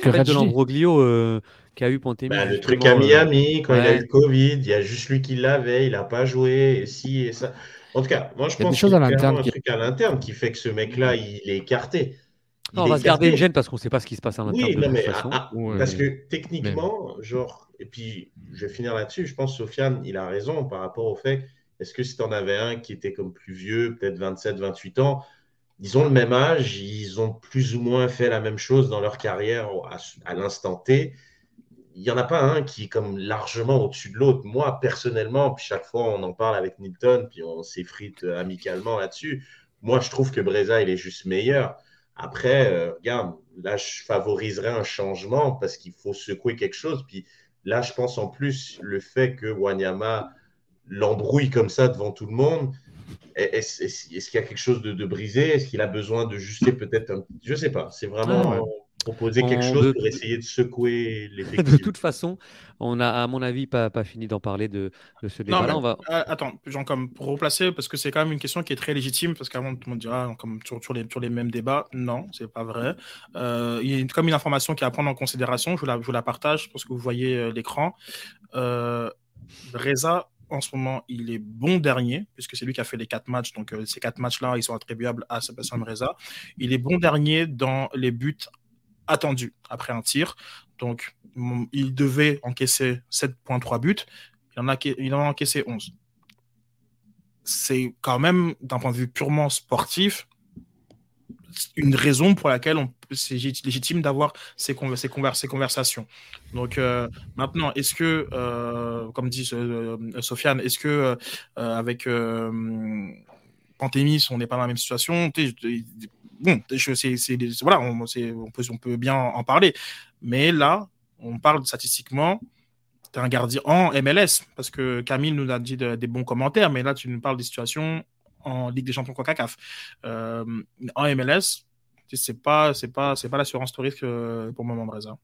que de dit. l'embroglio euh, qu'a eu Pantémis. Bah, le truc à euh, Miami, quand il a eu le Covid, il y a juste lui qui l'avait, il n'a pas joué, et si, et ça. En tout cas, moi je Il y a pense des choses qu'il y à a un qui- truc à l'interne qui fait que ce mec-là, il est écarté. Il Non, on va se garder une gêne parce qu'on ne sait pas ce qui se passe à l'interne Oui, de non, toute mais façon. ah, ah, parce que techniquement, genre, et puis je vais finir là-dessus, je pense Sofiane, il a raison par rapport au fait, est-ce que si tu en avais un qui était comme plus vieux, peut-être 27, 28 ans, ils ont le même âge, ils ont plus ou moins fait la même chose dans leur carrière à, l'instant T. Il n'y en a pas un qui est comme largement au-dessus de l'autre. Moi, personnellement, puis chaque fois on en parle avec Nilton, puis on s'effrite euh, amicalement là-dessus. Moi, je trouve que Breza, il est juste meilleur. Après, euh, regarde, là, je favoriserais un changement parce qu'il faut secouer quelque chose. Puis là, je pense en plus le fait que Wanyama l'embrouille comme ça devant tout le monde. Est-ce est est qu'il y a quelque chose de, de brisé? Est-ce qu'il a besoin de juster peut-être un... Je sais pas. C'est vraiment Ah ouais. proposer On- quelque chose de- pour essayer de secouer *laughs* De l'effectif. toute façon, on a, à mon avis, pas, pas fini d'en parler de, de ce Non, débat-là. mais, On va... euh, attends, genre comme pour replacer, parce que c'est quand même une question qui est très légitime, parce qu'avant tout le monde dira, comme sur, sur les, sur les mêmes débats, non, c'est pas vrai. Euh, il y a comme une information qui est à prendre en considération, je vous la, je vous la partage, parce que vous voyez euh, l'écran. Euh, Reza, en ce moment, il est bon dernier, puisque c'est lui qui a fait les quatre matchs, donc euh, ces quatre matchs-là, ils sont attribuables à Sam Reza. Il est bon dernier dans les buts attendus après un tir. Donc, il devait encaisser 7,3 buts. Il en a encaissé 11. C'est quand même, d'un point de vue purement sportif, une raison pour laquelle on- c'est légit- légitime d'avoir ces, ces, conver- ces conversations. Donc euh, maintenant, est-ce que, euh, comme dit euh, Sofiane, est-ce que avec Pantémis, on n'est pas dans la même situation? Tu Bon, c'est, voilà, on, peut, on peut bien en parler. Mais là, on parle statistiquement d'un gardien en MLS, parce que Camille nous a dit de- des bons commentaires, mais là, tu nous parles des situations en Ligue des Champions CONCACAF. Euh, en MLS, c'est pas, c'est pas, c'est pas l'assurance touriste euh, pour moment, Breza.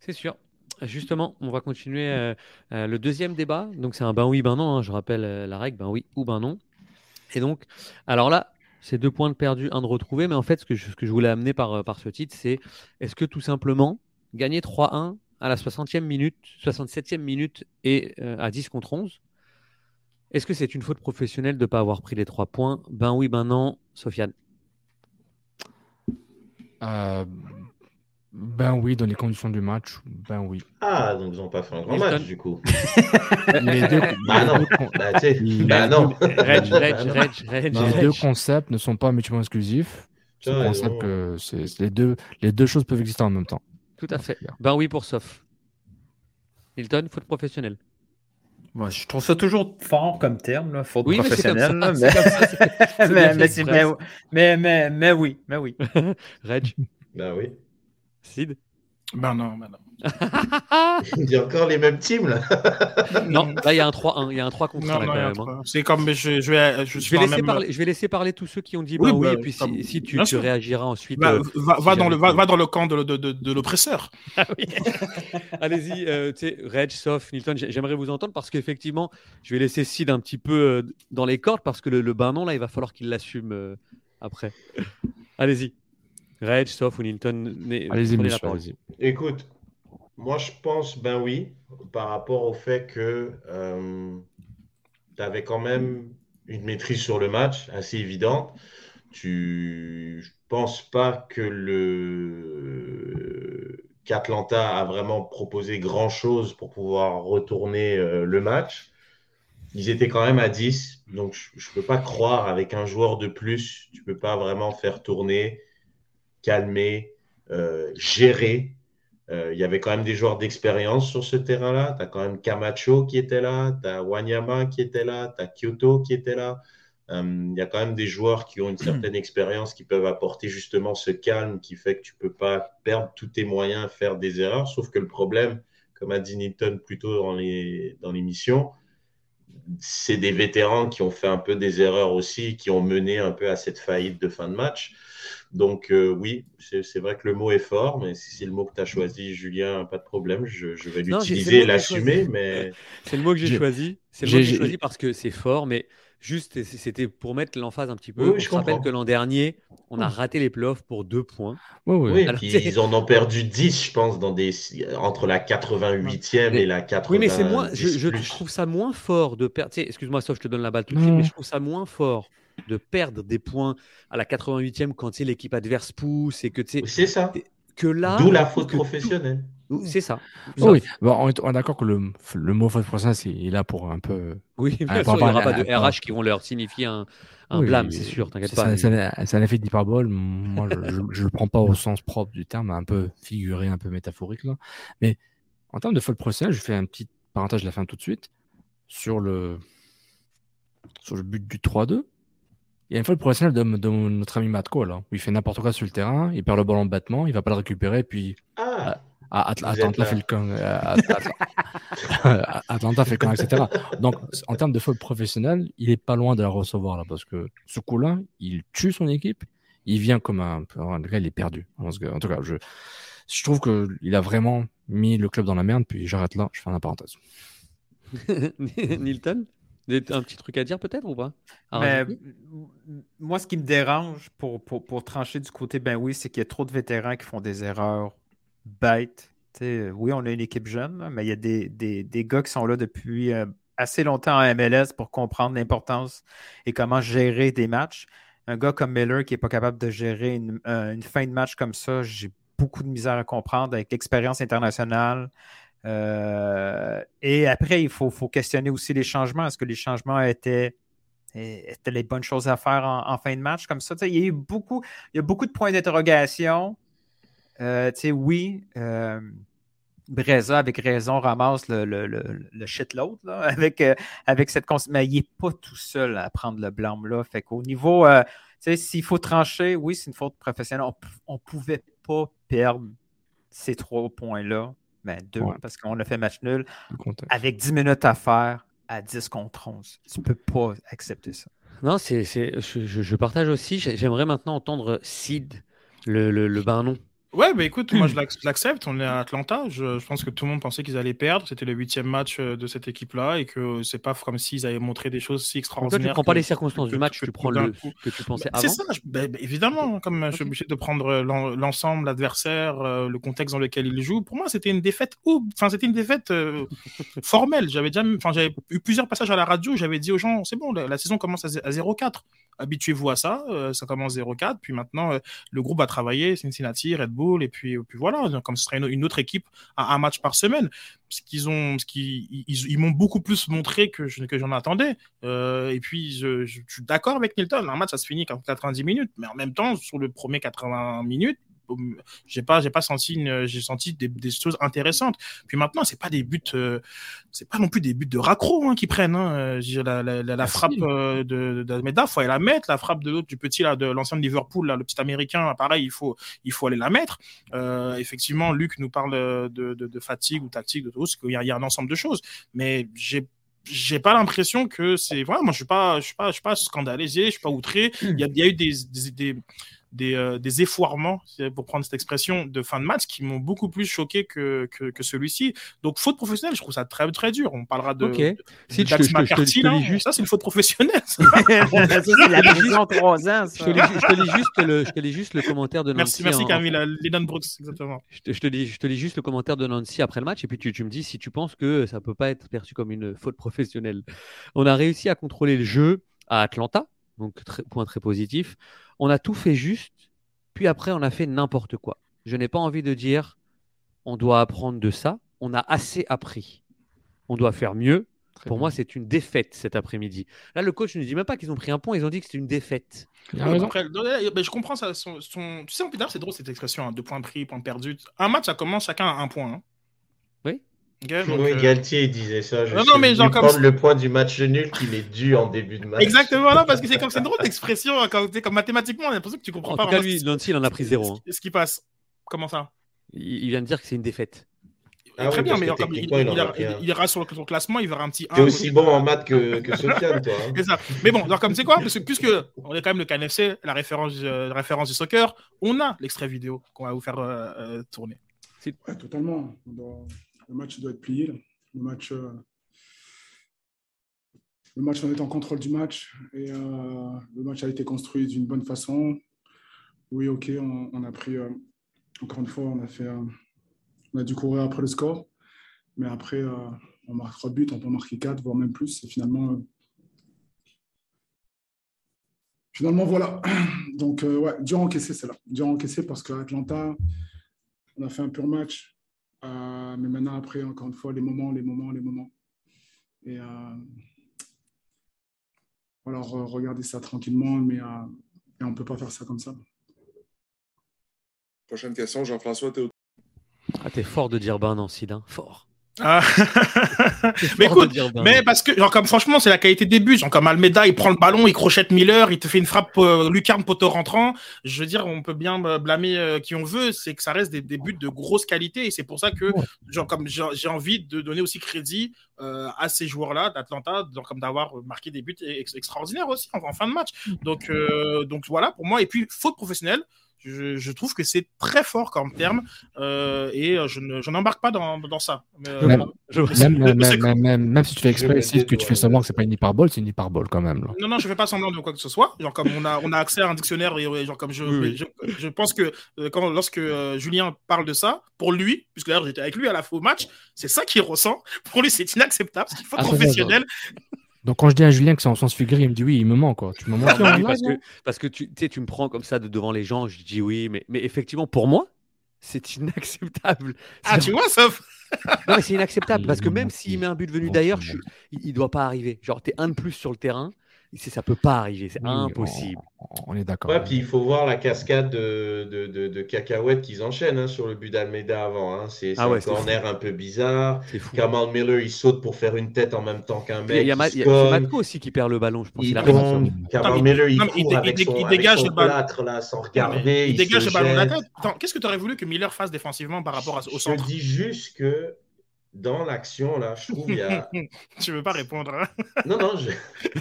C'est sûr. Justement, on va continuer euh, euh, le deuxième débat. Donc, c'est un ben oui, ben non. hein. Je rappelle euh, la règle, ben oui ou ben non. Et donc, alors là, c'est deux points de perdu, un de retrouvé. Mais en fait, ce que je, voulais amener par, par ce titre, c'est est-ce que tout simplement, gagner 3-1 à la 60e minute, 67e minute et à 10 contre 11, est-ce que c'est une faute professionnelle de ne pas avoir pris les trois points? Ben oui, ben non, Sofiane. Euh, ben oui, dans les conditions du match, ben oui. Ah, donc ils n'ont pas fait un grand match du coup. *laughs* Les deux, *laughs* Bah non. Bah, tu sais, Les- bah non. Reg, Reg, Reg, Reg, les Reg. deux concepts ne sont pas mutuellement exclusifs. Tu C'est le concept que les deux, les deux choses peuvent exister en même temps. Tout à fait. Ben oui pour Sof. Hilton, faute professionnelle. Moi, je trouve ça toujours fort comme terme, là, faute Oui, mais c'est comme professionnelle. mais, fait *laughs* mais, c'est- exprès. mais, mais, mais, mais oui, mais oui. *laughs* Reg, Bah oui. Sid? Ben non, ben non. *laughs* Il y a encore les mêmes teams là. *laughs* Non, là il y a un 3-1, il y a un 3 contre 1 Non, là, non, quand il y a même. hein. trois. C'est comme je, je vais, je vais, laisser même- parler, je vais laisser parler tous ceux qui ont dit Oui, ben oui, bah, et puis si, comme- si tu, réagiras ensuite. Va, euh, va, si va dans le, va, dans le camp de, de, de, de l'oppresseur. *laughs* Ah oui. Allez-y, euh, Reg, Sof, Nilton, j'ai- j'aimerais vous entendre parce qu'effectivement, je vais laisser Sid un petit peu euh, dans les cordes parce que le, le ben non, là, il va falloir qu'il l'assume euh, après. Allez-y. Reg, Sof ou Nilton, Allez-y, allez-y. Écoute, Moi, je pense, ben oui, par rapport au fait que tu avais quand même une maîtrise sur le match assez évidente. Tu, je pense pas que le qu'Atlanta a vraiment proposé grand chose pour pouvoir retourner euh, le match. Ils étaient quand même à 10, donc je ne peux pas croire avec un joueur de plus, tu peux pas vraiment faire tourner, calmer, euh, gérer. Euh, il y avait quand même des joueurs d'expérience sur ce terrain-là. Tu as quand même Camacho qui était là, tu as Wanyama qui était là, tu as Kyoto qui était là. Euh, il y a quand même des joueurs qui ont une certaine expérience qui peuvent apporter justement ce calme qui fait que tu peux pas perdre tous tes moyens, faire des erreurs. Sauf que le problème, comme a dit Newton plus tôt dans l'émission, c'est des vétérans qui ont fait un peu des erreurs aussi, qui ont mené un peu à cette faillite de fin de match. Donc euh, oui, c'est vrai que le mot est fort, mais si c'est le mot que tu as choisi, Julien, pas de problème, je, vais l'utiliser et l'assumer. Mais... *laughs* C'est le mot que j'ai choisi. C'est le mot que j'ai choisi parce que c'est fort, mais Juste, c'était pour mettre l'emphase un petit peu. Oui, je rappelle que l'an dernier, on a raté les playoffs pour deux points. Oui, oui. ils en ont perdu 10, je pense, dans des... entre la 88e et la 80 Oui, mais c'est moi, je, trouve ça moins fort de perdre. Excuse-moi, sauf je te donne la balle tout de suite, mais je trouve ça moins fort de perdre des points à la 88e quand l'équipe adverse pousse et que tu sais. C'est ça. Que là. D'où la faute professionnelle. C'est ça. Oui, on est, d'accord que le, le mot faute professionnelle, c'est est là pour un peu. Oui, bien sûr, il n'y aura pas de RH qui vont leur signifier un, un blâme, c'est sûr, t'inquiète pas. C'est un effet d'hyperbole. Moi, je ne le prends pas au sens propre du terme, un peu figuré, un peu métaphorique. Là. Mais en termes de faute professionnelle, je fais un petit parenthèse de la fin tout de suite. Sur le, sur le but du 3-2, il y a une faute professionnelle de, de notre ami Matko, là, où il fait n'importe quoi sur le terrain, il perd le ballon de battement, il va pas le récupérer, puis. Ah. Atlanta fait le camp, Atlanta fait le camp, etc. Donc, en termes de faute professionnelle, il est pas loin de la recevoir là, parce que ce coup-là, il tue son équipe, il vient comme un, le gars, il est perdu. En tout cas, je, je trouve que il a vraiment mis le club dans la merde. Puis j'arrête là, je fais un parenthèse. *laughs* Nilton? Un petit truc à dire peut-être ou pas? Moi, ce qui me dérange pour, pour, pour, trancher du côté, ben oui, c'est qu'il y a trop de vétérans qui font des erreurs bêtes. oui, on a une équipe jeune, mais il y a des, des, des, gars qui sont là depuis euh, assez longtemps en MLS pour comprendre l'importance et comment gérer des matchs. Un gars comme Miller qui n'est pas capable de gérer une, euh, une, fin de match comme ça, j'ai beaucoup de misère à comprendre avec l'expérience internationale. Euh, et après, il faut, questionner aussi les changements. Est-ce que les changements étaient, étaient les bonnes choses à faire en, fin de match? Comme ça? il y a eu beaucoup, il y a beaucoup de points d'interrogation. Euh, oui, euh, Breza, avec raison, ramasse le, le, le, shitload *laughs* avec, euh, avec cette Mais il n'est pas tout seul à prendre le blâme. Là. Fait qu'au niveau, s'il faut trancher, oui, c'est une faute professionnelle. On ne pouvait pas perdre ces trois points-là. Ben, deux, parce qu'on a fait match nul. Avec 10 minutes à faire à 10 contre 11. Tu ne peux pas accepter ça. Non, c'est, je, je, partage aussi. J'aimerais maintenant entendre Sid, le, le, le bain Ouais, bah écoute, moi *clears throat* je l'accepte. On est à Atlanta. Je, pense que tout le monde pensait qu'ils allaient perdre. C'était le huitième match euh, de cette équipe-là et que c'est pas comme s'ils avaient montré des choses si extraordinaires. toi, tu prends pas les circonstances du match, tu prends le que tu pensais bah, avant. C'est ça, bah, bah, évidemment. Comme je suis obligé de prendre l'ensemble, l'adversaire, euh, le contexte dans lequel il joue. Pour moi, c'était une défaite ou, enfin, c'était une défaite euh, *laughs* formelle. J'avais déjà, enfin, j'avais eu plusieurs passages à la radio. J'avais dit aux gens, c'est bon, la, saison commence à, 0-4. Habituez-vous à ça. ça commence 0-4. Puis maintenant, le groupe a travaillé, Cincinnati, Red Bull, et puis, voilà, comme ce serait une, autre équipe à un match par semaine. Ce qu'ils ont, ce ils, m'ont beaucoup plus montré que, que j'en attendais. Euh, et puis, je, suis d'accord avec Nilton. Un match, ça se finit en 90 minutes, mais en même temps, sur le premier 80 minutes, j'ai pas j'ai pas senti j'ai senti des, choses intéressantes. Puis maintenant c'est pas des buts euh, c'est pas non plus des buts de raccro hein, qui prennent hein. la, la, la, ah, frappe euh, de, de Meda faut aller la mettre. La frappe de l'autre du petit là de l'ancien Liverpool là, le petit américain pareil il faut il faut aller la mettre. Euh, effectivement Luc nous parle de, de, de, fatigue ou tactique de tout qu'il y, y a un ensemble de choses. Mais j'ai j'ai pas l'impression que c'est voilà moi je suis pas je suis pas je suis pas scandalisé je suis pas outré. Il y a, il y a eu des, des, des des, euh, des effoirements, pour prendre cette expression, de fin de match qui m'ont beaucoup plus choqué que, que, que celui-ci. Donc, faute professionnelle, je trouve ça très, très dur. On parlera de. Ok. de- Si, de je là. juste- Ça, c'est une faute professionnelle. ça. *laughs* Ça, c'est la vision 3 ans, Je te, lis, juste le, je te lis juste le commentaire de merci, Nancy. merci en- Camille. Lennon Brooks, exactement. Je te, je te lis, je te lis juste le commentaire de Nancy après le match et puis tu, tu me dis si tu penses que ça peut pas être perçu comme une faute professionnelle. On a réussi à contrôler le jeu à Atlanta, donc très- point très positif. On a tout fait juste, puis après on a fait n'importe quoi. Je n'ai pas envie de dire on doit apprendre de ça. On a assez appris. On doit faire mieux. Très Pour bien. moi, c'est une défaite cet après-midi. Là, le coach ne dit même pas qu'ils ont pris un point, ils ont dit que c'était une défaite. Il a Oui, raison. après, non, ben, je comprends ça. Son, son- Tu sais, en c'est drôle cette expression, hein, deux points pris, points perdus. Un match, ça commence chacun à un point. hein. Oui. Donc, Oui, euh, Galtier disait ça. Je Non, non, mais genre comme prendre le point du match nul qui m'est dû en début de match. Exactement, là, parce que c'est comme c'est une drôle d'expression, hein, comme, mathématiquement, on a l'impression que tu comprends En pas tout cas, lui, Nancy, il en a pris zéro. hein. ce, qui passe. Comment ça? Il il vient de dire que c'est une défaite. Ah Très oui, bien, mais alors, comme il, techniquement, il en il, a ira- pris un. il ira sur le classement, il verra un petit 1. T'es aussi bon en maths que, que Sofiane, toi. hein. *laughs* Ça. Mais bon, alors comme c'est quoi Parce que puisque on est quand même le KNFC, la référence, euh, la référence du soccer, on a l'extrait vidéo qu'on va vous faire euh, euh, tourner. Ouais, totalement. On doit- Le match doit être plié. Le match, euh, le match, on est en contrôle du match et euh, le match a été construit d'une bonne façon. Oui, ok, on, a pris. euh, encore une fois, on a fait. on a dû courir après le score, mais après, on marque trois buts, on peut marquer quatre, voire même plus. Et finalement, finalement, voilà. Donc, ouais, dur encaisser, c'est là. Dur encaisser parce qu'à Atlanta, on a fait un pur match. Euh, mais maintenant, après, encore une fois, les moments, les moments, les moments. Et euh, voilà, re- regarder ça tranquillement, mais euh, et on ne peut pas faire ça comme ça. Prochaine question, Jean-François, t'es au Ah, t'es fort de dire ben, Nancy, hein. fort. Ah. *laughs* Mais écoute, dire ben. mais parce que, genre, comme franchement, c'est la qualité des buts. Genre, comme Almeida, il prend le ballon, il crochette Miller, il te fait une frappe euh, lucarne poteau rentrant. Je veux dire, on peut bien euh, blâmer euh, qui on veut, c'est que ça reste des, des buts de grosse qualité. Et c'est pour ça que, genre, comme j'ai envie de donner aussi crédit euh, à ces joueurs-là d'Atlanta, genre, comme d'avoir marqué des buts ex- extraordinaires aussi en, en fin de match. Donc, euh, donc voilà, pour moi. Et puis, faute professionnelle. Je, je trouve que c'est très fort comme terme euh, et euh, je ne- je n'embarque pas dans, dans ça. Mais, euh, Même, Je- mais c'est- même, mais même, *laughs* c'est- même, même- même si tu fais exprès, si tu fais semblant ouais. que c'est pas une hyperbole, c'est une hyperbole quand même. Là. Non, non, je fais pas semblant de quoi que ce soit. Genre, comme on a, on a accès à un dictionnaire, et, genre, comme je, Oui, oui. je, je pense que euh, quand, lorsque euh, Julien parle de ça, pour lui, puisque d'ailleurs j'étais avec lui à la au match, c'est ça qu'il ressent. *laughs* Pour lui, c'est inacceptable. Il faut Ah, ça, professionnel. Donc quand je dis à Julien que c'est en sens figuré, il me dit oui, il me ment quoi. Tu me mens. Oui, parce que, parce que tu, tu sais, tu me prends comme ça de devant les gens, je dis oui, mais, mais effectivement, pour moi, c'est inacceptable. Ah, C'est- tu vois, ça. Non, mais c'est inacceptable parce que même s'il il- met un but venu d'ailleurs, il je doit pas arriver. Genre, t'es un de plus sur le terrain, ça peut pas arriver, c'est Oui, impossible. On, on est d'accord. Ouais, puis il faut voir la cascade de, de, de, de cacahuètes qu'ils enchaînent hein, sur le but d'Almeida avant. hein. C'est Ah ouais, un corner un peu bizarre. C'est fou. Kamal Miller, il saute pour faire une tête en même temps qu'un mec. il y a a- Matko aussi qui perd le ballon, je pense. il Il tombe. Kamal Miller, il non, il court avec il dé- son, il avec dégage son le ballon. plâtre là, sans regarder. il il dégage le ballon de la jette. tête. Attends, qu'est-ce que tu aurais voulu que Miller fasse défensivement par rapport au Je centre? te dis juste que dans l'action, là, je trouve il y a. *laughs* Tu veux pas répondre. hein? Non, non, je... *laughs*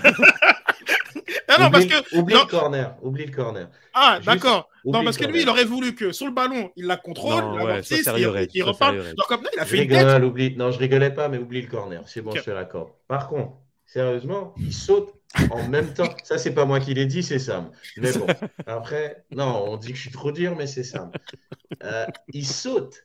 Ah non, parce oublie, que. oublie non. le corner. Oublie le corner. Ah, d'accord. Non, parce que lui, il aurait voulu que sur le ballon, il la contrôle, Non, il ouais, c'est il, il repart. Genre comme là, il a Je fait une tête. rigole, oublie. Non, je rigolais pas, mais oublie le corner. C'est bon, je te l'accorde. Par contre, sérieusement, il saute en même temps. *laughs* Ça, c'est pas moi qui l'ai dit, c'est Sam. Mais bon, après, non, on dit que je suis trop dur, mais c'est Sam. Euh, il saute.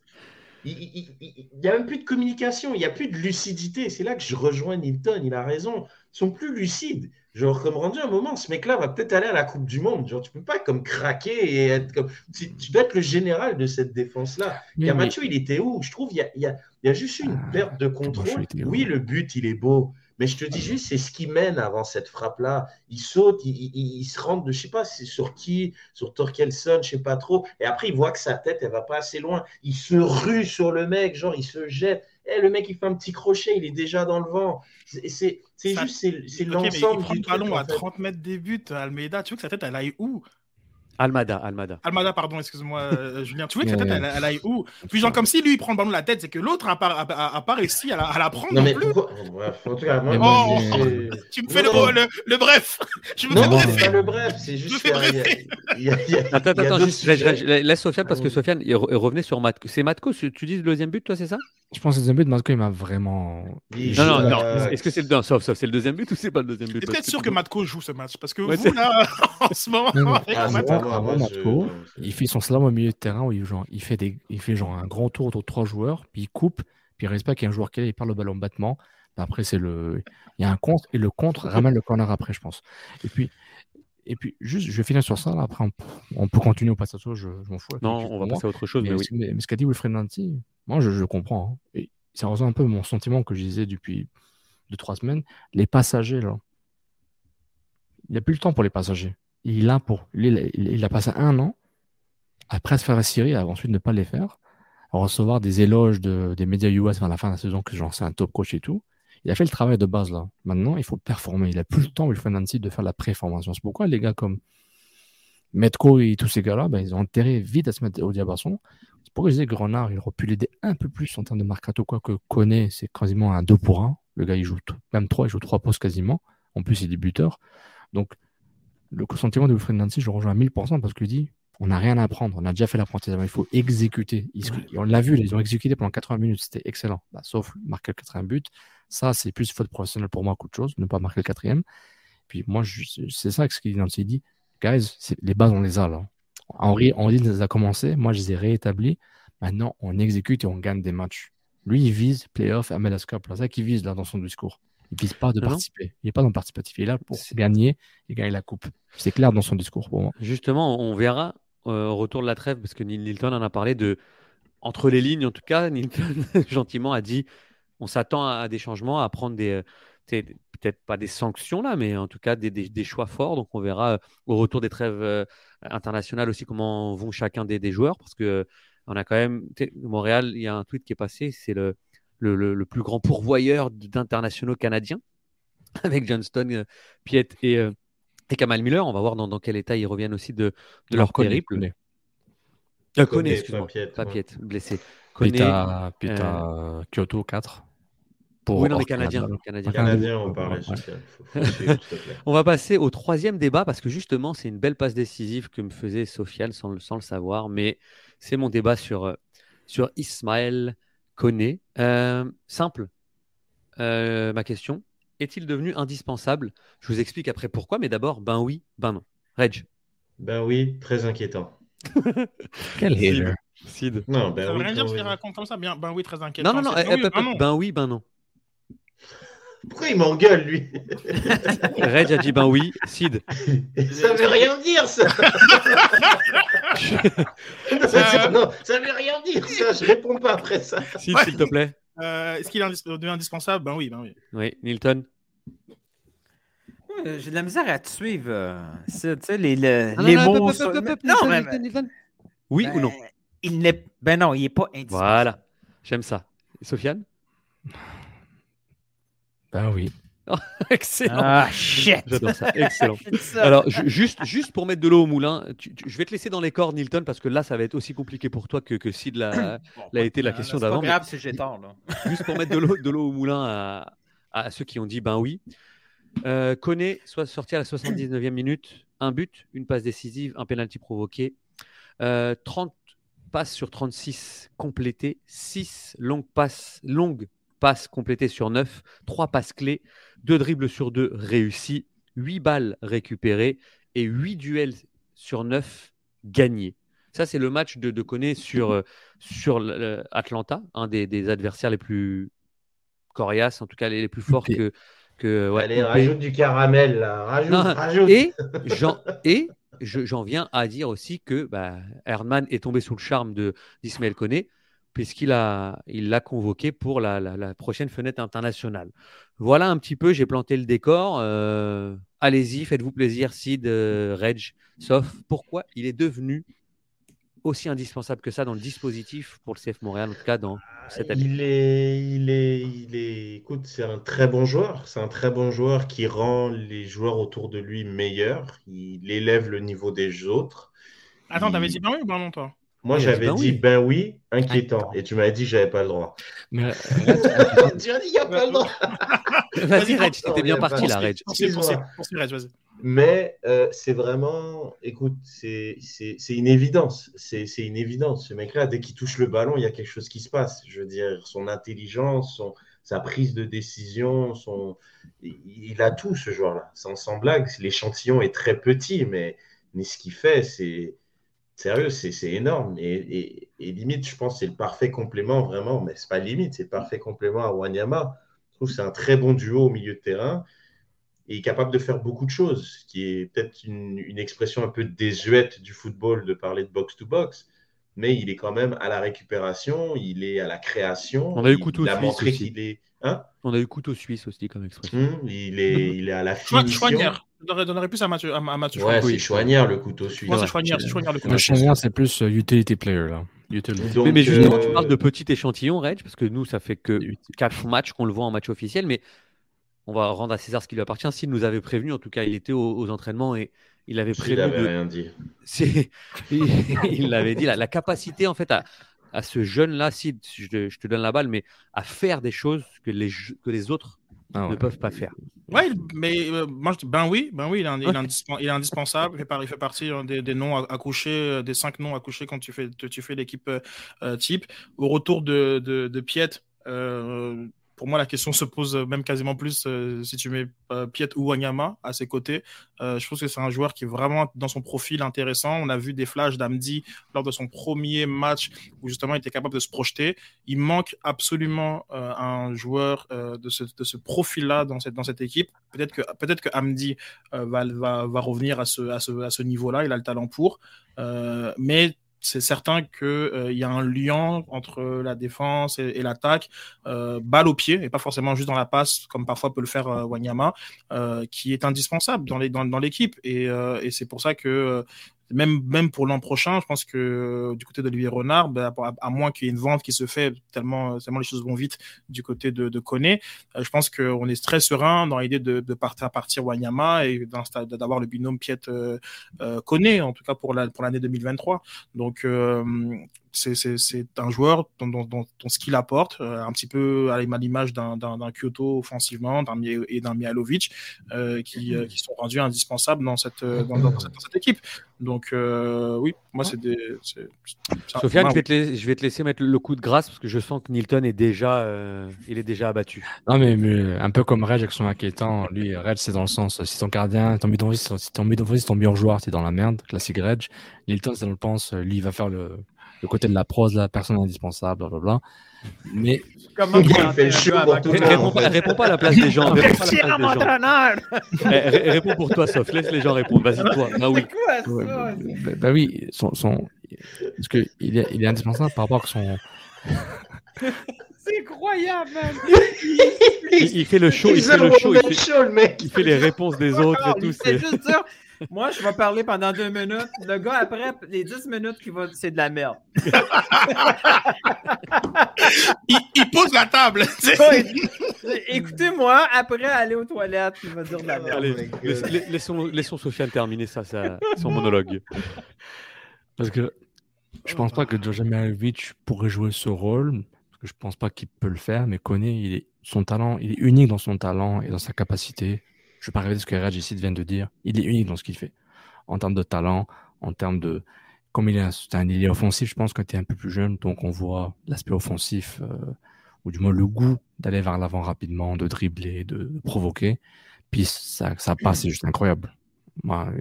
Il n'y a même plus de communication, il n'y a plus de lucidité. C'est là que je rejoins Nilton, il a raison. Ils sont plus lucides. Genre, comme rendu un moment, ce mec-là va peut-être aller à la Coupe du Monde. Genre, tu peux pas comme craquer et être comme. Tu, tu dois être le général de cette défense-là. Oui, Camacho, il était où? Je trouve il y a, il y a- y a juste une Ah, perte de contrôle. où Oui, le but, il est beau. Mais je te dis juste, c'est ce qui mène avant cette frappe-là. Il saute, il, il- il se rentre de, je sais pas, c'est sur qui, sur Torkelson, je sais pas trop. Et après, il voit que sa tête, elle va pas assez loin. Il se rue sur le mec, genre, il se jette. Eh, le mec, il fait un petit crochet, il est déjà dans le vent. C'est juste, c'est c'est Ok, mais il l'ensemble prend du le ballon en à fait. 30 mètres des buts, Almeida. Tu veux que sa tête, elle aille où? Almada, Almada. Almada, pardon, excuse-moi, euh, Julien. Tu vois que cette tête, elle, elle aille où? Puis, genre, comme si lui, il prend le ballon de la tête, c'est que l'autre n'a pas, a, a pas réussi à la, à la prendre. Non, mais plus. pourquoi? Bref, en tout cas, moi, Tu me Non, fais le, non, le, le bref. *laughs* Je me fais Non, bref. pas le bref, c'est juste. fais Attends, attends, juste, laisse, Sofiane parce que. Sofiane, il re- revenait sur Matko. C'est Matko, tu dis le deuxième but, toi, c'est ça? Je pense que le but de Matko, il m'a vraiment. Il Non, non, non. euh, Est-ce que c'est le, non, sauf, sauf, c'est le deuxième but ou c'est pas le deuxième but? T'es peut-être sûr que Matko joue ce match parce que Ouais, vous, c'est- là, *laughs* en ce moment, Non, non. avec Ah, c'est Matko- pas Avant, moi, avant moi, je- Matko, non, c'est- il fait son slalom au milieu de terrain où il, genre, il, fait des, il fait genre un grand tour autour de trois joueurs, puis il coupe, puis il respecte qu'il y a un joueur qui est là, il parle le ballon battement. Puis Après, c'est le. Il y a un contre, et le contre ramène le corner après, je pense. Et puis, et puis juste, je vais finir sur ça, là. Après, on, on peut continuer au passage, je, je m'en fous. Non, on va moi. passer à autre chose, mais, Mais, oui. mais- mais ce qu'a dit Wilfred Nancy, moi, je, je comprends. hein. Et ça rejoint un peu mon sentiment que je disais depuis deux, trois semaines. Les passagers, là. Il n'a plus le temps pour les passagers. Il a pour. Il, a passé un an après se faire assurer, à ensuite ne pas les faire, à recevoir des éloges de, des médias US vers la fin de la saison que genre c'est un top coach et tout. Il a fait le travail de base là. Maintenant, il faut performer. Il a plus le temps, Wilfred Nancy, de faire la préformation. C'est pourquoi les gars comme Metco et tous ces gars-là, ben, ils ont intérêt vite à se mettre au diapason. C'est pourquoi je disais que Grenard, il aurait pu l'aider un peu plus en termes de mercato, quoi que connaît, c'est quasiment un 2 pour 1. Le gars, il joue même 3, il joue 3 postes quasiment. En plus, il est buteur. Donc, le sentiment de Wilfred Nancy, je le rejoins à 1000% parce qu'il dit on n'a rien à apprendre, on a déjà fait l'apprentissage, il faut exécuter. Et on l'a vu, ils ont exécuté pendant 80 minutes, c'était excellent. Bah, sauf marquer le quatrième but. Ça, c'est plus faute professionnelle pour moi qu'autre chose, ne pas marquer le quatrième. Puis moi, c'est ça que ce qu'il dit. Guys, les bases, on les a là. Henri, Henri les a commencé, moi je les ai réétablis. Maintenant, on exécute et on gagne des matchs. Lui, il vise playoff, là. C'est ça qu'il vise là dans son discours. Il vise pas de Non, participer. Il n'est pas dans le participatif. Il est là pour gagner et gagner la coupe. C'est clair dans son discours pour moi. Justement, on verra au retour de la trêve, parce que Nil- Nilton en a parlé de. Entre les lignes, en tout cas, *laughs* Nilton gentiment a dit on s'attend à, des changements, à prendre des. euh, Peut-être pas des sanctions là, mais en tout cas des, choix forts. Donc on verra euh, au retour des trêves euh, internationales aussi comment vont chacun des, joueurs, parce que euh, on a quand même. Montréal, il y a un tweet qui est passé, c'est le, le, plus grand pourvoyeur d'internationaux canadiens, *laughs* avec Johnston, euh, Piet et, euh, et Kamal Miller. On va voir dans, dans quel état ils reviennent aussi de, de leur périple. Koné. Euh, pas excuse-moi. Ouais. Piet, blessé. Puis t'as puis euh, Kyoto 4. Pour oui, non, mais canadien. On parlait, Ouais. *laughs* On va passer au troisième débat parce que justement, c'est une belle passe décisive que me faisait Sofiane sans, le- sans le savoir, mais c'est mon débat sur, euh, sur Ismaël Koné. Euh, simple, euh, ma question. Est-il devenu indispensable? Je vous explique après pourquoi, mais d'abord, ben oui, ben non. Reg. Ben oui, très inquiétant. *laughs* Quel Sid. hater. Sid. Non, ben Ça veut oui. rien dire ben ce qu'il oui. raconte comme ça. Bien, ben oui, très inquiétant. Non, non, non, eh, ben oui, eh, ben non. ben oui, ben non. Pourquoi il m'engueule, lui? *laughs* Reg a dit ben oui, Sid. Ça veut rien dire, ça *laughs* ça, non, ça veut rien dire, ça. Je réponds pas après ça. Sid, Ouais. s'il te plaît. Euh, Est-ce qu'il est indis- devenu indispensable? Ben oui, ben oui. Oui, Nilton. Euh, J'ai de la misère à te suivre. euh, tu sais, les, le- Ah, les non, mots. non, Nilton, mais- Nilton, Nilton. Oui ben, ou non? Il n'est. Ben non, il n'est pas indispensable. Voilà, j'aime ça. Et Sofiane? Ben oui. *laughs* Excellent. Ah, shit! J'adore ça, *laughs* excellent. Ça. Alors, ju- juste, juste pour mettre de l'eau au moulin, tu- tu- je vais te laisser dans les cordes, Nilton, parce que là, ça va être aussi compliqué pour toi que, que Sid l'a *coughs* Bon, l'a été la euh, question c'est pas d'avant. mais grave si j'ai tort, là. Juste pour mettre de l'eau de l'eau au moulin à, à ceux qui ont dit ben oui. Euh, Koné, soit sorti à la 79e minute, un but, une passe décisive, un penalty provoqué, Euh, 30 passes sur 36 complétées, 6 longues passes, longues passes complétées sur 9, 3 passes clés, 2 dribbles sur 2 réussis, 8 balles récupérées et 8 duels sur 9 gagnés. Ça, c'est le match de, de Koné sur, euh, sur Atlanta, un des, des adversaires les plus coriaces, en tout cas les, les plus forts que. que ouais, Allez, rajoute du caramel, là. Rajoute, Non, rajoute. Et *laughs* j'en et je- j'en viens à dire aussi que bah, Herdman est tombé sous le charme de d'Ismaël Koné puisqu'il a il l'a convoqué pour la, la- la prochaine fenêtre internationale. Voilà un petit peu, j'ai planté le décor. Euh, Allez-y, faites-vous plaisir, Sid, euh, Reg, sauf pourquoi il est devenu aussi indispensable que ça dans le dispositif pour le CF Montréal, en tout cas dans cette année Il est, il est, il est, écoute, c'est un très bon joueur. C'est un très bon joueur qui rend les joueurs autour de lui meilleurs. Il élève le niveau des autres. Attends, Il- t'avais dit oui ou non, toi? Moi, Il a dit j'avais ben dit oui. ben oui, inquiétant. Et tu m'as dit que j'avais pas le droit. Mais euh, *laughs* tu as dit il n'y a pas le droit. *laughs* Vas-y, Reg, t'étais bien parti là, Reg. Mais euh, c'est vraiment, écoute, c'est c'est- c'est une évidence. C'est c'est une évidence. Ce mec-là, dès qu'il touche le ballon, il y a quelque chose qui se passe. Je veux dire, son intelligence, son, sa prise de décision, son... il il a tout, ce joueur-là. Sans, sans blague, l'échantillon est très petit, mais, mais ce qu'il fait, c'est sérieux, c'est énorme. Et, et- et limite, je pense que c'est le parfait complément, vraiment, mais c'est pas limite, c'est le parfait complément à Wanyama. Je trouve que c'est un très bon duo au milieu de terrain et il est capable de faire beaucoup de choses, ce qui est peut-être une, une expression un peu désuète du football de parler de box-to-box, mais il est quand même à la récupération, il est à la création. On a eu couteau il a suisse montré aussi. qu'il est. Hein? On a eu couteau suisse aussi comme expression. Hum, il, est, il est à la finition. Je donnerais- donnerais plus à Mathieu, à, Mathieu Ouais, Chouanière. c'est Chouanière le couteau suisse. Moi, c'est Chouanière, c'est Chouanière le le chien, c'est plus euh, utility player là. Utility. Donc, mais, mais justement, euh, tu parles de petit échantillon, Reg, parce que nous, ça fait que 4 matchs qu'on le voit en match officiel, mais on va rendre à César ce qui lui appartient. S'il nous avait prévenu, en tout cas, il était aux, aux entraînements et il avait il prévu n'avait de, rien dit. *laughs* il il l'avait dit, la, la capacité en fait à, à ce jeune-là, si je te, je te donne la balle, mais à faire des choses que les, je- que les autres Ah ne peuvent pas faire. Il- mais euh, moi, je dis, ben oui, ben oui, il est, il est il indispensable. Il fait, par- il fait partie euh, des, des noms à, à coucher, euh, des cinq noms à coucher quand tu fais, tu, tu fais l'équipe euh, euh, type. Au retour de, de, de Piet, euh, pour moi, la question se pose même quasiment plus euh, si tu mets euh, Piet ou Wanyama à ses côtés. Euh, je trouve que c'est un joueur qui est vraiment dans son profil intéressant. On a vu des flashs d'Amdi lors de son premier match où justement il était capable de se projeter. Il manque absolument euh, un joueur euh, de ce, de ce profil-là dans cette, dans cette équipe. Peut-être que, peut-être que Amdi euh, va, va, va revenir à ce, à ce, à ce niveau-là. Il a le talent pour. Euh, mais c'est certain qu'il euh, y a un lien entre la défense et, l'attaque, euh, balle au pied, et pas forcément juste dans la passe, comme parfois peut le faire euh, Wanyama, qui est indispensable dans l'équipe. Et, c'est pour ça que même, pour l'an prochain, je pense que euh, du côté d'Olivier Renard, ben, à, moins qu'il y ait une vente qui se fait tellement, tellement les choses vont vite du côté de, de Koné, euh, je pense qu'on est très serein dans l'idée de, de partir partir Wanyama et d'avoir le binôme Piet euh, Koné, en tout cas pour l'année pour 2023. Donc, euh, c'est un joueur dont, dont, dont, dont, ce qu'il apporte, euh, un petit peu à l'image d'un Kyoto offensivement d'un et d'un Mihalovic, euh, qui, euh, qui, sont rendus indispensables dans cette, dans, dans cette, dans cette équipe. Donc, euh, oui, moi, c'est des. Sofiane, je vais, te laisser, je vais te laisser mettre le coup de grâce parce que je sens que Nilton est déjà, euh, il est déjà abattu. Non, mais, mais un peu comme Reg avec son inquiétant. Lui, Reg, c'est dans le sens si ton gardien, ton bidon, si ton si ton meilleur joueur, t'es dans la merde, classique Reg. Nilton, c'est dans le pense, lui, il va faire le, le côté de la prose, la personne indispensable, blablabla. Mais. Comment il fait le show pour tout le réponds, monde. pas, réponds pas à la place des gens. *laughs* réponds pas à la place des gens. Eh, réponds pour toi, sauf laisse les gens répondre. Vas-y, toi. Ah oui. Ça? Bah, bah, oui, son, son... parce que il est, il est indispensable par rapport à son. *laughs* C'est incroyable, man. il, fait le show, il, fait le show, il fait, show, le mec. il fait les réponses des autres et tout. C'est juste dire, moi, je vais parler pendant deux minutes. Le gars, après, les dix minutes, c'est de la merde. *laughs* il, il, pose la table. Écoutez-moi, après, aller aux toilettes, il va dire de la merde. Allez, laissons, laissons Sofiane terminer ça, ça, son monologue. Parce que je pense pas que Jojo Mihailovic pourrait jouer ce rôle. Parce que je pense pas qu'il peut le faire, mais connaît il est, son talent, il est unique dans son talent et dans sa capacité. Je vais pas de ce que ici vient de dire. Il est unique dans ce qu'il fait. En termes de talent, en termes de. Comme il est un, un il est offensif, je pense que tu es un peu plus jeune, donc on voit l'aspect offensif, euh, ou du moins le goût d'aller vers l'avant rapidement, de dribbler, de, de provoquer. Puis ça, ça passe, c'est juste incroyable.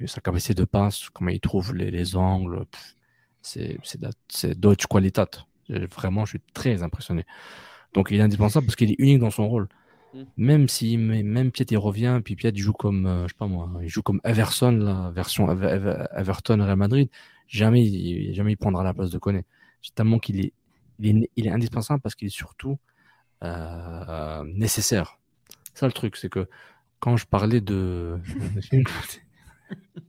Sa capacité de passe, comment il trouve les, les angles, c'est d'autres qualités. Vraiment, je suis très impressionné. Donc, il est indispensable parce qu'il est unique dans son rôle. Mm. Même si, même Piet il revient, puis Piet joue comme, euh, je sais pas moi, il joue comme Everson, la version Ever, Ever, Everton Real Madrid. Jamais, il, jamais il prendra la place de Koné. Tellement qu'il est, il est, il est indispensable parce qu'il est surtout euh, nécessaire. Ça le truc, c'est que quand je parlais de *laughs*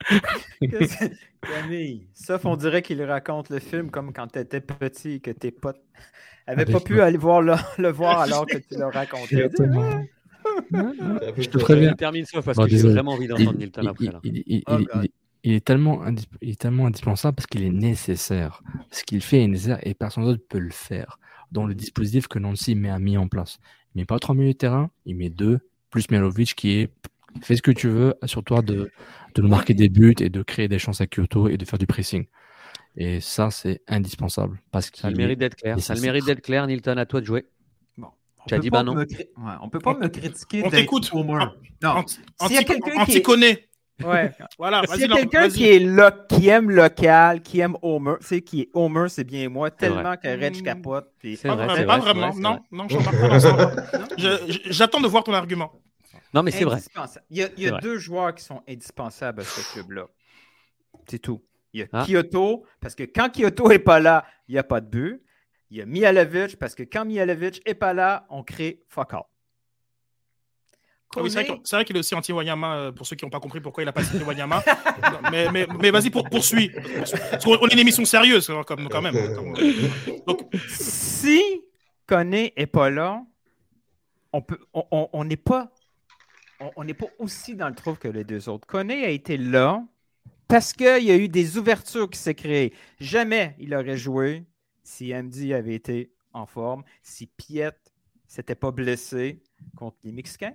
*laughs* que- Camille, sauf on dirait qu'il raconte le film comme quand tu étais petit et que tes potes n'avaient Ah, pas pu aller voir le, *laughs* le voir alors que tu leur *laughs* racontais. Exactement. Je te préviens. Termine ça parce Bon, que j'ai vraiment envie Il- d'entendre Nilton il- après. Là. il- il- Oh il- God. il- il est tellement indis- il est tellement indispensable parce qu'il est nécessaire. Ce qu'il fait est nécessaire et personne d'autre peut le faire. Dans le dispositif que Nancy met, a mis en place. Il met pas trois milieux de terrain, il met deux, plus Mialovic qui est fais ce que tu veux, assure-toi de, de nous marquer des buts et de créer des chances à Kyoto et de faire du pressing. Et ça, c'est indispensable. Parce Ça a le mérite d'être clair. Ça a le mérite d'être clair, Nilton, à toi de jouer. On Tu as peut dit pas bah non. me ouais, on peut pas me critiquer On t'écoute. Homer. Non. Anti- S'il y a anti- quelqu'un qui Anti-connaît. Ouais. Voilà, S'il y a quelqu'un qui est qui aime local, qui aime Homer, tu sais, qui est Homer, c'est bien moi, C'est tellement que Reg Mm. capote. puis- C'est Pas, vrai, vraiment, c'est pas vrai, c'est vraiment. vrai, c'est non, vrai. non, je pas. *laughs* Je- je- J'attends de voir ton argument. Non, mais c'est vrai. Il y a, il y a C'est vrai. deux joueurs qui sont indispensables à ce club-là. C'est tout. Il y a Ah. Kyoto, parce que quand Kyoto n'est pas là, il n'y a pas de but. Il y a Mihalovic, parce que quand Mihalovic n'est pas là, on crée fuck all. Ah oui, c'est vrai qu'il- est aussi anti-Wanyama, euh, pour ceux qui n'ont pas compris pourquoi il a pas cité Wanyama. *laughs* Mais mais, mais vas-y, pour, poursuis. Parce qu'on on est une émission sérieuse, quand comme- quand même. Comme- Donc, si Kone n'est pas là, on peut, on- on on n'est pas, on- n'est pas aussi dans le trou que les deux autres. Kone a été là parce qu'il y a eu des ouvertures qui s'est créées. Jamais il aurait joué si MD avait été en forme, si Piet s'était pas blessé contre les Mexicains.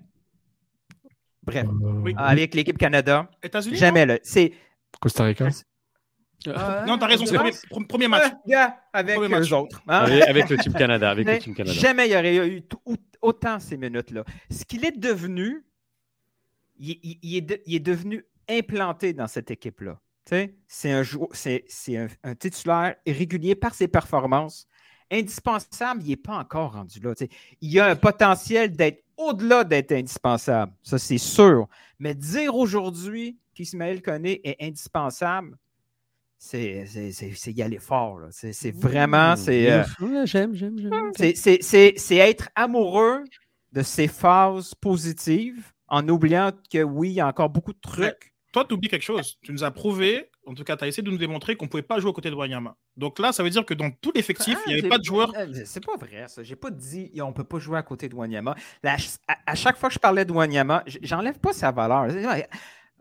Bref, Euh, Oui. avec l'équipe Canada, États-Unis jamais là. C'est Costa Rica. Non, t'as raison, c'est le premier, pre- premier match. Gars, avec Premier match. autres. hein? Avec, avec le Team Canada. Avec le Team Canada. Jamais il y aurait eu tout- autant ces minutes-là. Ce qu'il est devenu, il, il- il est de- il est devenu implanté dans cette équipe-là. C'est un, titulaire régulier par ses performances. Indispensable, il n'est pas encore rendu là. Il a un potentiel d'être au-delà d'être indispensable. Ça, c'est sûr. Mais dire aujourd'hui qu'Ismaël Koné est indispensable, c'est, y aller fort. C'est, vraiment. C'est, euh, être amoureux de ces phases positives en oubliant que oui, il y a encore beaucoup de trucs. Toi, tu oublies quelque chose. Tu nous as prouvé, en tout cas, tu as essayé de nous démontrer qu'on ne pouvait pas jouer aux côtés de Wanyama. Donc là, ça veut dire que dans tout l'effectif, il n'y Ah, avait pas de joueurs. euh, C'est pas vrai, ça. J'ai pas dit on peut pas jouer à côté de Wanyama. Là, à, à chaque fois que je parlais de Wanyama, j'enlève pas sa valeur.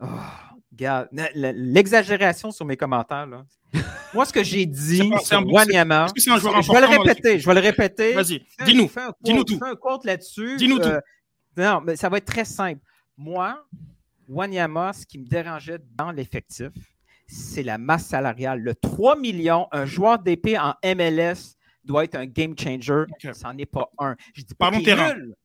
Oh, regarde, l'exagération sur mes commentaires. Là. Moi, ce que j'ai *laughs* dit sur Wanyama, Est-ce que c'est un joueur je vais le répéter. Je vais le répéter. Vas-y, dis-nous. dis-nous tout. fais un quote là-dessus. Dis-nous tout. Non, mais ça va être très simple. Moi, Wanyama, ce qui me dérangeait dans l'effectif, c'est la masse salariale. Le 3 millions, un joueur d'épée en MLS doit être un game changer. Ça n'en est pas un. Je dis pas qu'il est terrain. nul.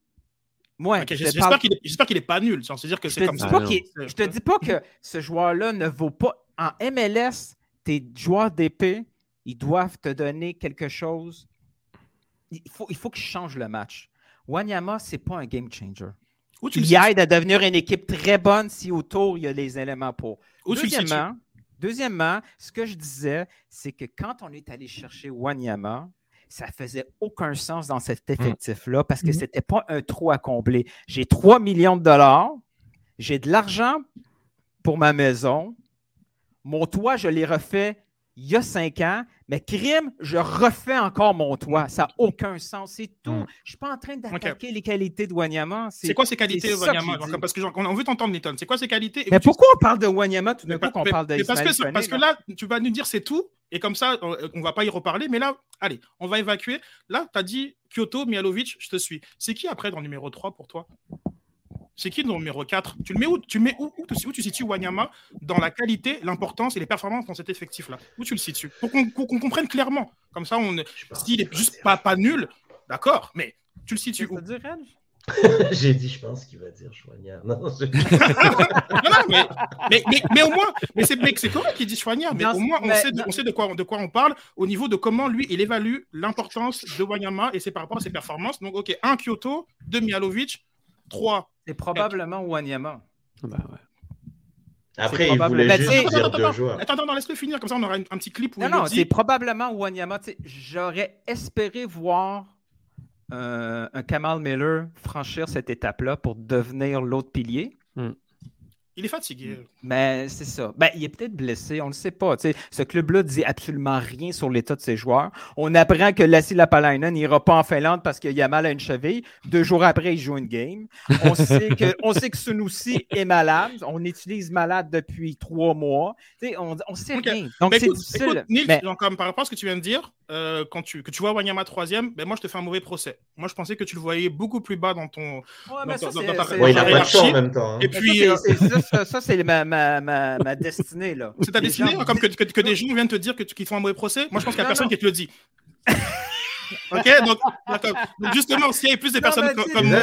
Moi, J'espère parle- qu'il est, j'espère qu'il est pas nul. C'est-à-dire que je c'est te comme dis ça. pas Ah, je te dis pas que ce joueur-là ne vaut pas. En MLS, tes joueurs d'épée, ils doivent te donner quelque chose. Il faut, il faut qu'ils changent le match. Wanyama, c'est pas un game changer. Où tu le Il aide à devenir une équipe très bonne si autour il y a les éléments pour. Où tu? Deuxièmement, ce que je disais, c'est que quand on est allé chercher Wanyama, ça faisait aucun sens dans cet effectif-là parce que Mhm. c'était pas un trou à combler. J'ai 3 millions de dollars, j'ai de l'argent pour ma maison, mon toit, je l'ai refait il y a cinq ans, mais crime, je refais encore mon toit. Ça n'a aucun sens. C'est tout. Mm. Je ne suis pas en train d'attaquer les qualités de Wanyama. C'est quoi ses qualités, que Wanyama Parce que genre, on veut t'entendre, Nathan. C'est quoi ses qualités? Mais pourquoi on parle de Wanyama tout d'un coup qu'on parle de mais parce, que, parce que Koné, là, tu vas nous dire c'est tout, et comme ça, on, on va pas y reparler, mais là, allez, on va évacuer. Là, tu as dit Kyoto, Mialovic, je te suis. C'est qui après dans numéro 3 pour toi? C'est qui dans le numéro 4 Tu le mets où Tu le mets où, où, tu- où tu situes Wanyama dans la qualité, l'importance et les performances dans cet effectif-là? Où tu le situes? Pour qu'on comprenne clairement. Comme ça, on s'il est juste pas, pas nul, d'accord, mais tu le situes où? *laughs* J'ai dit, je pense qu'il va dire Chouanière. Non, je- *laughs* Non, non, mais, mais, mais, mais au moins, mais c'est mais c'est correct qu'il dit Chouanière, mais Non, au moins on mais- sait, de, on sait de, quoi, de quoi on parle au niveau de comment lui il évalue l'importance de Wanyama et c'est par rapport à ses performances. Donc, ok, un Kyoto, deux Mialovic, trois. C'est probablement Wanyama. Bah ouais. Après, il probable. voulait Mais juste dire Attends, deux attends, joueurs. attends, attends, laisse-le finir, comme ça on aura un, un petit clip où Non, il non, c'est dit. probablement Wanyama. J'aurais espéré voir euh, un Kamal Miller franchir cette étape-là pour devenir l'autre pilier. Il Il est fatigué. Mais c'est ça. Ben, il est peut-être blessé, on ne le sait pas. Tu sais, ce club-là dit absolument rien sur l'état de ses joueurs. On apprend que Lassie Lapalainen n'ira pas en Finlande parce qu'il a mal à une cheville. Deux jours après, il joue une game. On sait que, *laughs* on sait que Sunusi est malade. On utilise malade depuis trois mois. Tu sais, on, on sait Ok. rien. Donc, c'est écoute, difficile. écoute, Nils, mais- genre, comme par rapport à ce que tu viens de dire, euh, quand tu, que tu vois Wanyama troisième, ben moi je te fais un mauvais procès. Moi je pensais que tu le voyais beaucoup plus bas dans ton. Ouais, dans- mais ça, dans- c'est- dans ta- Ouais, il n'a pas de choix en même temps. hein. Et puis, ça, euh, ça, ça, c'est ma, ma, ma, ma destinée. là. c'est ta Les destinée, gens- hein, comme que, que, que des gens viennent te dire qu'ils font un mauvais procès. Moi je pense qu'il n'y a personne non. qui te le dit. *laughs* ok, donc. Donc, justement, s'il y avait plus de Non, personnes comme moi.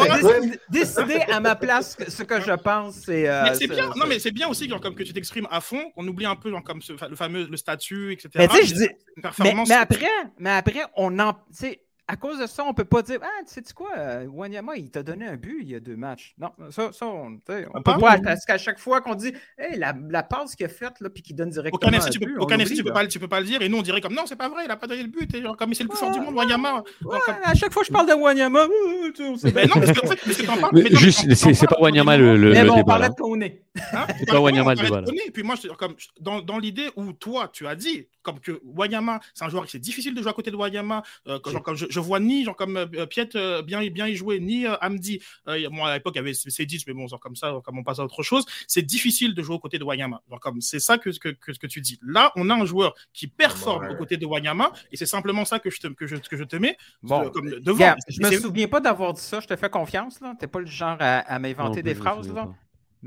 décider- à ma place ce que je pense, c'est. euh, c'est bien, non mais c'est bien aussi genre, comme que tu t'exprimes à fond, qu'on oublie un peu genre, comme ce, le fameux le statut, etc. Mais tu sais, je dis, Une Mais, après, mais après, on en. tu sais, à cause de ça, on peut pas dire Ah, tu sais quoi, euh, Wanyama, il t'a donné un but il y a deux matchs. Non, ça, ça on, Pas peut pas. bon. Parce qu'à chaque fois qu'on dit Hey, la, la passe qu'il a faite, là, puis qu'il donne directement. Aucun un essai, tu oublie, peux pas, tu peux pas le dire. Et nous, on dirait comme non, c'est pas vrai, il a pas donné le but. Et genre, comme c'est le plus fort du monde, Wanyama. Ouais, comme- à chaque fois que je parle de Wanyama, Mais bien. non, parce que, en fait, parce que t'en parles. Mais mais non, juste, mais t'en- c'est pas Wanyama le, le, Mais le bon, on parlait de Kone. Hein? C'est pas Wanyama le débat. Koné, Et puis moi, je- comme, je- dans, dans l'idée où toi, tu as dit comme que Wanyama, c'est un joueur qui c'est difficile de jouer à côté de Wanyama. euh, que, genre, comme je, je vois ni genre comme euh, Piet euh, bien, bien y jouer, ni euh, Hamdi. Euh, a- moi, à l'époque, il y avait C10, mais bon, genre, comme ça, comme on passe à autre chose, c'est difficile de jouer aux côtés de Wanyama. Genre, comme c'est ça que, que, que, que tu dis. Là, on a un joueur qui performe Ouais. aux côtés de Wanyama, et c'est simplement ça que je te, que je, que je te mets Bon, euh, comme devant. Je me souviens pas d'avoir dit ça, je te fais confiance, là. T'es pas le genre à, m'inventer des phrases, là. pas.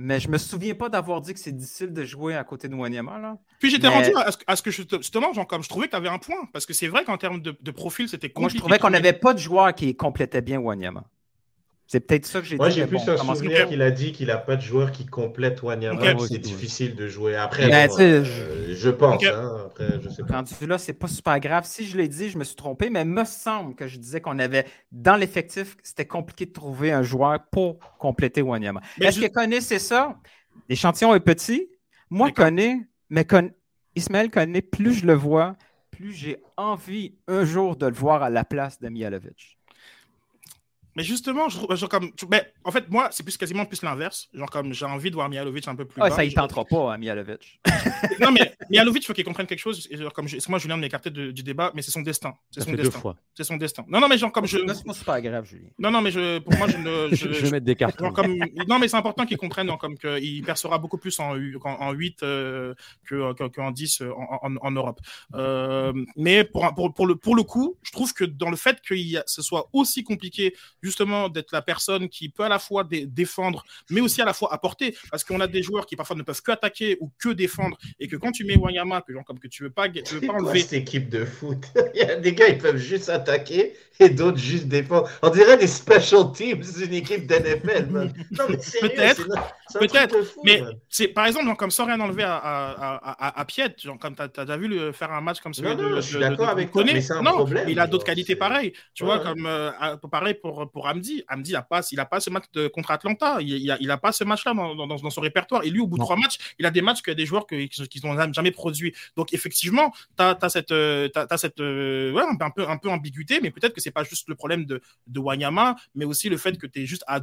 Mais je me souviens pas d'avoir dit que c'est difficile de jouer à côté de Wanyama, là. Puis j'étais Mais- rendu à ce, à ce que je te, justement, genre, comme je trouvais que tu avais un point, parce que c'est vrai qu'en termes de, de profil, c'était Moi, je compliqué. trouvais qu'on n'avait pas de joueur qui complétait bien Wanyama. C'est peut-être ça que j'ai Moi, dit. j'ai mais plus bon, un comment- souvenir qu'il a dit qu'il n'a pas de joueur qui complète Wanyama. Ok. que Moi C'est difficile de jouer. Après, bon, sais, euh, je pense. Hein. Après, je sais pas. Rendu là, c'est pas super grave. Si je l'ai dit, je me suis trompé, mais il me semble que je disais qu'on avait, dans l'effectif, c'était compliqué de trouver un joueur pour compléter Wanyama. Mais Est-ce je- que Koné, c'est ça? L'échantillon est petit. Moi. Koné, mais Ismaël Koné, plus je le vois, plus j'ai envie un jour de le voir à la place de Mihalovic. Mais justement, je, genre comme, tu- mais en fait, moi, c'est plus quasiment plus l'inverse. Genre comme j'ai envie de voir Mihalovic un peu plus Ah, bas. ça, il Je- tentera pas, hein, Mihalovic. *laughs* Non, mais Mihalovic, il faut qu'il comprenne quelque chose. Et genre, comme je- moi, je viens de m'écarter du débat, mais c'est son destin. C'est son fait deux destin. fois. C'est son destin. Non, non, mais genre comme je. Là, C'est pas grave, Julien. Non, non, mais je, pour moi, je ne. *laughs* Je, je vais mettre des cartes. Genre comme... Non, mais c'est important qu'ils comprennent genre, comme qu'il percera beaucoup plus en, en, en 8 euh, que, que- qu'en 10 euh, en, en- en Europe. Euh, mais pour, pour, pour, le, pour le coup, je trouve que dans le fait que y a- ce soit aussi compliqué justement d'être la personne qui peut à la fois dé- défendre, mais aussi à la fois apporter, parce qu'on a des joueurs qui parfois ne peuvent que attaquer ou que défendre, et que quand tu mets Wanyama, que genre comme que tu veux pas, tu veux pas quoi enlever. cette équipe de foot? *laughs* Il y a des gars, ils peuvent juste attaquer et d'autres juste défendre. On dirait des special teams d'une équipe d'NFL, *laughs* Peut-être, peut-être, Mais c'est par exemple, genre, comme sans rien enlever à, à, à, à, Piet, genre comme tu as, déjà vu le, faire un match comme celui Non, de, non, de- je suis d'accord avec toi, mais un non, problème, Il a d'autres qualités pareilles. Tu Ouais, vois, ouais. comme euh, pareil pour, pour Hamdi. Hamdi, il n'a pas, il a pas ce match de, contre Atlanta. Il, il, a, il a pas ce match-là dans, dans, dans son répertoire. Et lui, au bout de Non. trois matchs, il a des matchs qu'il y a des joueurs que- qui n'ont jamais produit. Donc, effectivement, tu as, cette, euh, t'as cette euh, ouais, un, peu, un peu ambiguïté, mais peut-être que c'est pas juste le problème de, de Wanyama, mais aussi le fait que tu es juste à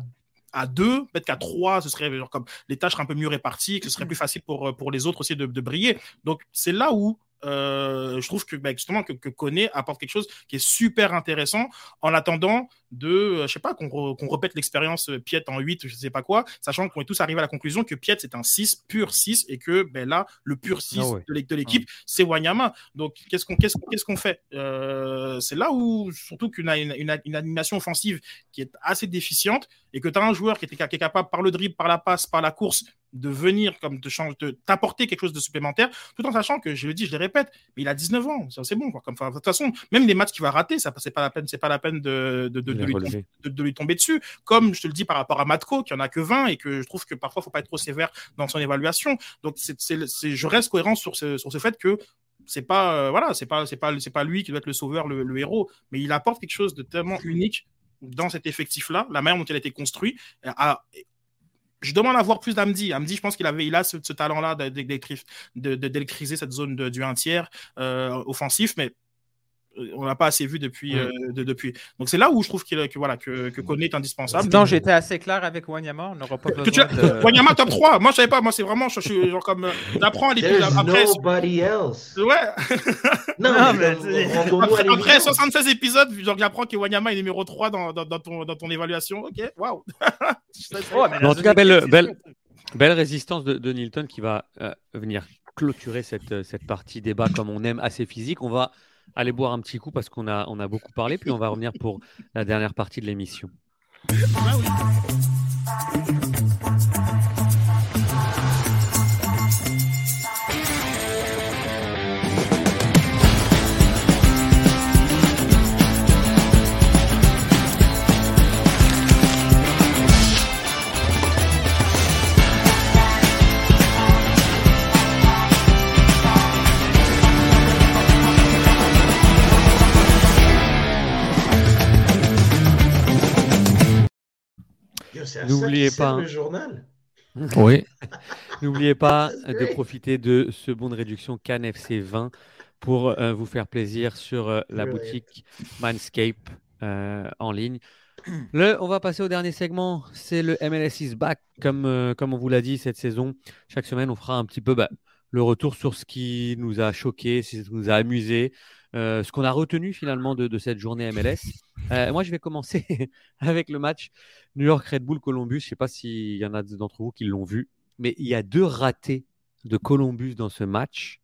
à deux, peut-être qu'à trois, ce serait genre comme les tâches seraient un peu mieux réparties, que ce serait plus facile pour, pour les autres aussi de, de briller. Donc c'est là où euh, je trouve que bah, justement que, que Koné apporte quelque chose qui est super intéressant en attendant de, euh, je sais pas, qu'on re- qu'on répète l'expérience euh, Piet en 8, je sais pas quoi, sachant qu'on est tous arrivés à la conclusion que Piet c'est un 6, pur 6, et que ben, là, le pur 6 Ah ouais. de l'é- de l'équipe, c'est Wanyama. Donc qu'est-ce qu'on qu'est-ce qu'est-ce qu'on fait? Euh, C'est là où, surtout qu'une une, une- une animation offensive qui est assez déficiente, et que tu as un joueur qui est, qui est capable par le dribble, par la passe, par la course, de venir comme te changer, de t'apporter quelque chose de supplémentaire, tout en sachant que je le dis, je le répète, mais il a 19 ans, c'est bon. Quoi. Comme, de toute façon, même les matchs qu'il va rater, ça c'est pas la peine, c'est pas la peine de, de, de, de lui tomber, de, de lui tomber dessus. Comme je te le dis par rapport à Matko, qui en a que 20 et que je trouve que parfois faut pas être trop sévère dans son évaluation. Donc c'est, je reste cohérent sur ce, sur ce fait que c'est pas euh, voilà c'est pas c'est pas c'est pas lui qui doit être le sauveur le, le héros mais il apporte quelque chose de tellement unique dans cet effectif là la manière dont il a été construit euh, à- je demande à voir plus d'Amdi. Amdi, je pense qu'il avait, il a ce, talent-là d'électriser cette zone de- du 1 tiers euh, offensif, mais on l'a pas assez vu depuis, Mm. euh, de- depuis. Donc c'est là où je trouve qu'il, que voilà que, que est indispensable. Sinon, j'étais assez clair avec Wanyama. On n'aura pas Que tu besoin as... de... *laughs* Wanyama top 3. Moi, je savais pas. Moi, c'est vraiment, je, je suis genre comme, euh, j'apprends There's après. nobody else. Ouais. *laughs* Non, Non, mais, Après, après l'évidence. 76 épisodes, genre, j'apprends que Wanyama est numéro 3 dans, dans, dans ton, dans ton évaluation. Ok, waouh. *laughs* Ouais, dans en tout cas, belle, résistance de, de Nilton qui va euh, venir clôturer cette, cette partie débat comme on aime, assez physique. On va aller boire un petit coup parce qu'on a, on beaucoup parlé, puis on va revenir pour la dernière partie de l'émission. Yo, c'est à N'oubliez ça pas, le journal. *laughs* Oui. *laughs* N'oubliez pas That's de profiter de ce bon de réduction Cannes FC 20 pour euh, vous faire plaisir sur euh, la Brilliant. boutique Manscape euh, en ligne. Le, on va passer au dernier segment, c'est le MLS is back. Comme, euh, comme on vous l'a dit cette saison, chaque semaine on fera un petit peu bah, le retour sur ce qui nous a choqué, ce qui nous a amusé, euh, ce qu'on a retenu finalement de, cette journée MLS. Euh, moi je vais commencer *laughs* avec le match New York Red Bull Columbus. Je ne sais pas s'il y en a d'entre vous qui l'ont vu, mais il y a deux ratés de Columbus dans ce match.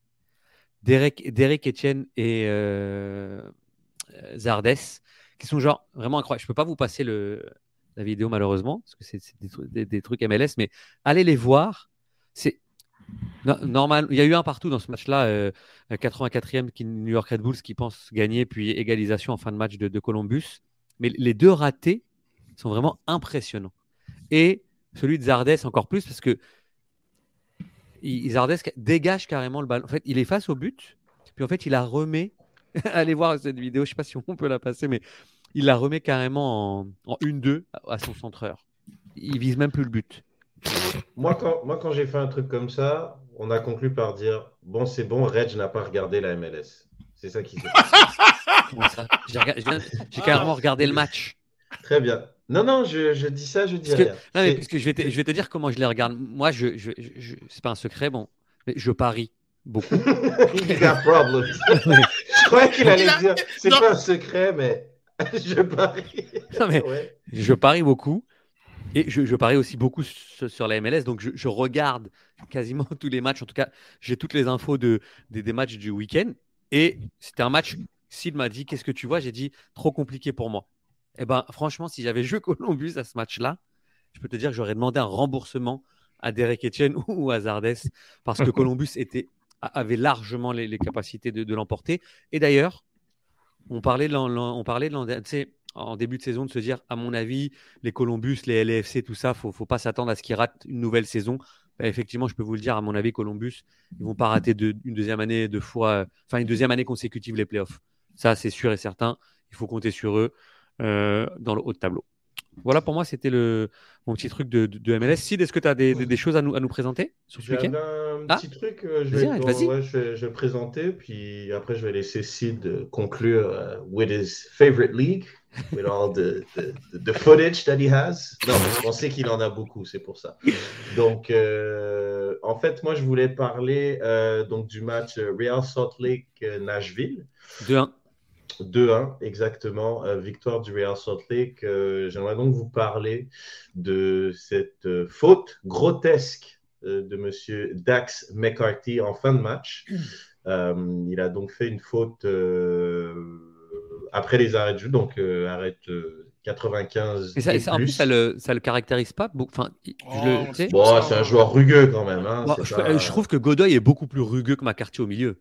Derek, Derek Etienne et euh, Zardes, qui sont genre vraiment incroyables. Je ne peux pas vous passer la vidéo malheureusement, parce que c'est des- des trucs MLS, mais allez les voir. C'est no- normal. Il y a eu un partout dans ce match-là, euh, 84e qui New York Red Bulls qui pense gagner, puis égalisation en fin de match de, Columbus. Mais les deux ratés sont vraiment impressionnants. Et celui de Zardes encore plus, parce que il- Zardes dégage carrément le ballon. En fait, il est face au but, puis en fait, il la remet. *laughs* Allez voir cette vidéo, je sais pas si on peut la passer, mais il la remet carrément en, en 1-2 à- à son centreur. Il vise même plus le but. Moi, quand, moi, quand j'ai fait un truc comme ça, on a conclu par dire Bon, c'est bon, Reg n'a pas regardé la MLS. C'est ça qui s'est passé. *laughs* J'ai carrément regardé le match. Très bien. Non, non, je, je dis ça, je dis Parce que, rien. non, mais parce que je, vais te, je vais te dire comment je les regarde. Moi, je, je, je- je- c'est pas un secret, bon, mais je parie beaucoup. You got problems. je croyais qu'il allait Il a- dire C'est pas un secret, mais *laughs* je parie. Non, mais- Ouais. Je parie beaucoup. Et je, je parie aussi beaucoup sur, la MLS. Donc, je, je regarde quasiment *laughs* tous les matchs. En tout cas, j'ai toutes les infos de, des, des matchs du week-end. Et c'était un match. Sid m'a dit Qu'est-ce que tu vois? J'ai dit Trop compliqué pour moi. Et ben, franchement, si j'avais joué *laughs* Columbus à ce match-là, je peux te dire que j'aurais demandé un remboursement à Derek Etienne *laughs* ou à Zardes parce que Columbus était, avait largement les, les capacités de, de l'emporter. Et d'ailleurs, on parlait de l'an- on parlait en début de saison de se dire, à mon avis, les Columbus, les LFC, tout ça, faut, faut pas s'attendre à ce qu'ils ratent une nouvelle saison. Bah, effectivement, je peux vous le dire, à mon avis, Columbus, ils vont pas rater une deuxième année, deux fois, enfin une deuxième année consécutive les playoffs. Ça, c'est sûr et certain. Il faut compter sur eux euh, dans le haut de tableau. Voilà, pour moi, c'était le mon petit truc de, de- de MLS. Sid, est-ce que tu as des, des- des choses à nous, à nous présenter sur ce week-end? un Ah. petit truc, euh, je vais, vas-y. ouais, je, vais, je vais le présenter, puis après je vais laisser Sid euh, conclure euh, with his favorite league, with all the, the, the footage that he has. Non, mais on sait qu'il en a beaucoup, c'est pour ça. Donc, euh, en fait, moi je voulais parler euh, donc du match Real Salt Lake euh, Nashville. 2-1. 2-1, exactement. euh, victoire du Real Salt Lake. Euh, J'aimerais donc vous parler de cette euh, faute grotesque euh, de monsieur Dax McCarthy en fin de match. Euh, il a donc fait une faute euh, après les arrêts de jeu, donc euh, arrête euh, 95 Et ça, et ça, en plus, ça le, ça le caractérise pas. beaucoup. Enfin, Oh, Bon, c'est un joueur rugueux quand même. hein, Bon, c'est je, pas- je trouve que Godoy est beaucoup plus rugueux que McCarthy au milieu.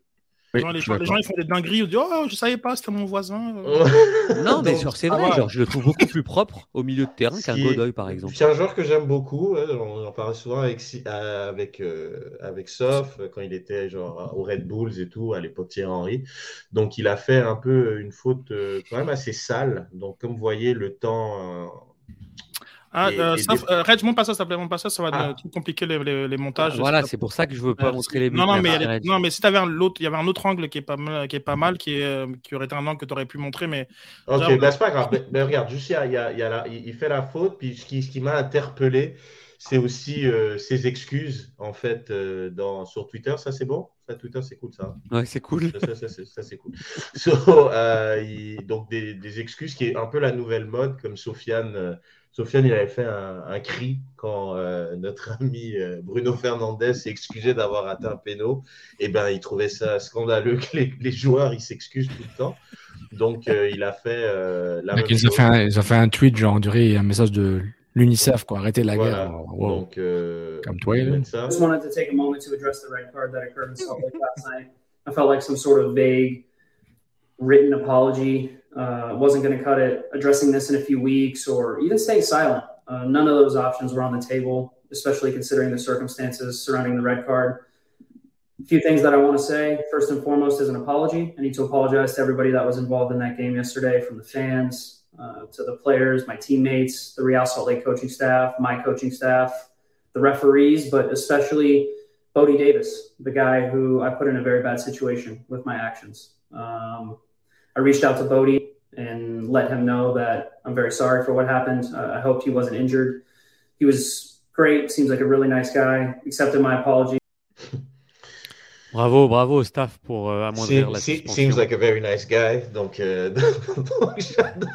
Genre, les, gens, les gens, ils font des dingueries. Ils disent Oh, je savais pas, c'était mon voisin. *laughs* Non, mais genre, c'est ah vrai, ouais. genre, je le trouve beaucoup plus propre au milieu de terrain qu'un Godoy, par exemple. C'est un joueur que j'aime beaucoup. on en parle souvent avec, euh, avec, euh, avec Sof quand il était genre au Red Bulls et tout, à l'époque Thierry Henry. Donc, il a fait un peu une faute euh, quand même assez sale. Donc, comme vous voyez, le temps. euh, Ah, Et- euh, et ça, des- euh, Reg, monte pas ça, s'il te plaît, monte pas ça, ça va Ah. tout compliquer les, les, les montages. Voilà, c'est pour ça que je veux pas Euh, montrer les buts. non, non, mais, Reg. non, mais si t'avais un, il y avait un autre angle qui est pas mal, qui est pas mal, qui, est, euh, qui aurait été un angle que tu aurais pu montrer, mais Ok, Genre- bah, c'est pas grave. Mais, mais regarde, juste il, y a- il y a- la- fait la faute, puis ce qui, ce qui m'a interpellé, c'est aussi euh, ses excuses, en fait, euh, dans, sur Twitter. Ça, c'est bon? Ça, Twitter, c'est cool, ça. Ouais, c'est cool. Ça, ça, ça, c'est- ça, c'est cool. So, euh, il- donc, des, des excuses qui est un peu la nouvelle mode, comme Sofiane. Sofiane, il avait fait un, un cri quand euh, notre ami euh, Bruno Fernandez s'est excusé d'avoir atteint un péno. Et ben, il trouvait ça scandaleux que les, les joueurs ils s'excusent tout le temps. Donc, euh, il a fait euh, la même ils, ont chose. fait un, ils ont fait un tweet, genre, dirait un message de l'UNICEF, quoi. Arrêtez la Voilà. guerre. Wow. Donc, euh, Comme toi, il là. met ça. I just wanted to take a moment to address the red card that occurred in Salt Lake last night. I felt like some sort of vague written apology uh, wasn't going to cut it. Addressing this in a few weeks or even staying silent. Uh, none of those options were on the table, especially considering the circumstances surrounding the red card. A few things that I want to say. First and foremost is an apology. I need to apologize to everybody that was involved in that game yesterday, from the fans uh, to the players, my teammates, the Real Salt Lake coaching staff, my coaching staff, the referees, but especially Bodie Davis, the guy who I put in a very bad situation with my actions. Um, I reached out to Bodie and let him know that I'm very sorry for what happened. Uh, I hoped he wasn't injured. He was great, seems like a really nice guy, accepted my apology. Bravo, bravo au staff pour euh, amoindrir Seem- la suspension. seems like a very nice guy. Donc, euh, donc j'adore.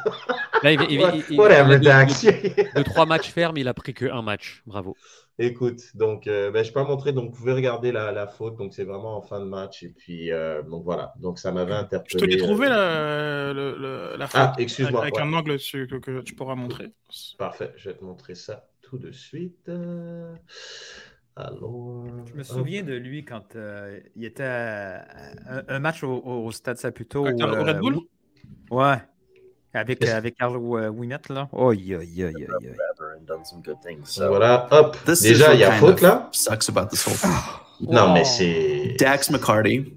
Là, il, il- il- il- Whatever, il- Dax. de trois matchs fermes, il a pris que un match. Bravo. Écoute, donc euh, ben, je peux pas montrer, donc vous pouvez regarder la, la faute, donc c'est vraiment en fin de match. Et puis, euh, donc voilà, donc ça m'avait je interpellé. te l'ai trouvé euh, la, le- le- la Ah, faute excuse-moi, avec, ouais. un angle que, que tu pourras montrer. Parfait, je vais te montrer ça tout de suite. Alors. Je me souviens de lui quand euh, il était un, un match au, au- au Stade Saputo. Avec Carlo euh, Red Bull? où- Ouais. Avec, avec Carlo euh, Wimet, là. Oh, aïe, aïe, aïe, aïe. And done some good things. Donc So Voilà, hop. this is Déjà, what il y a faute là? sucks about this whole thing. *laughs* Non, mais Oh. c'est. Dax McCarty,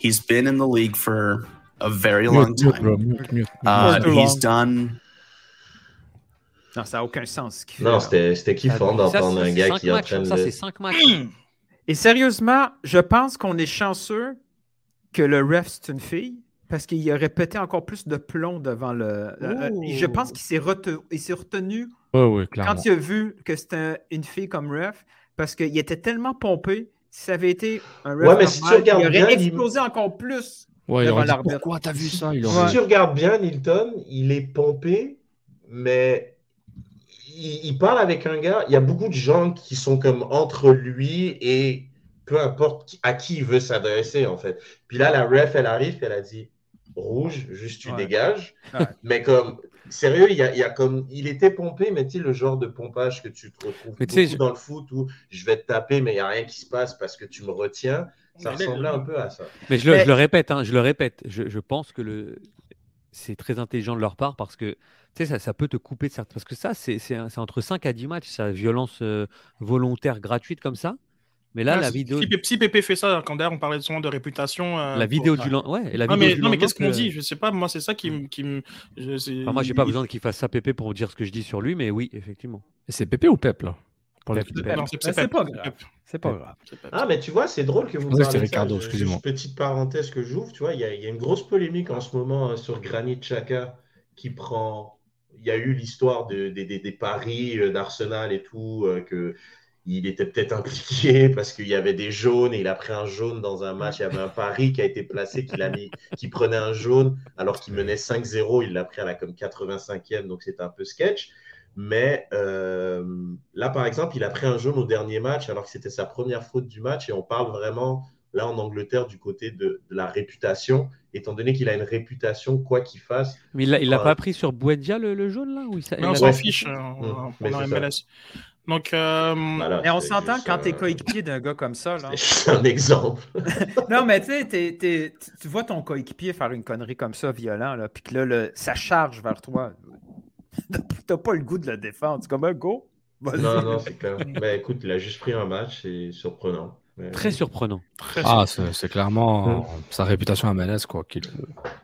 he's been in the league for a very long Mute, mute, bro, time. mute, mute. Uh, he's long. done. Non, ça n'a aucun sens ce. Non, c'était kiffant d'entendre un gars qui entraîne. Ça, c'est cinq matchs. *clears throat* Et sérieusement, je pense qu'on est chanceux que le ref, c'est une fille. Parce qu'il aurait pété encore plus de plomb devant le. euh, je pense qu'il s'est rete- il s'est retenu Ouais, clairement. quand il a vu que c'était un- une fille comme ref, parce qu'il était tellement pompé, si ça avait été un ref Ouais, mais si tu regardes il aurait bien, il- explosé encore plus. Ouais, il devant aurait dit, pourquoi t'as vu ça? Il Si tu regardes bien Nilton, il est pompé, mais il, il parle avec un gars. Il y a beaucoup de gens qui sont comme entre lui et peu importe à qui il veut s'adresser, en fait. Puis là, la ref, elle arrive, elle a dit rouge, juste tu Ouais. dégages. Ouais. Mais comme, sérieux, il y a, il y a comme, il était pompé, mais tu sais, le genre de pompage que tu te retrouves beaucoup dans le foot où je vais te taper, mais il n'y a rien qui se passe parce que tu me retiens? Ça Mais là, ressemblait un peu à ça. Mais je le, Mais- je le répète, hein, je le répète. Je, je pense que le... c'est très intelligent de leur part parce que tu sais, ça, ça peut te couper de certains. Parce que ça, c'est entre 5 à 10 matchs, ça, violence euh, volontaire gratuite comme ça. Mais là, Ah, la si- vidéo, Si, Pépé- si Pépé fait ça, quand d'ailleurs on parlait souvent de réputation. euh, la vidéo pour- du lendemain. Ouais, et la Non, vidéo mais, du non, mais qu'est-ce qu'on que- dit? Je sais pas, moi c'est ça qui me. Qui me je- Enfin, moi, j'ai pas besoin qu'il fasse ça, Pépé, pour dire ce que je dis sur lui, mais oui, effectivement. Et C'est Pépé ou Pep, là? Pour le Pep, coup. Pep. Non, c'est pas grave. C'est pas grave. Ah, mais tu vois, c'est drôle que vous c'était de. Ricardo, excusez-moi. Petite parenthèse que j'ouvre, tu vois, il y, a, il y a une grosse polémique en ce moment euh, sur Granit Xhaka qui prend. Il y a eu l'histoire de, des- paris euh, d'Arsenal et tout, euh, que il était peut-être impliqué *laughs* parce qu'il y avait des jaunes et il a pris un jaune dans un match. Il y avait un pari qui a été placé, qu'il a mis, qui prenait un jaune alors qu'il menait 5-0. Il l'a pris à la comme 85e, donc c'était un peu sketch. Mais euh, là, par exemple, il a pris un jaune au dernier match alors que c'était sa première faute du match et on parle vraiment là en Angleterre du côté de, de la réputation, étant donné qu'il a une réputation quoi qu'il fasse. Mais il l'a l'a Ouais. pas pris sur Buendia, le, le jaune, là où il, il on a- s'en fiche, euh, Mmh, on on c'est. MLS. Donc, euh, Voilà, Mais on s'entend quand t'es euh, coéquipier d'un gars comme ça. Là. C'est juste un exemple. *laughs* Non, mais tu sais, t'es- t'es- tu- tu vois ton coéquipier faire une connerie comme ça, violent, là, puis que là, le- ça charge vers toi. *laughs* T'as pas le goût de le défendre. C'est comme un go. Non, non, c'est clair. Mais écoute, il a juste pris un match, c'est surprenant. Mais- Très surprenant. très Ah, c'est clairement sa réputation à MLS, quoi. Qui, le-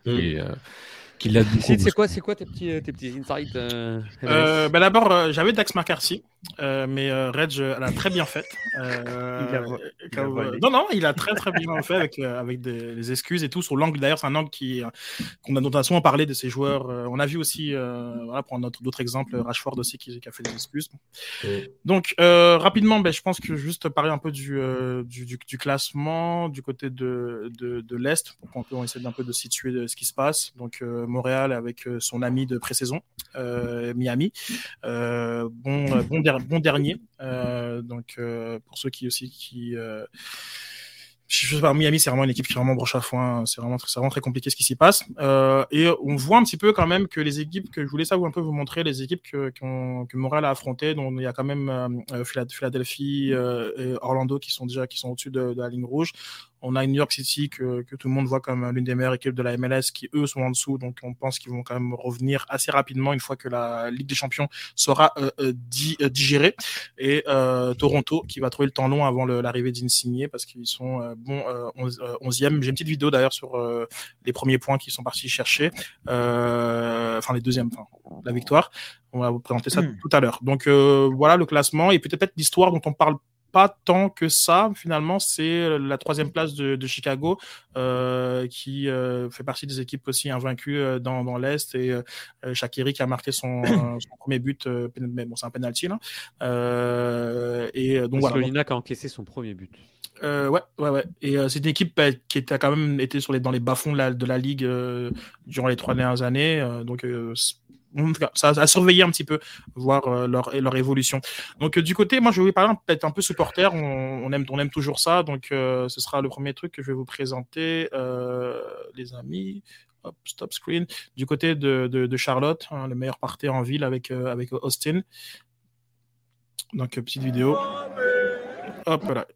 qui, euh, l'a beaucoup Sid, c'est quoi, c'est quoi tes petits, tes petits insights euh, Euh, ben D'abord, j'avais Dax McCarthy, euh, mais euh, Reg euh, l'a très bien fait. Euh, Il a il a non, non, il a très très bien fait avec, euh, avec des, des excuses et tout. Sur l'angle, d'ailleurs, c'est un angle qui, qu'on a, dont on a souvent parlé de ces joueurs. Euh, on a vu aussi, euh, voilà, pour notre- d'autres exemples, Rashford aussi qui, qui a fait des excuses. Donc, euh, rapidement, ben, je pense que juste parler un peu du, euh, du, du, du classement du côté de, de, de l'Est, pour qu'on on essaie d'un peu de situer de ce qui se passe. Donc, euh, Montréal avec son ami de pré-saison, euh, Miami. Euh, bon, bon, der- bon dernier. Euh, donc, euh, pour ceux qui aussi qui. Euh, je sais pas, Miami, c'est vraiment une équipe qui vraiment broche à foin. C'est vraiment, c'est vraiment très compliqué ce qui s'y passe. Et on voit un petit peu quand même que les équipes que je voulais ça vous un peu vous montrer, les équipes que, qu'on- que Montréal a affrontées, dont il y a quand même Phila- Philadelphie et Orlando qui sont déjà qui sont au-dessus de, de la ligne rouge. On a New York City que, que tout le monde voit comme l'une des meilleures équipes de la MLS qui eux sont en dessous. Donc on pense qu'ils vont quand même revenir assez rapidement une fois que la Ligue des Champions sera euh, euh, di- euh, digérée. Et euh, Toronto qui va trouver le temps long avant l'arrivée d'Insigné parce qu'ils sont bon euh, 11, euh, 11e. J'ai une petite vidéo d'ailleurs sur euh, les premiers points qu'ils sont partis chercher. Euh, enfin les deuxièmes, enfin la victoire. On va vous présenter ça Hmm. tout à l'heure. Donc euh, voilà le classement et peut-être l'histoire dont on parle pas tant que ça finalement c'est la troisième place de, de Chicago euh, qui euh, fait partie des équipes aussi invaincues euh, dans, dans l'est et euh, Shaqiri qui a marqué son, euh, *clears throat* son premier but euh, mais bon c'est un penalty là euh, et euh, donc voilà Donc, Solina qui a encaissé son premier but. euh, ouais, ouais, ouais. Et euh, c'est une équipe bah, qui était, a quand même été sur les, dans les bas-fonds de la, de la ligue euh, durant les trois dernières années. euh, donc, euh, en tout cas, ça a surveillé un petit peu, voir euh, leur, leur évolution. Donc, euh, du côté, moi, je vais parler peut-être un peu supporter. On, aime, on aime toujours ça. Donc, euh, ce sera le premier truc que je vais vous présenter, euh, les amis. Stop screen. Du côté de, de, Charlotte, hein, le meilleur party en ville avec, euh, avec Austin. Donc, euh, petite vidéo. Hop là.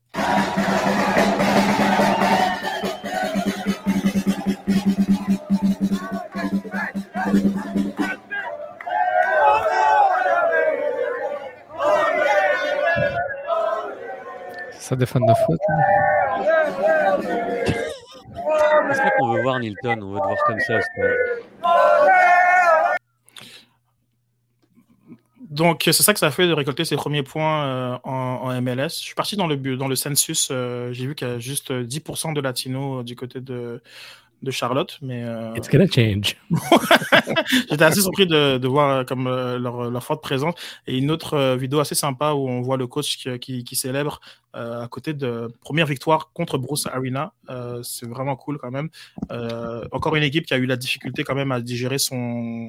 Ça des fans de foot. là C'est ça qu'on veut voir Nilton, on veut te voir comme ça. Donc, c'est ça que ça fait de récolter ses premiers points euh, en, en MLS. Je suis parti dans le, dans le census. euh, J'ai vu qu'il y a juste euh, 10% de latinos euh, du côté de, de Charlotte. Mais euh, It's gonna change. *laughs* j'étais assez surpris de, de voir euh, comme euh, leur, leur forte présence. Et une autre euh, vidéo assez sympa où on voit le coach qui, qui, qui célèbre euh, à côté de première victoire contre Bruce Arena. Euh, C'est vraiment cool quand même. Euh, encore une équipe qui a eu la difficulté quand même à digérer son,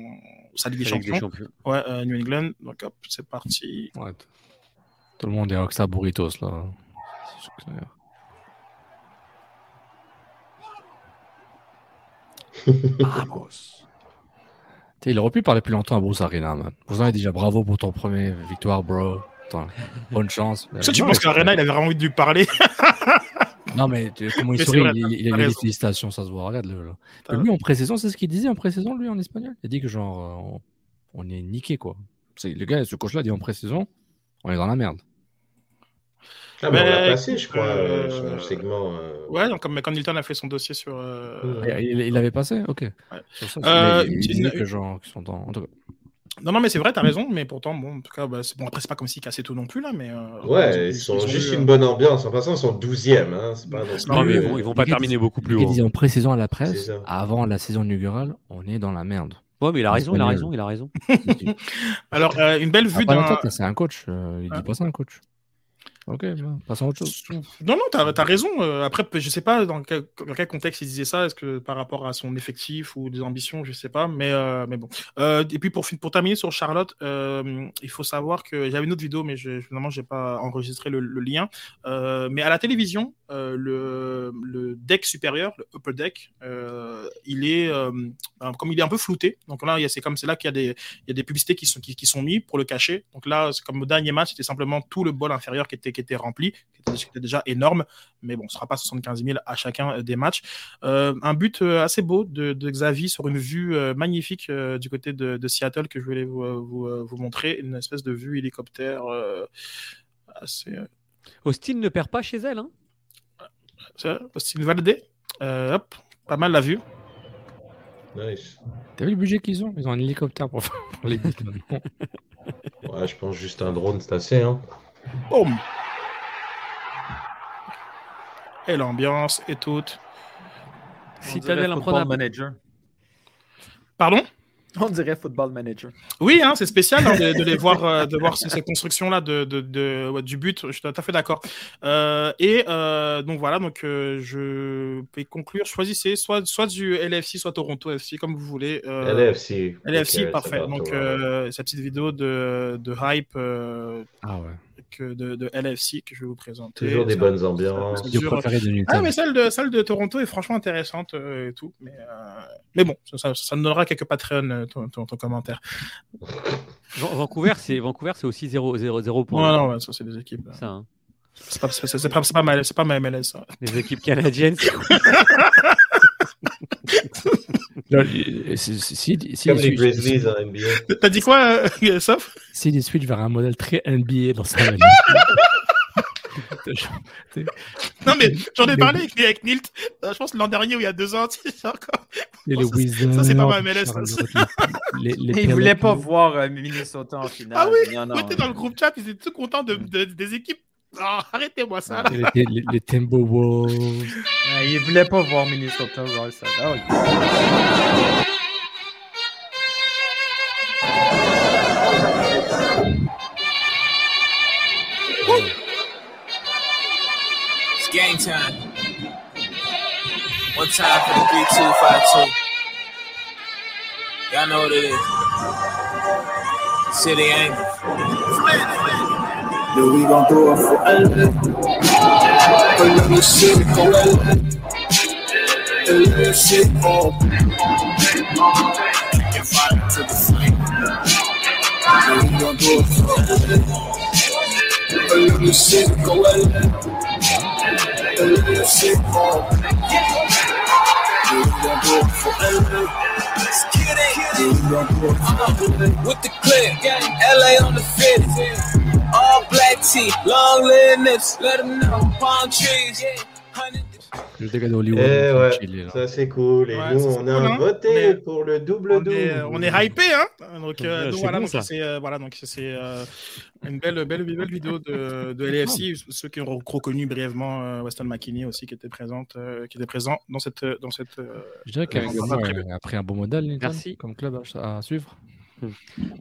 sa Ligue des Sa Ligue des Champions. Ouais, euh, New England. Donc hop, c'est parti. Ouais. Tout le monde est Rockstar Burritos là. C'est clair. T'sais, il aurait pu parler plus longtemps à Bruce Arena, man. Bruce Arena déjà bravo pour ton premier victoire, bro. Attends, bonne chance. Ça, tu Non, penses qu'Arena, il avait vraiment envie de lui parler? *laughs* Non, mais tu- comment il sourit, vrai, il, il- avait des félicitations, ça se voit. Regarde-le. là. T'as- Mais lui, en pré-saison, c'est ce qu'il disait en pré-saison, lui, en espagnol. Il a dit que, genre, euh, on, on est niqué, quoi. Le gars, ce coach-là dit en pré-saison, on est dans la merde. Ah, mais on l'a passé, je crois, euh, euh, son segment. euh, Ouais, donc, comme quand Nilton a fait son dossier sur. euh, Ouais. Il, il l'avait passé Ok. Sur ça, Euh, mais il, que, genre, qu'ils sont en. en tout cas, Non, non, mais c'est vrai, t'as raison, mais pourtant, bon, en tout cas, bah, c'est bon, après, c'est pas comme s'ils cassaient tout non plus, là, mais. euh, Ouais, ils sont ont juste eu, une bonne ambiance. En passant, ils sont 12e. Hein. Pas non mais ils vont, ils vont pas terminer beaucoup plus haut. disait en pré-saison à la presse, avant la saison inaugurale, on est dans la merde. Ouais, mais il a raison, il a raison, il a raison. *laughs* Alors, euh, une belle vue Ah, d'un. c'est un coach. euh, il Hein dit pas ça, un coach. Ok, bah, passons à autre chose. Non, non, t'as as raison. euh, après, je sais pas dans quel, contexte il disait ça. Est-ce que par rapport à son effectif ou des ambitions, je sais pas. Mais, euh, mais bon. Euh, et puis pour, pour terminer sur Charlotte, il faut savoir que j'avais une autre vidéo, mais je, finalement, j'ai pas enregistré le, lien. Mais à la télévision, le, le deck supérieur, le upper deck, il est comme il est un peu flouté. Donc là, c'est comme c'est là qu'il y a des y a des publicités qui sont qui, qui sont mis pour le cacher. Donc là, comme au dernier match, c'était simplement tout le bol inférieur qui était qui était rempli, qui était, qui était déjà énorme. Mais bon, ce sera pas 75 000 à chacun euh, des matchs. Euh, un but euh, assez beau de, de Xavi sur une vue magnifique euh, du côté de, de Seattle que je voulais vous, vous, vous montrer, une espèce de vue hélicoptère euh, assez. Austin ne perd pas chez elle. Hein ça, Austin Valdez. Euh, hop, pas mal la vue. Nice. T'as vu le budget qu'ils ont? Ils ont un hélicoptère pour les buts. *laughs* Ouais, je pense juste un drone, c'est assez. Hein. Boum. Et l'ambiance et tout. Citadel On dirait imprenable. Football Manager. Pardon? On dirait Football Manager. Oui, hein, c'est spécial hein, de, de les voir, euh, de voir ces constructions-là de, de, de- ouais, du but. Je suis tout à fait d'accord. Euh, et euh, donc voilà, donc euh, je vais conclure. Choisissez soit, soit du LFC, soit Toronto FC, comme vous voulez. Euh, LFC. LFC, parfait. Donc euh, cette petite vidéo de, de hype euh, Ah ouais. De, de LFC que je vais vous présenter. Toujours des Ça- bonnes ambiances. de Ah, mais celle de, celle de Toronto est franchement intéressante euh, et tout. Mais, euh, mais bon, ça, ça, ça nous donnera quelques Patreon, euh, ton, ton, ton commentaire. Van- Vancouver, c'est Vancouver, c'est aussi 0 0 0 Non, points. non, ouais, ça, c'est des équipes. Ça, hein. C'est pas, c'est, pas, pas, mal- c'est pas ma MLS, ça. Les équipes canadiennes. *laughs* c'est- Là, si- si- si- si- Comme si- les Grizzlies en NBA. T'as dit quoi, euh, Soph S'il switch vers un modèle très NBA dans sa manière. *laughs* Non, mais j'en ai parlé avec, avec Nilt, euh, je pense l'an dernier ou il y a deux ans. *laughs* les Bon, ça, Wizards. ça, c'est pas ma MLS. les- les- les Il voulait pas voir euh, Minnesota en finale. Ah oui, moi, t'es dans le groupe chat, ils étaient tout contents de, de- des équipes. Ah, arrêtez-moi ça. là. Et Les, les, les Timberwolves. Ouais, il voulait pas voir Minnesota voir ça. Ah. It's game time. One time for the three, two, five, two. Y'all know what it is. City Angels. Yeah, we gon' do it for LA. Let me see it for LA. Let me see it for Get fire to the flame. Yeah, we gon' do it for LA. Let me see it for LA. Let me see it for Yeah, we gon' do it for LA. Yeah, we gon' do it for LA. With the clip, LA on the fifth. All black tee, long nips. Let them know. Palm trees. Hundred Le dégât d'Hollywood. Eh ouais, chiller, là. ça c'est cool. Et Ouais, nous, ça, c'est on cool, a hein. voté On est- pour le On double-double. est, on est hypé, hein Donc, euh, Ouais, donc voilà, bon, donc c'est euh, voilà, donc c'est euh, une belle, belle, belle vidéo de, de LAFC. Ceux qui ont reconnu brièvement euh, Weston McKinney aussi, qui était présente, euh, qui était présent dans cette, dans cette. euh, Je dirais qu'avec dans ça, cette- a pris un bon modèle, Merci. comme club à, à suivre.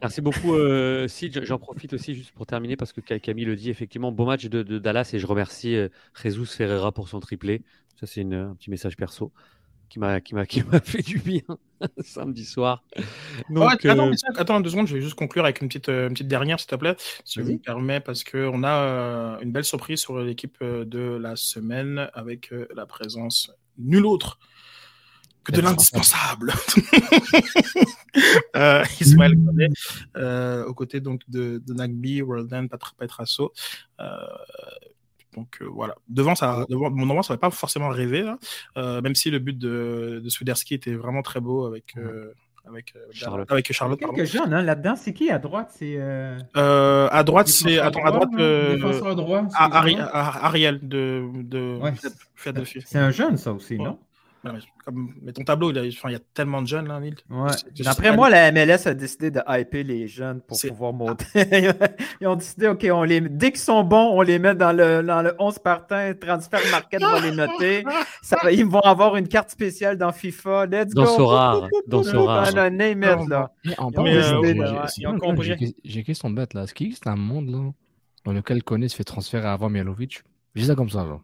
Merci beaucoup, euh, Sid. J'en profite aussi juste pour terminer parce que Ca- Camille le dit, effectivement, beau match de, de Dallas et je remercie euh, Jesus Ferreira pour son triplé. Ça, c'est un petit message perso qui m'a *laughs* fait du bien *laughs* samedi soir. Donc, Ouais, attends, euh, attends deux secondes, je vais juste conclure avec une petite, euh, une petite dernière, s'il te plaît, si Vas-y. me permets, parce qu'on a euh, une belle surprise sur l'équipe de la semaine avec la présence nul autre que de l'indispensable. *laughs* euh, Ismaël Koné, euh, aux côtés donc de, de Nagby, Roldan, Patra- Petrasso. Euh, donc euh, voilà, devant ça, devant, mon moment, ça va pas forcément rêver, là. Euh, même si le but de, de Swiderski était vraiment très beau avec, euh, avec, euh, Charlotte. avec Charlotte. Quelques jeunes, hein, là-dedans. C'est qui à droite? C'est. euh, Euh, à droite, c'est. Défenseur Attends, à droit, droite. euh, Défenseur droit, Ariel de, de Ouais, Philadelphie. C'est un jeune, ça aussi, Ouais. non? Ouais, comme- mais ton tableau, il, a- enfin, il y a tellement de jeunes là. Ouais. C'est- D'après moi, la MLS a décidé de hyper les jeunes pour pouvoir monter. *laughs* Ils ont décidé, OK, on les... dès qu'ils sont bons, on les met dans le, dans le 11 partant, transfert market va les noter. Ça ils vont avoir une carte spéciale dans FIFA. Let's Dans go! Sorare, dans Sorare. Ah, name it, là. Mais en de j'ai- une question bête là. Est-ce qu'il existe un monde là dans lequel Koné se fait transférer avant Mialovic? Je dis ça comme ça. Genre.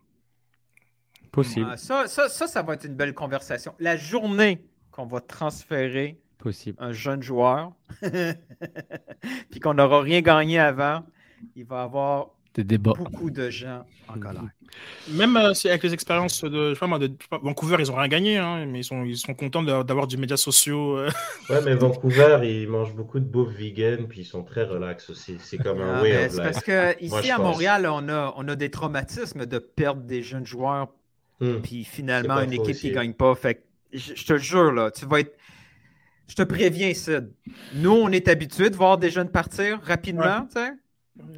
Possible, Ah, ça, ça, ça, ça va être une belle conversation. La journée qu'on va transférer possible. un jeune joueur, *laughs* puis qu'on n'aura rien gagné avant, il va y avoir Des débats. beaucoup de gens en colère. Même euh, si avec les expériences de, je sais pas de je sais pas, Vancouver, ils ont rien gagné, hein, mais ils sont, ils sont contents d'avoir du média sociaux. euh. Ouais, mais Vancouver, ils mangent beaucoup de bouffe vegan, puis ils sont très relax aussi. C'est comme un Ah, way mais of life. parce que ici à pense. Montréal, on a, on a des traumatismes de perdre des jeunes joueurs, Hmm. puis finalement une équipe aussi. qui gagne pas. Fait que je, je te le jure, là, tu vas être. Je te préviens, Sid. Nous, on est habitués de voir des jeunes partir rapidement,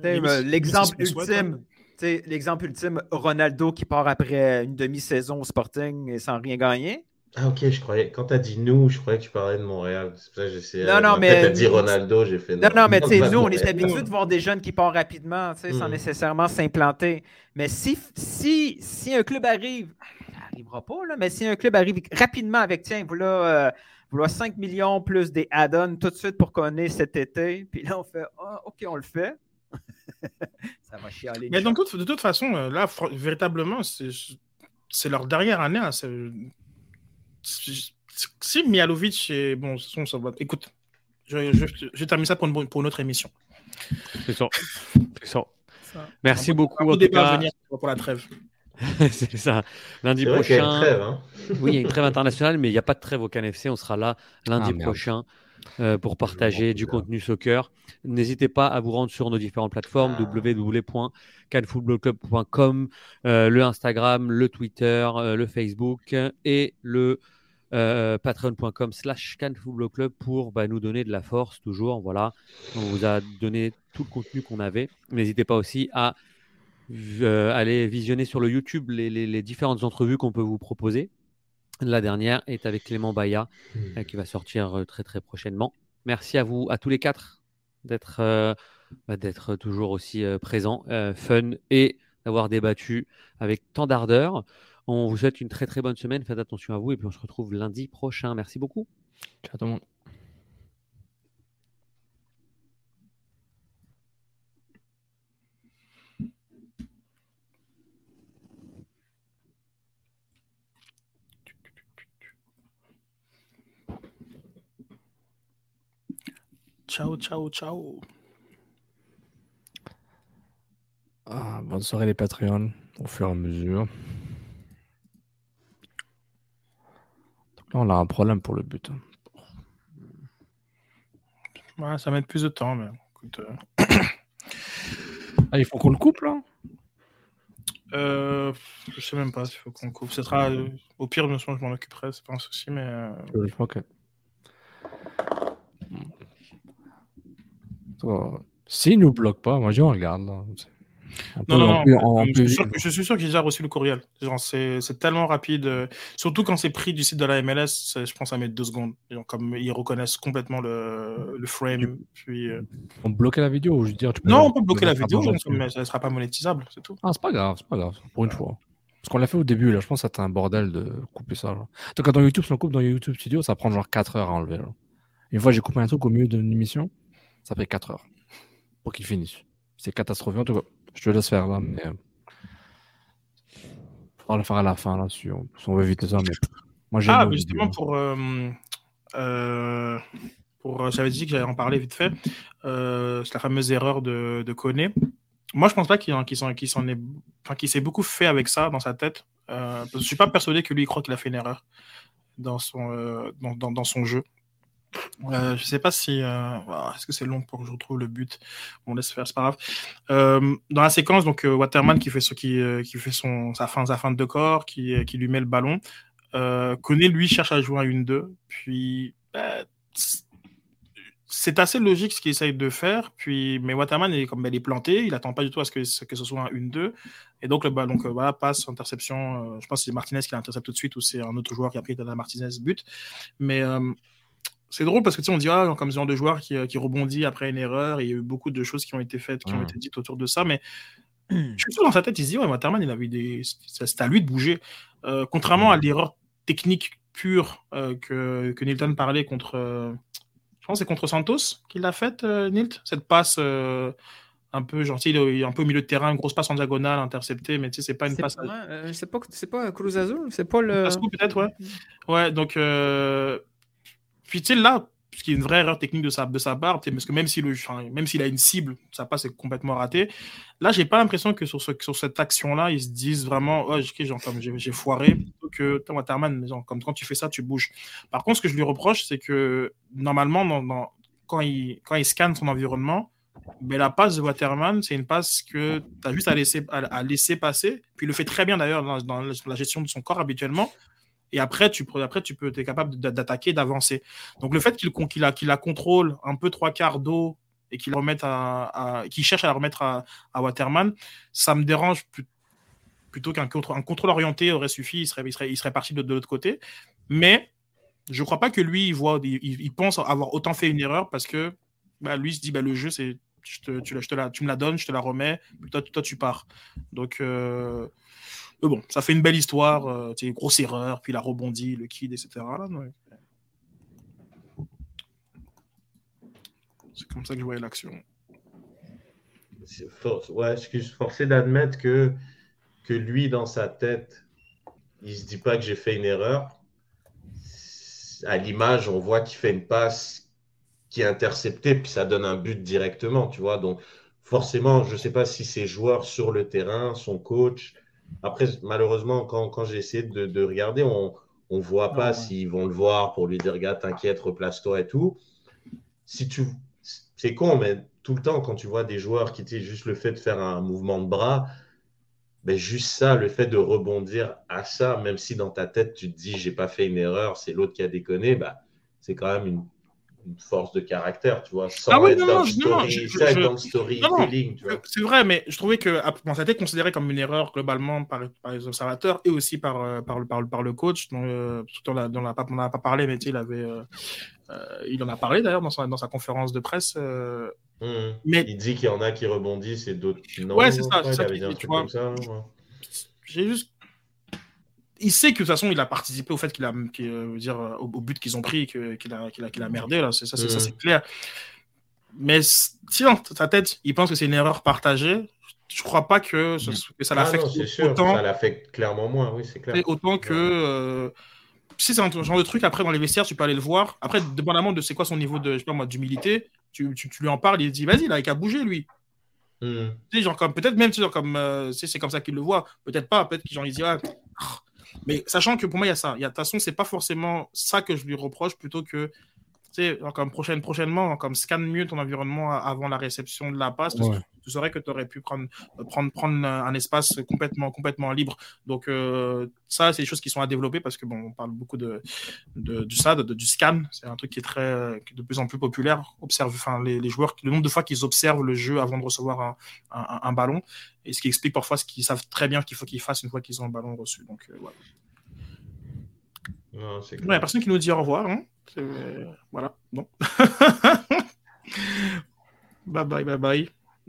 euh, L'exemple ultime, sais, l'exemple ultime, Ronaldo qui part après une demi-saison au Sporting et sans rien gagner. Ah, ok, je croyais. Quand t'as dit nous, je croyais que tu parlais de Montréal. C'est pour ça que j'essayais. Non, non, mais- T'as dit Ronaldo, j'ai fait Non, non, mais tu sais, nous, on est habitués de voir des jeunes qui partent rapidement, tu sais, sans Mhm. nécessairement s'implanter. Mais si, si, si un club arrive, ça n'arrivera pas, là, mais si un club arrive rapidement avec, tiens, voilà, euh, voilà 5 millions plus des add-ons tout de suite pour qu'on ait cet été, puis là, on fait, ah, OK, on le fait. *laughs* ça va chialer. Mais donc, de toute façon, euh, là, véritablement, c'est c'est leur dernière année. hein, Si Mialovic est. Bon, de toute façon, ça va. Écoute, je, je, je termine ça pour une, pour une autre émission. C'est ça. C'est ça. Ça. Merci Un beau- beaucoup. un en à cas. venir pour la trêve. *laughs* c'est ça. Lundi y a une prochain. trêve, hein. Oui, il y a une trêve internationale, mais il n'y a pas de trêve au CanFC. On sera là lundi Ah, merde. Euh, pour partager du contenu soccer. N'hésitez pas à vous rendre sur nos différentes plateformes Ah. www.canfootballclub.com, euh, le Instagram, le Twitter, euh, le Facebook et le euh, patreon.com slash canfootballclub pour bah, nous donner de la force toujours. Voilà, on vous a donné tout le contenu qu'on avait. N'hésitez pas aussi à euh, aller visionner sur le YouTube les, les- les différentes entrevues qu'on peut vous proposer. La dernière est avec Clément Baya, euh, qui va sortir euh, très très prochainement. Merci à vous, à tous les quatre, d'être euh, bah, d'être toujours aussi euh, présents, euh, fun et d'avoir débattu avec tant d'ardeur. On vous souhaite une très très bonne semaine. Faites attention à vous et puis on se retrouve lundi prochain. Merci beaucoup. Ciao tout le monde. Ciao, ciao, ciao. Ah, bonne soirée les Patreons, au fur et à mesure. Donc là, on a un problème pour le but. hein. Ouais, ça va mettre plus de temps, mais écoute. euh, Ah, il faut qu'on le coupe là? Euh, je sais même pas s'il faut qu'on coupe. Ce sera, euh, au pire, bien sûr, je m'en occuperai, c'est pas un souci, mais. euh, Ok. Oh, S'il nous bloque pas, moi je regarde. là. Non, non, on non. on je, suis sûr, je suis sûr que j'ai déjà reçu le courriel. C'est tellement rapide. euh, surtout quand c'est pris du site de la MLS, je pense que ça met deux secondes. Genre, comme ils reconnaissent complètement le, le frame. Puis, euh, On bloquait la vidéo ou je veux dire, tu peux Non, on peut bloquer la vidéo, mais ça ne sera pas monétisable, c'est tout. Ah, c'est pas grave, c'est pas grave, pour une fois. Parce qu'on l'a fait au début, là, je pense que c'était un bordel de couper ça. Donc, quand dans YouTube, si on coupe dans YouTube Studio, ça prend genre 4 heures à enlever. Une fois, j'ai coupé un truc au milieu d'une émission, ça fait 4 heures pour qu'il finisse. C'est catastrophique. En tout cas, je te laisse faire là, mais. euh, Faudra le faire à la fin, là, si on, si on veut éviter ça. Mais moi, Ah, mais justement, vidéo. pour. euh, euh, pour euh, J'avais dit que j'allais en parler vite fait. Euh, c'est la fameuse erreur de, de Koné. Moi, je pense pas qu'il en- qu'il s'en est. Enfin, qu'il s'est beaucoup fait avec ça dans sa tête. Parce que je suis pas persuadé que lui, il croit qu'il a fait une erreur dans son, dans, dans, dans son jeu. Euh, je sais pas si. euh, Est-ce que c'est long pour que je retrouve le but? On laisse faire, c'est pas grave. Euh, dans la séquence, donc euh, Waterman qui fait, ce, qui, qui fait son, sa, fin, sa fin de corps, qui, qui lui met le ballon. Koné, lui, cherche à jouer à une 2 Puis. bah, c'est assez logique ce qu'il essaye de faire. Puis, mais Waterman, est, comme elle est planté, il attend pas du tout à ce que, que ce soit un 1-2. Et donc, le ballon, passe, interception. je pense que c'est Martinez qui l'intercepte tout de suite ou c'est un autre joueur qui a pris Martinez but. Mais c'est drôle parce que tu sais, on dit, ah, comme ce genre de joueur qui, euh, qui rebondit après une erreur. Et il y a eu beaucoup de choses qui ont été faites, qui ont Mhm. été dites autour de ça. Mais *clears throat* je suis sûr dans sa tête, il se dit, ouais, Waterman, il avait des. c'est à lui de bouger. Euh, contrairement à l'erreur technique pure euh, que, que Nilton parlait contre. euh, je pense que c'est contre Santos qu'il l'a faite, Nilt? Cette passe un peu gentille, il est un peu au milieu de terrain, une grosse passe en diagonale interceptée, mais tu sais, c'est pas une passe. pas, euh, c'est pas, c'est pas Cruz Azul, c'est pas le. Pasco, peut-être, ouais. Ouais, donc. euh, Puis, tu là, ce qui est une vraie erreur technique de sa, de sa part, parce que même s'il a une cible, sa passe est complètement ratée. Là, j'ai pas l'impression que sur, ce, sur cette action-là, ils se disent vraiment, oh, genre, j'ai foiré, plutôt que, Waterman, comme quand tu fais ça, tu bouges. Par contre, ce que je lui reproche, c'est que normalement, quand, il, quand il scanne son environnement, mais la passe de Waterman, c'est une passe que tu as juste à laisser, à laisser passer. Puis il le fait très bien d'ailleurs dans, dans la gestion de son corps habituellement. Et après, tu, après, tu peux, es capable d'a- d'attaquer, d'avancer. Donc le fait qu'il con- qu'il a, qu'il la contrôle un peu trois quarts d'eau et qu'il à, à- cherche à la remettre à, Waterman, ça me dérange plutôt qu'un contrôle orienté aurait suffi, il serait, il serait, il serait parti de, l'autre côté. Mais je ne crois pas que lui, il, voit, il, pense avoir autant fait une erreur parce que bah, lui se dit bah, le jeu, c'est tu, la- la, tu me la donnes, je te la remets, toi, toi tu pars. Donc, euh, mais bon, ça fait une belle histoire. euh, sais, grosse erreur, puis il a rebondi, le kid, etc. Là. C'est comme ça que je voyais l'action. Ouais, suis forcé d'admettre que, que lui, dans sa tête, il se dit pas que j'ai fait une erreur. À l'image, on voit qu'il fait une passe qui est interceptée, puis ça donne un but directement, tu vois. Donc, forcément, je sais pas si ses joueurs sur le terrain, son coach. Après, malheureusement, quand, quand j'ai essayé de, de regarder, on on voit pas s'ils vont le voir pour lui dire, gars, t'inquiète, replace-toi et tout. Si tu, c'est con, mais tout le temps, quand tu vois des joueurs qui, tu juste le fait de faire un mouvement de bras, ben juste ça, le fait de rebondir à ça, même si dans ta tête tu te dis j'ai pas fait une erreur, c'est l'autre qui a déconné, bah, c'est quand même une, une force de caractère, tu vois, sans Ah oui, être non, dans non, story, je- dans storytelling. C'est vrai, mais je trouvais que ah, bon, ça a été considéré comme une erreur globalement par, par les observateurs et aussi par, euh, par, le, par, par le coach. dont, euh, on n'a on n'a pas, parlé, mais il, avait, euh, euh, il en a parlé d'ailleurs dans sa, dans sa conférence de presse. Mhm. Mais- Il dit qu'il y en a qui rebondissent et d'autres non. Ouais, c'est ça, ouais. J'ai juste. Il sait que de toute façon, il a participé au fait qu'il a, euh, dire, euh, au, au but qu'ils ont pris, qu'il a, qu'il a, qu'il a merdé, là. C'est, ça, c'est, c'est clair. Mais dans sa tête, il pense que c'est une erreur partagée, je crois pas que, ce- que ça Ah l'affecte sûr, autant. ça l'affecte clairement moins, oui, c'est clair. Autant que. euh, si c'est un genre de truc, après, dans les vestiaires, tu peux aller le voir. Après, dépendamment de c'est quoi son niveau de, je sais pas moi, d'humilité, tu, tu, tu lui en parles, il dit, vas-y, là, il a qu'à bouger, lui. Mhm. Tu sais, genre, comme, peut-être même, tu sais, genre, comme, euh, c'est comme ça qu'il le voit. Peut-être pas, peut-être qu'il genre, il dit, ah, ah. Mais sachant que pour moi, il y a ça. Il y a, de toute façon, c'est pas forcément ça que je lui reproche, plutôt que, sais, comme prochaine, prochainement, comme scanne mieux ton environnement avant la réception de la passe, parce Ouais. que tu saurais que tu aurais pu prendre, euh, prendre, prendre un espace complètement, complètement libre. Donc, euh, ça, c'est des choses qui sont à développer parce que, bon, on parle beaucoup de, de, du SAD, de- du scan. C'est un truc qui est très, qui est de plus en plus populaire. Observe, enfin, les, les joueurs, le nombre de fois qu'ils observent le jeu avant de recevoir un, un, un ballon. Et ce qui explique parfois ce qu'ils savent très bien qu'il faut qu'ils fassent une fois qu'ils ont un ballon reçu. Donc, euh, voilà. Non, c'est Il n'y a personne qui nous dit au revoir. Hein. C'est- Voilà, non. *laughs* bye bye, bye bye.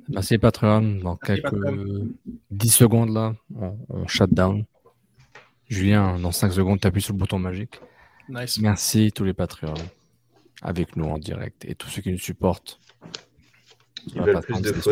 Merci Patreon. Dans Merci, quelques Patreon. 10 secondes là, on, on shut down. Julien, dans 5 secondes, tu appuies sur le bouton magique. Nice. Merci tous les Patreons avec nous en direct et tous ceux qui nous supportent. Ils veulent plus de.